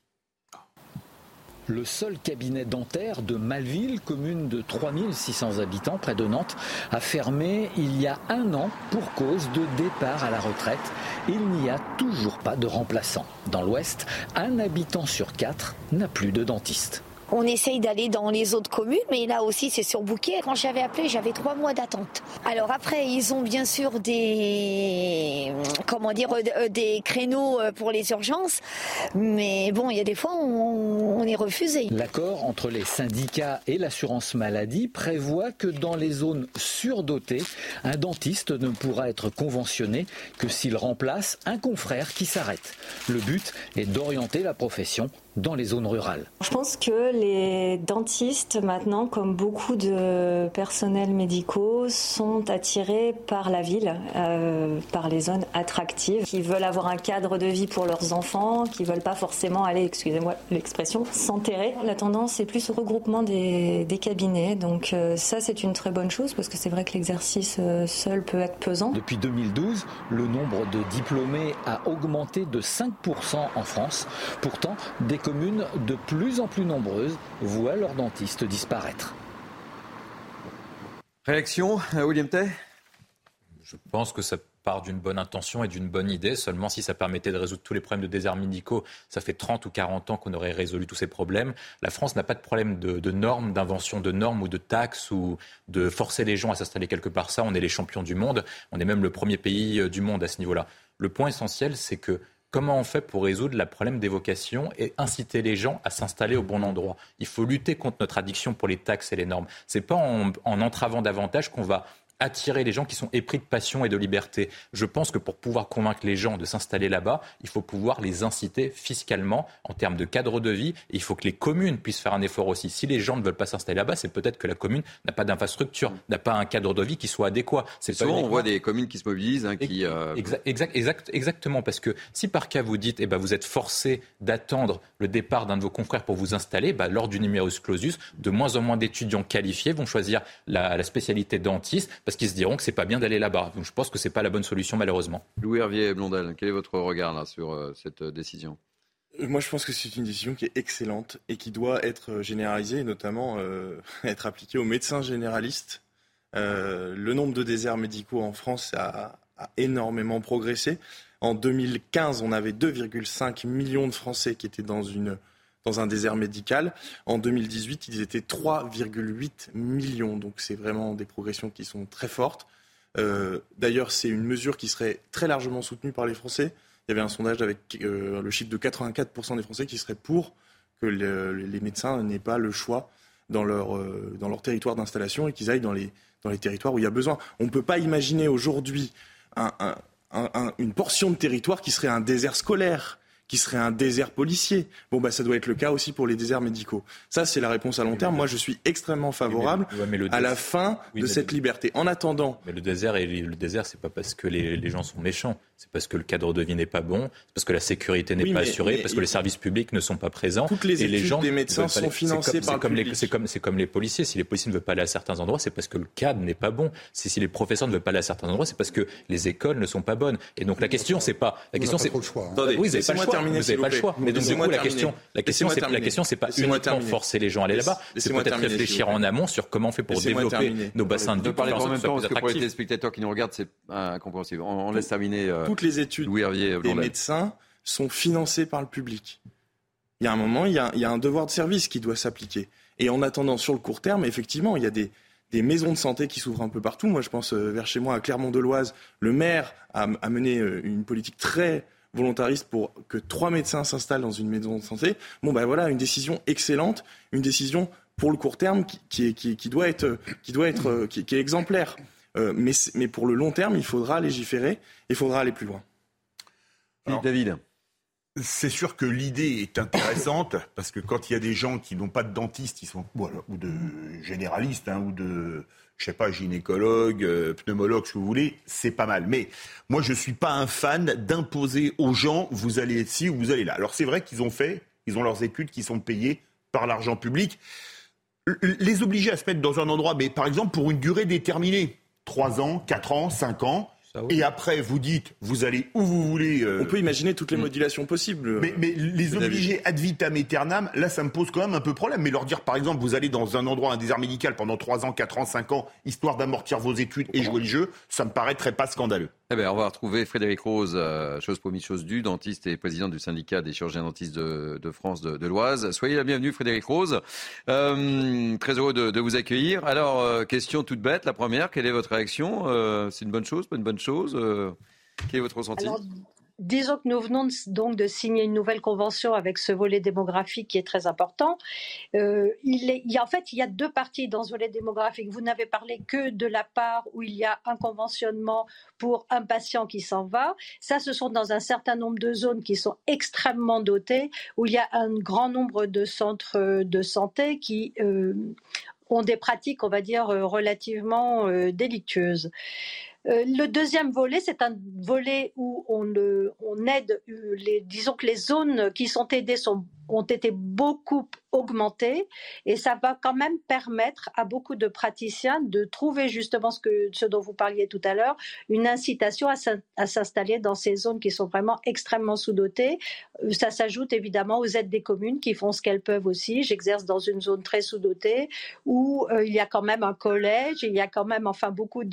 Le seul cabinet dentaire de Malville, commune de 3600 habitants près de Nantes, a fermé il y a un an pour cause de départ à la retraite. Il n'y a toujours pas de remplaçant. Dans l'Ouest, un habitant sur quatre n'a plus de dentiste.
On essaye d'aller dans les autres communes, mais là aussi c'est surbooké. Quand j'avais appelé, j'avais trois mois d'attente. Alors après, ils ont bien sûr des comment dire euh, des créneaux euh, pour les urgences, mais bon, il y a des fois où on est refusé.
L'accord entre les syndicats et l'assurance maladie prévoit que dans les zones surdotées, un dentiste ne pourra être conventionné que s'il remplace un confrère qui s'arrête. Le but est d'orienter la profession dans les zones rurales.
Je pense que les dentistes, maintenant, comme beaucoup de personnels médicaux, sont attirés par la ville, euh, par les zones attractives, qui veulent avoir un cadre de vie pour leurs enfants, qui veulent pas forcément aller, excusez-moi l'expression, s'enterrer. La tendance est plus au regroupement des, des cabinets, donc euh, ça c'est une très bonne chose parce que c'est vrai que l'exercice euh, seul peut être pesant.
Depuis 2012, le nombre de diplômés a augmenté de 5% en France. Pourtant, des communes de plus en plus nombreuses voient leurs dentistes disparaître.
Réaction, euh, William Tay?
Je pense que ça part d'une bonne intention et d'une bonne idée. Seulement, si ça permettait de résoudre tous les problèmes de déserts médicaux, ça fait 30 ou 40 ans qu'on aurait résolu tous ces problèmes. La France n'a pas de problème de, de normes, d'invention de normes ou de taxes ou de forcer les gens à s'installer quelque part. Ça, on est les champions du monde. On est même le premier pays euh, du monde à ce niveau-là. Le point essentiel, c'est que Comment on fait pour résoudre le problème des vocations et inciter les gens à s'installer au bon endroit? Il faut lutter contre notre addiction pour les taxes et les normes. C'est pas en, en entravant davantage qu'on va attirer les gens qui sont épris de passion et de liberté. Je pense que pour pouvoir convaincre les gens de s'installer là-bas, il faut pouvoir les inciter fiscalement en termes de cadre de vie. il faut que les communes puissent faire un effort aussi. Si les gens ne veulent pas s'installer là-bas, c'est peut-être que la commune n'a pas d'infrastructure, n'a pas un cadre de vie qui soit adéquat.
C'est souvent on voit des communes qui se mobilisent, hein, qui
euh... exact, exact, exactement parce que si par cas vous dites, eh ben vous êtes forcé d'attendre le départ d'un de vos confrères pour vous installer, bah, lors du numerus clausus, de moins en moins d'étudiants qualifiés vont choisir la, la spécialité dentiste parce qu'ils se diront que c'est pas bien d'aller là-bas. Donc je pense que c'est pas la bonne solution malheureusement.
Louis Hervier Blondel, quel est votre regard là sur euh, cette euh, décision?
Moi, je pense que c'est une décision qui est excellente et qui doit être généralisée, et notamment euh, être appliquée aux médecins généralistes. Euh, le nombre de déserts médicaux en France a, a énormément progressé. En 2015, on avait 2,5 millions de Français qui étaient dans une dans un désert médical. En 2018, ils étaient 3,8 millions. Donc c'est vraiment des progressions qui sont très fortes. Euh, D'ailleurs, c'est une mesure qui serait très largement soutenue par les Français. Il y avait un sondage avec euh, le chiffre de 84% des Français qui seraient pour que le, les médecins n'aient pas le choix dans leur, euh, dans leur territoire d'installation et qu'ils aillent dans les, dans les territoires où il y a besoin. On ne peut pas imaginer aujourd'hui un, un, un, une portion de territoire qui serait un désert scolaire qui serait un désert policier. Bon, bah, ça doit être le cas aussi pour les déserts médicaux. Ça, c'est la réponse à long terme. Moi, je suis extrêmement favorable
Oui, mais le- ouais, mais le
à la
désert-
fin
Oui,
de cette
le-
liberté. En attendant,
Mais le désert, et le désert, c'est pas parce que les, les gens sont méchants, c'est parce que le cadre de vie n'est pas bon, c'est parce que la sécurité n'est
Oui,
pas
mais-
assurée,
mais
parce que les services publics ne sont pas présents.
Toutes les
et les
études
gens
des médecins sont
comme-
par le
comme les-
public.
C'est comme, les policiers. Si les policiers ne veulent pas aller à certains endroits, c'est parce que le cadre n'est pas bon. Si, si les professeurs ne veulent pas aller à certains endroits, c'est parce que les écoles ne sont pas bonnes. Et donc la question, c'est pas la
On
question, c'est
le hein.
Attendez, oui, vous n'avez pas le choix.
Terminer,
vous n'avez pas le choix. Mais donc du coup, la question, la question, c'est la
terminer.
question, c'est pas uniquement forcer les gens à aller là-bas. C'est peut-être réfléchir en amont sur comment on fait pour développer nos bassins de vie.
pas en même
sorte
temps,
que
parce
ce
que pour les téléspectateurs qui nous regardent, c'est incompréhensible. On, laisse terminer euh,
toutes les études des médecins sont financées par le public. Il y a un moment, il y a, il y a un devoir de service qui doit s'appliquer. Et en attendant, sur le court terme, effectivement, il y a des, des maisons de santé qui s'ouvrent un peu partout. Moi, je pense euh, vers chez moi, à Clermont-de-Loise, le maire a, a mené euh, une politique très volontariste pour que trois médecins s'installent dans une maison de santé. Bon, ben voilà, une décision excellente, une décision pour le court terme qui, qui, est- qui, qui doit être, qui doit être, euh, qui, qui est exemplaire. Euh, mais, mais pour le long terme, il faudra légiférer, il faudra aller plus loin.
David.
C'est sûr que l'idée est intéressante parce que quand il y a des gens qui n'ont pas de dentiste, ils sont ou de généralistes hein, ou de je sais pas gynécologue, euh, pneumologue, ce que vous voulez, c'est pas mal. Mais moi, je suis pas un fan d'imposer aux gens vous allez ici ou vous allez là. Alors c'est vrai qu'ils ont fait, ils ont leurs études qui sont payées par l'argent public. Les obliger à se mettre dans un endroit, mais par exemple pour une durée déterminée, 3 ans, 4 ans, 5 ans. Et après, vous dites, vous allez où vous voulez. euh,
On peut imaginer toutes les modulations possibles.
mais, mais les obliger ad vitam aeternam, là, ça me pose quand même un peu problème. Mais leur dire, par exemple, vous allez dans un endroit, un désert médical pendant 3 ans, 4 ans, 5 ans, histoire d'amortir vos études et jouer le jeu, ça me paraîtrait pas scandaleux.
Eh ben, on va retrouver Frédéric Rose, euh, chose promise, chose due, dentiste et président du syndicat des chirurgiens dentistes de, France de, l'Oise. Soyez la bienvenue, Frédéric Rose. Euh, très heureux de, vous accueillir. Alors, euh, question toute bête, la première, quelle est votre réaction? C'est une bonne chose, pas une bonne chose? Quel est votre ressenti?
Disons que nous venons donc de signer une nouvelle convention avec ce volet démographique qui est très important. Euh, il, est, en fait, il y a deux parties dans ce volet démographique. Vous n'avez parlé que de la part où il y a un conventionnement pour un patient qui s'en va. Ça, ce sont dans un certain nombre de zones qui sont extrêmement dotées, où il y a un grand nombre de centres de santé qui euh, ont des pratiques, on va dire, relativement euh, délictueuses. Euh, le deuxième volet, c'est un volet où on, on aide, les, disons que les zones qui sont aidées sont ont été beaucoup augmentées et ça va quand même permettre à beaucoup de praticiens de trouver justement ce, dont vous parliez tout à l'heure, une incitation à s'installer dans ces zones qui sont vraiment extrêmement sous-dotées. Ça s'ajoute évidemment aux aides des communes qui font ce qu'elles peuvent aussi. J'exerce dans une zone très sous-dotée où euh, il y a quand même un collège, il y a quand même enfin beaucoup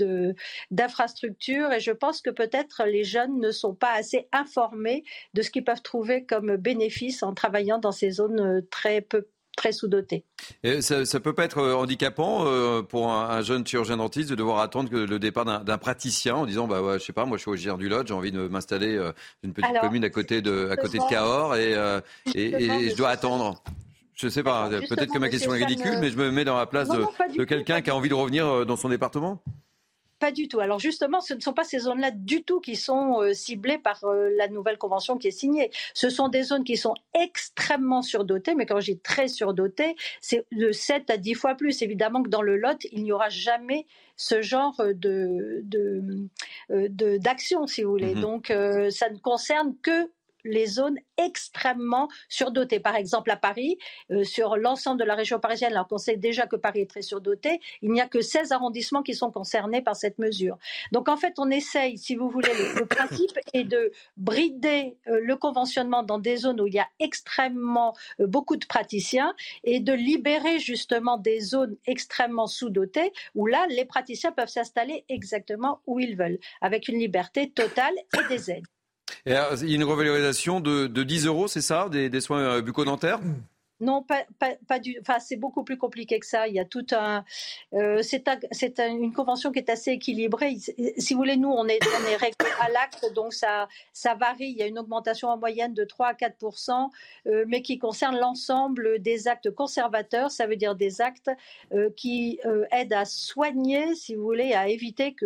d'infrastructures et je pense que peut-être les jeunes ne sont pas assez informés de ce qu'ils peuvent trouver comme bénéfice en travaillant dans ces zones euh, très peu très sous-dotées.
ça, ça peut pas être euh, handicapant euh, pour un, jeune chirurgien dentiste de devoir attendre le départ d'un praticien en disant bah ouais, je sais pas moi je suis au GR du Lot j'ai envie de m'installer dans une petite commune à côté de à côté de Cahors et, et, je dois attendre. Je sais pas, peut-être que ma question est ridicule, mais je me mets dans la place de, de quelqu'un qui a envie de revenir dans son département.
Pas du tout. Alors justement, ce ne sont pas ces zones-là du tout qui sont euh, ciblées par euh, la nouvelle convention qui est signée. Ce sont des zones qui sont extrêmement surdotées, mais quand j'ai très surdotées, c'est de 7 à 10 fois plus. Évidemment que dans le Lot, il n'y aura jamais ce genre de, de, d'action, si vous voulez. Mmh Donc, euh, ça ne concerne que les zones extrêmement surdotées. Par exemple, à Paris, euh, sur l'ensemble de la région parisienne, alors qu'on sait déjà que Paris est très surdoté, il n'y a que 16 arrondissements qui sont concernés par cette mesure. Donc en fait, on essaye, si vous voulez, le, principe est de brider euh, le conventionnement dans des zones où il y a extrêmement euh, beaucoup de praticiens et de libérer justement des zones extrêmement sous-dotées où là, les praticiens peuvent s'installer exactement où ils veulent, avec une liberté totale et des aides
il y a une revalorisation de, 10 euros, c'est ça, des, soins euh, bucco-dentaires?
Non, pas, du. Enfin, c'est beaucoup plus compliqué que ça. Il y a tout un. Euh, c'est une convention qui est assez équilibrée. Si vous voulez, nous, on est, on à l'acte, donc ça, varie. Il y a une augmentation en moyenne de 3 à 4 euh, mais qui concerne l'ensemble des actes conservateurs. Ça veut dire des actes qui aident à soigner, si vous voulez, à éviter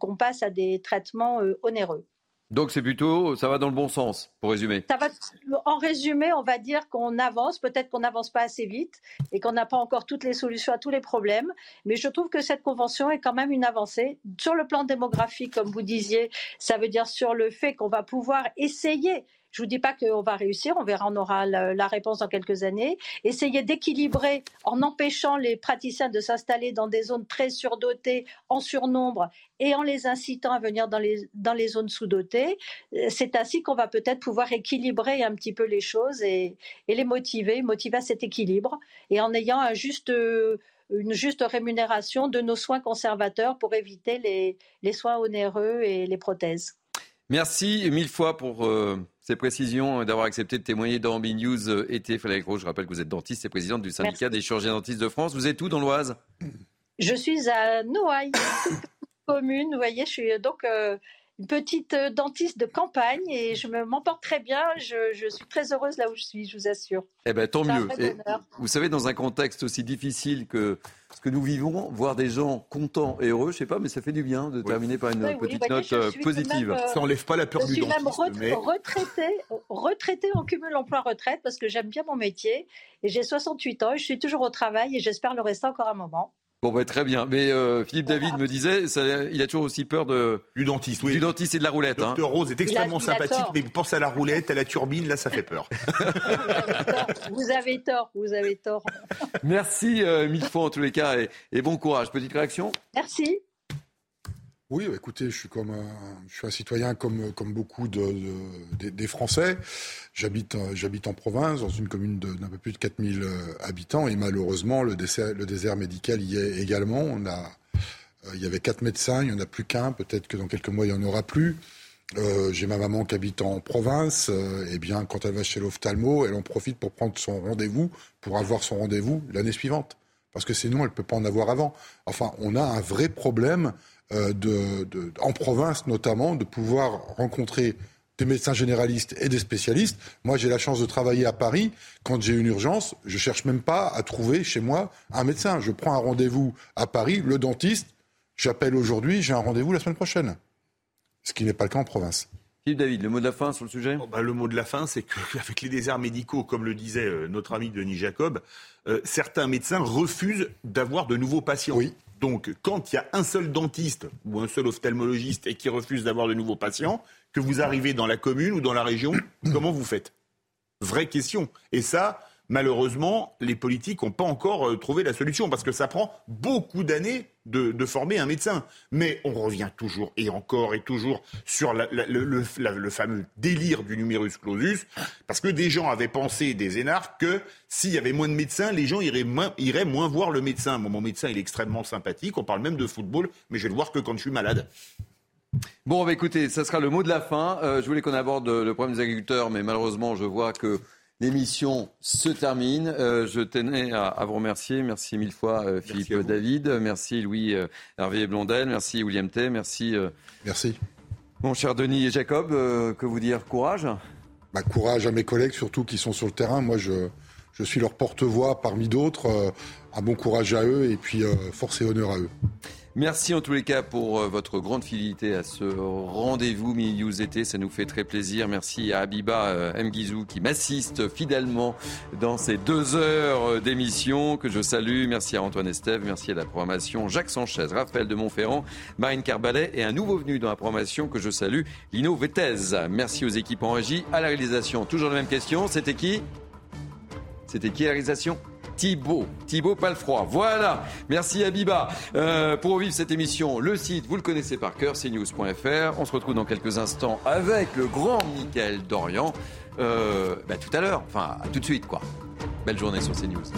qu'on passe à des traitements onéreux.
Donc c'est plutôt, ça va dans le bon sens, pour résumer.
Ça va, en résumé, on va dire qu'on avance, peut-être qu'on n'avance pas assez vite et qu'on n'a pas encore toutes les solutions à tous les problèmes, mais je trouve que cette convention est quand même une avancée. Sur le plan démographique, comme vous disiez, ça veut dire sur le fait qu'on va pouvoir essayer je vous dis pas qu'on va réussir, on verra, on aura la, réponse dans quelques années. Essayer d'équilibrer en empêchant les praticiens de s'installer dans des zones très surdotées, en surnombre, et en les incitant à venir dans les, dans les zones sous-dotées. C'est ainsi qu'on va peut-être pouvoir équilibrer un petit peu les choses et, les motiver, motiver à cet équilibre, et en ayant juste une juste rémunération de nos soins conservateurs pour éviter les, les soins onéreux et les prothèses.
Merci mille fois pour euh, ces précisions et d'avoir accepté de témoigner dans B News euh, été. Frédéric je rappelle que vous êtes dentiste et présidente du syndicat des chirurgiens dentistes de France. Vous êtes où dans l'Oise?
Je suis à Noailles, commune. Vous voyez, je suis donc euh, une petite euh, dentiste de campagne et je m'en porte très bien. Je, suis très heureuse là où je suis, je vous assure.
Eh bien, tant mieux. vous savez, dans un contexte aussi difficile que que nous vivons, voir des gens contents et heureux, je sais pas, mais ça fait du bien de terminer par une petite note euh, positive.
Euh,
ça
n'enlève pas la peur du dentiste. Je suis même retraité, retraité en cumul emploi-retraite parce que j'aime bien mon métier et j'ai 68 ans et je suis toujours au travail et j'espère le rester encore un moment.
Bon, bah, très bien. Mais euh, Philippe David me disait, il a toujours aussi peur de,
du dentiste. Oui.
Du dentiste et de la roulette.
Hein. Docteur Rose est extrêmement sympathique, mais pense à la roulette, à la turbine, là, ça fait peur.
vous avez tort, vous avez tort.
Merci euh, mille fois en tous les cas et, et bon courage. Petite réaction?
Merci.
Oui, bah, écoutez, je suis comme un, je suis un citoyen comme, comme beaucoup de, des Français. J'habite, j'habite en province, dans une commune d'un peu plus de 4000 euh, habitants, et malheureusement, le désert, le désert médical y est également. On a, euh, il y avait quatre médecins, il n'y en a plus qu'un. Peut-être que dans quelques mois, il n'y en aura plus. Euh, j'ai ma maman qui habite en province. Euh, eh bien, quand elle va chez l'ophtalmo, elle en profite pour prendre son rendez-vous, pour avoir son rendez-vous l'année suivante. Parce que sinon, elle ne peut pas en avoir avant. Enfin, on a un vrai problème euh, de, en province notamment, de pouvoir rencontrer des médecins généralistes et des spécialistes. Moi, j'ai la chance de travailler à Paris. Quand j'ai une urgence, je cherche même pas à trouver chez moi un médecin. Je prends un rendez-vous à Paris, le dentiste, j'appelle aujourd'hui, j'ai un rendez-vous la semaine prochaine. Ce qui n'est pas le cas en province.
Philippe David, le mot de la fin sur le sujet?
Oh, bah, Le mot de la fin, c'est qu'avec les déserts médicaux, comme le disait euh, notre ami Denis Jacob, euh, certains médecins refusent d'avoir de nouveaux patients.
Oui.
Donc, quand il y a un seul dentiste ou un seul ophtalmologiste et qui refuse d'avoir de nouveaux patients, que vous arrivez dans la commune ou dans la région, comment vous faites? Vraie question. Et ça, malheureusement, les politiques n'ont pas encore euh, trouvé la solution parce que ça prend beaucoup d'années de, former un médecin. Mais on revient toujours et encore et toujours sur le, fameux délire du numerus clausus parce que des gens avaient pensé, des énarques, que s'il y avait moins de médecins, les gens iraient moins, voir le médecin. mon médecin, il est extrêmement sympathique. On parle même de football, mais je vais le voir que quand je suis malade.
Bon, bah écoutez, ça sera le mot de la fin. Euh, je voulais qu'on aborde le problème des agriculteurs, mais malheureusement, je vois que L'émission se termine. Euh, je tenais à, vous remercier. Merci mille fois euh, Philippe David. Merci Louis euh, Hervé Blondel. Merci William T. Merci.
Merci.
Mon cher Denis et Jacob, que vous dire Courage?
Bah, Courage à mes collègues, surtout qui sont sur le terrain. Moi, je, je suis leur porte-voix parmi d'autres. un bon courage à eux et puis force et honneur à eux.
Merci en tous les cas pour euh, votre grande fidélité à ce rendez-vous News été. Ça nous fait très plaisir. Merci à Abiba euh, Mguizou qui m'assiste fidèlement dans ces deux heures euh, d'émission que je salue. Merci à Antoine Estève. Merci à la programmation Jacques Sanchez, Raphaël de Montferrand, Marine Carbalet et un nouveau venu dans la programmation que je salue, Lino Vettez. Merci aux équipes en régie, à la réalisation. Toujours la même question. C'était qui? C'était qui la réalisation? Thibaut. Thibaut Palfroy. Voilà. Merci Abiba. Euh, pour revivre cette émission, le site, vous le connaissez par cœur, cnews.fr. On se retrouve dans quelques instants avec le grand Michael Dorian. Euh, bah, tout à l'heure. Enfin, tout de suite, quoi. Belle journée sur CNews.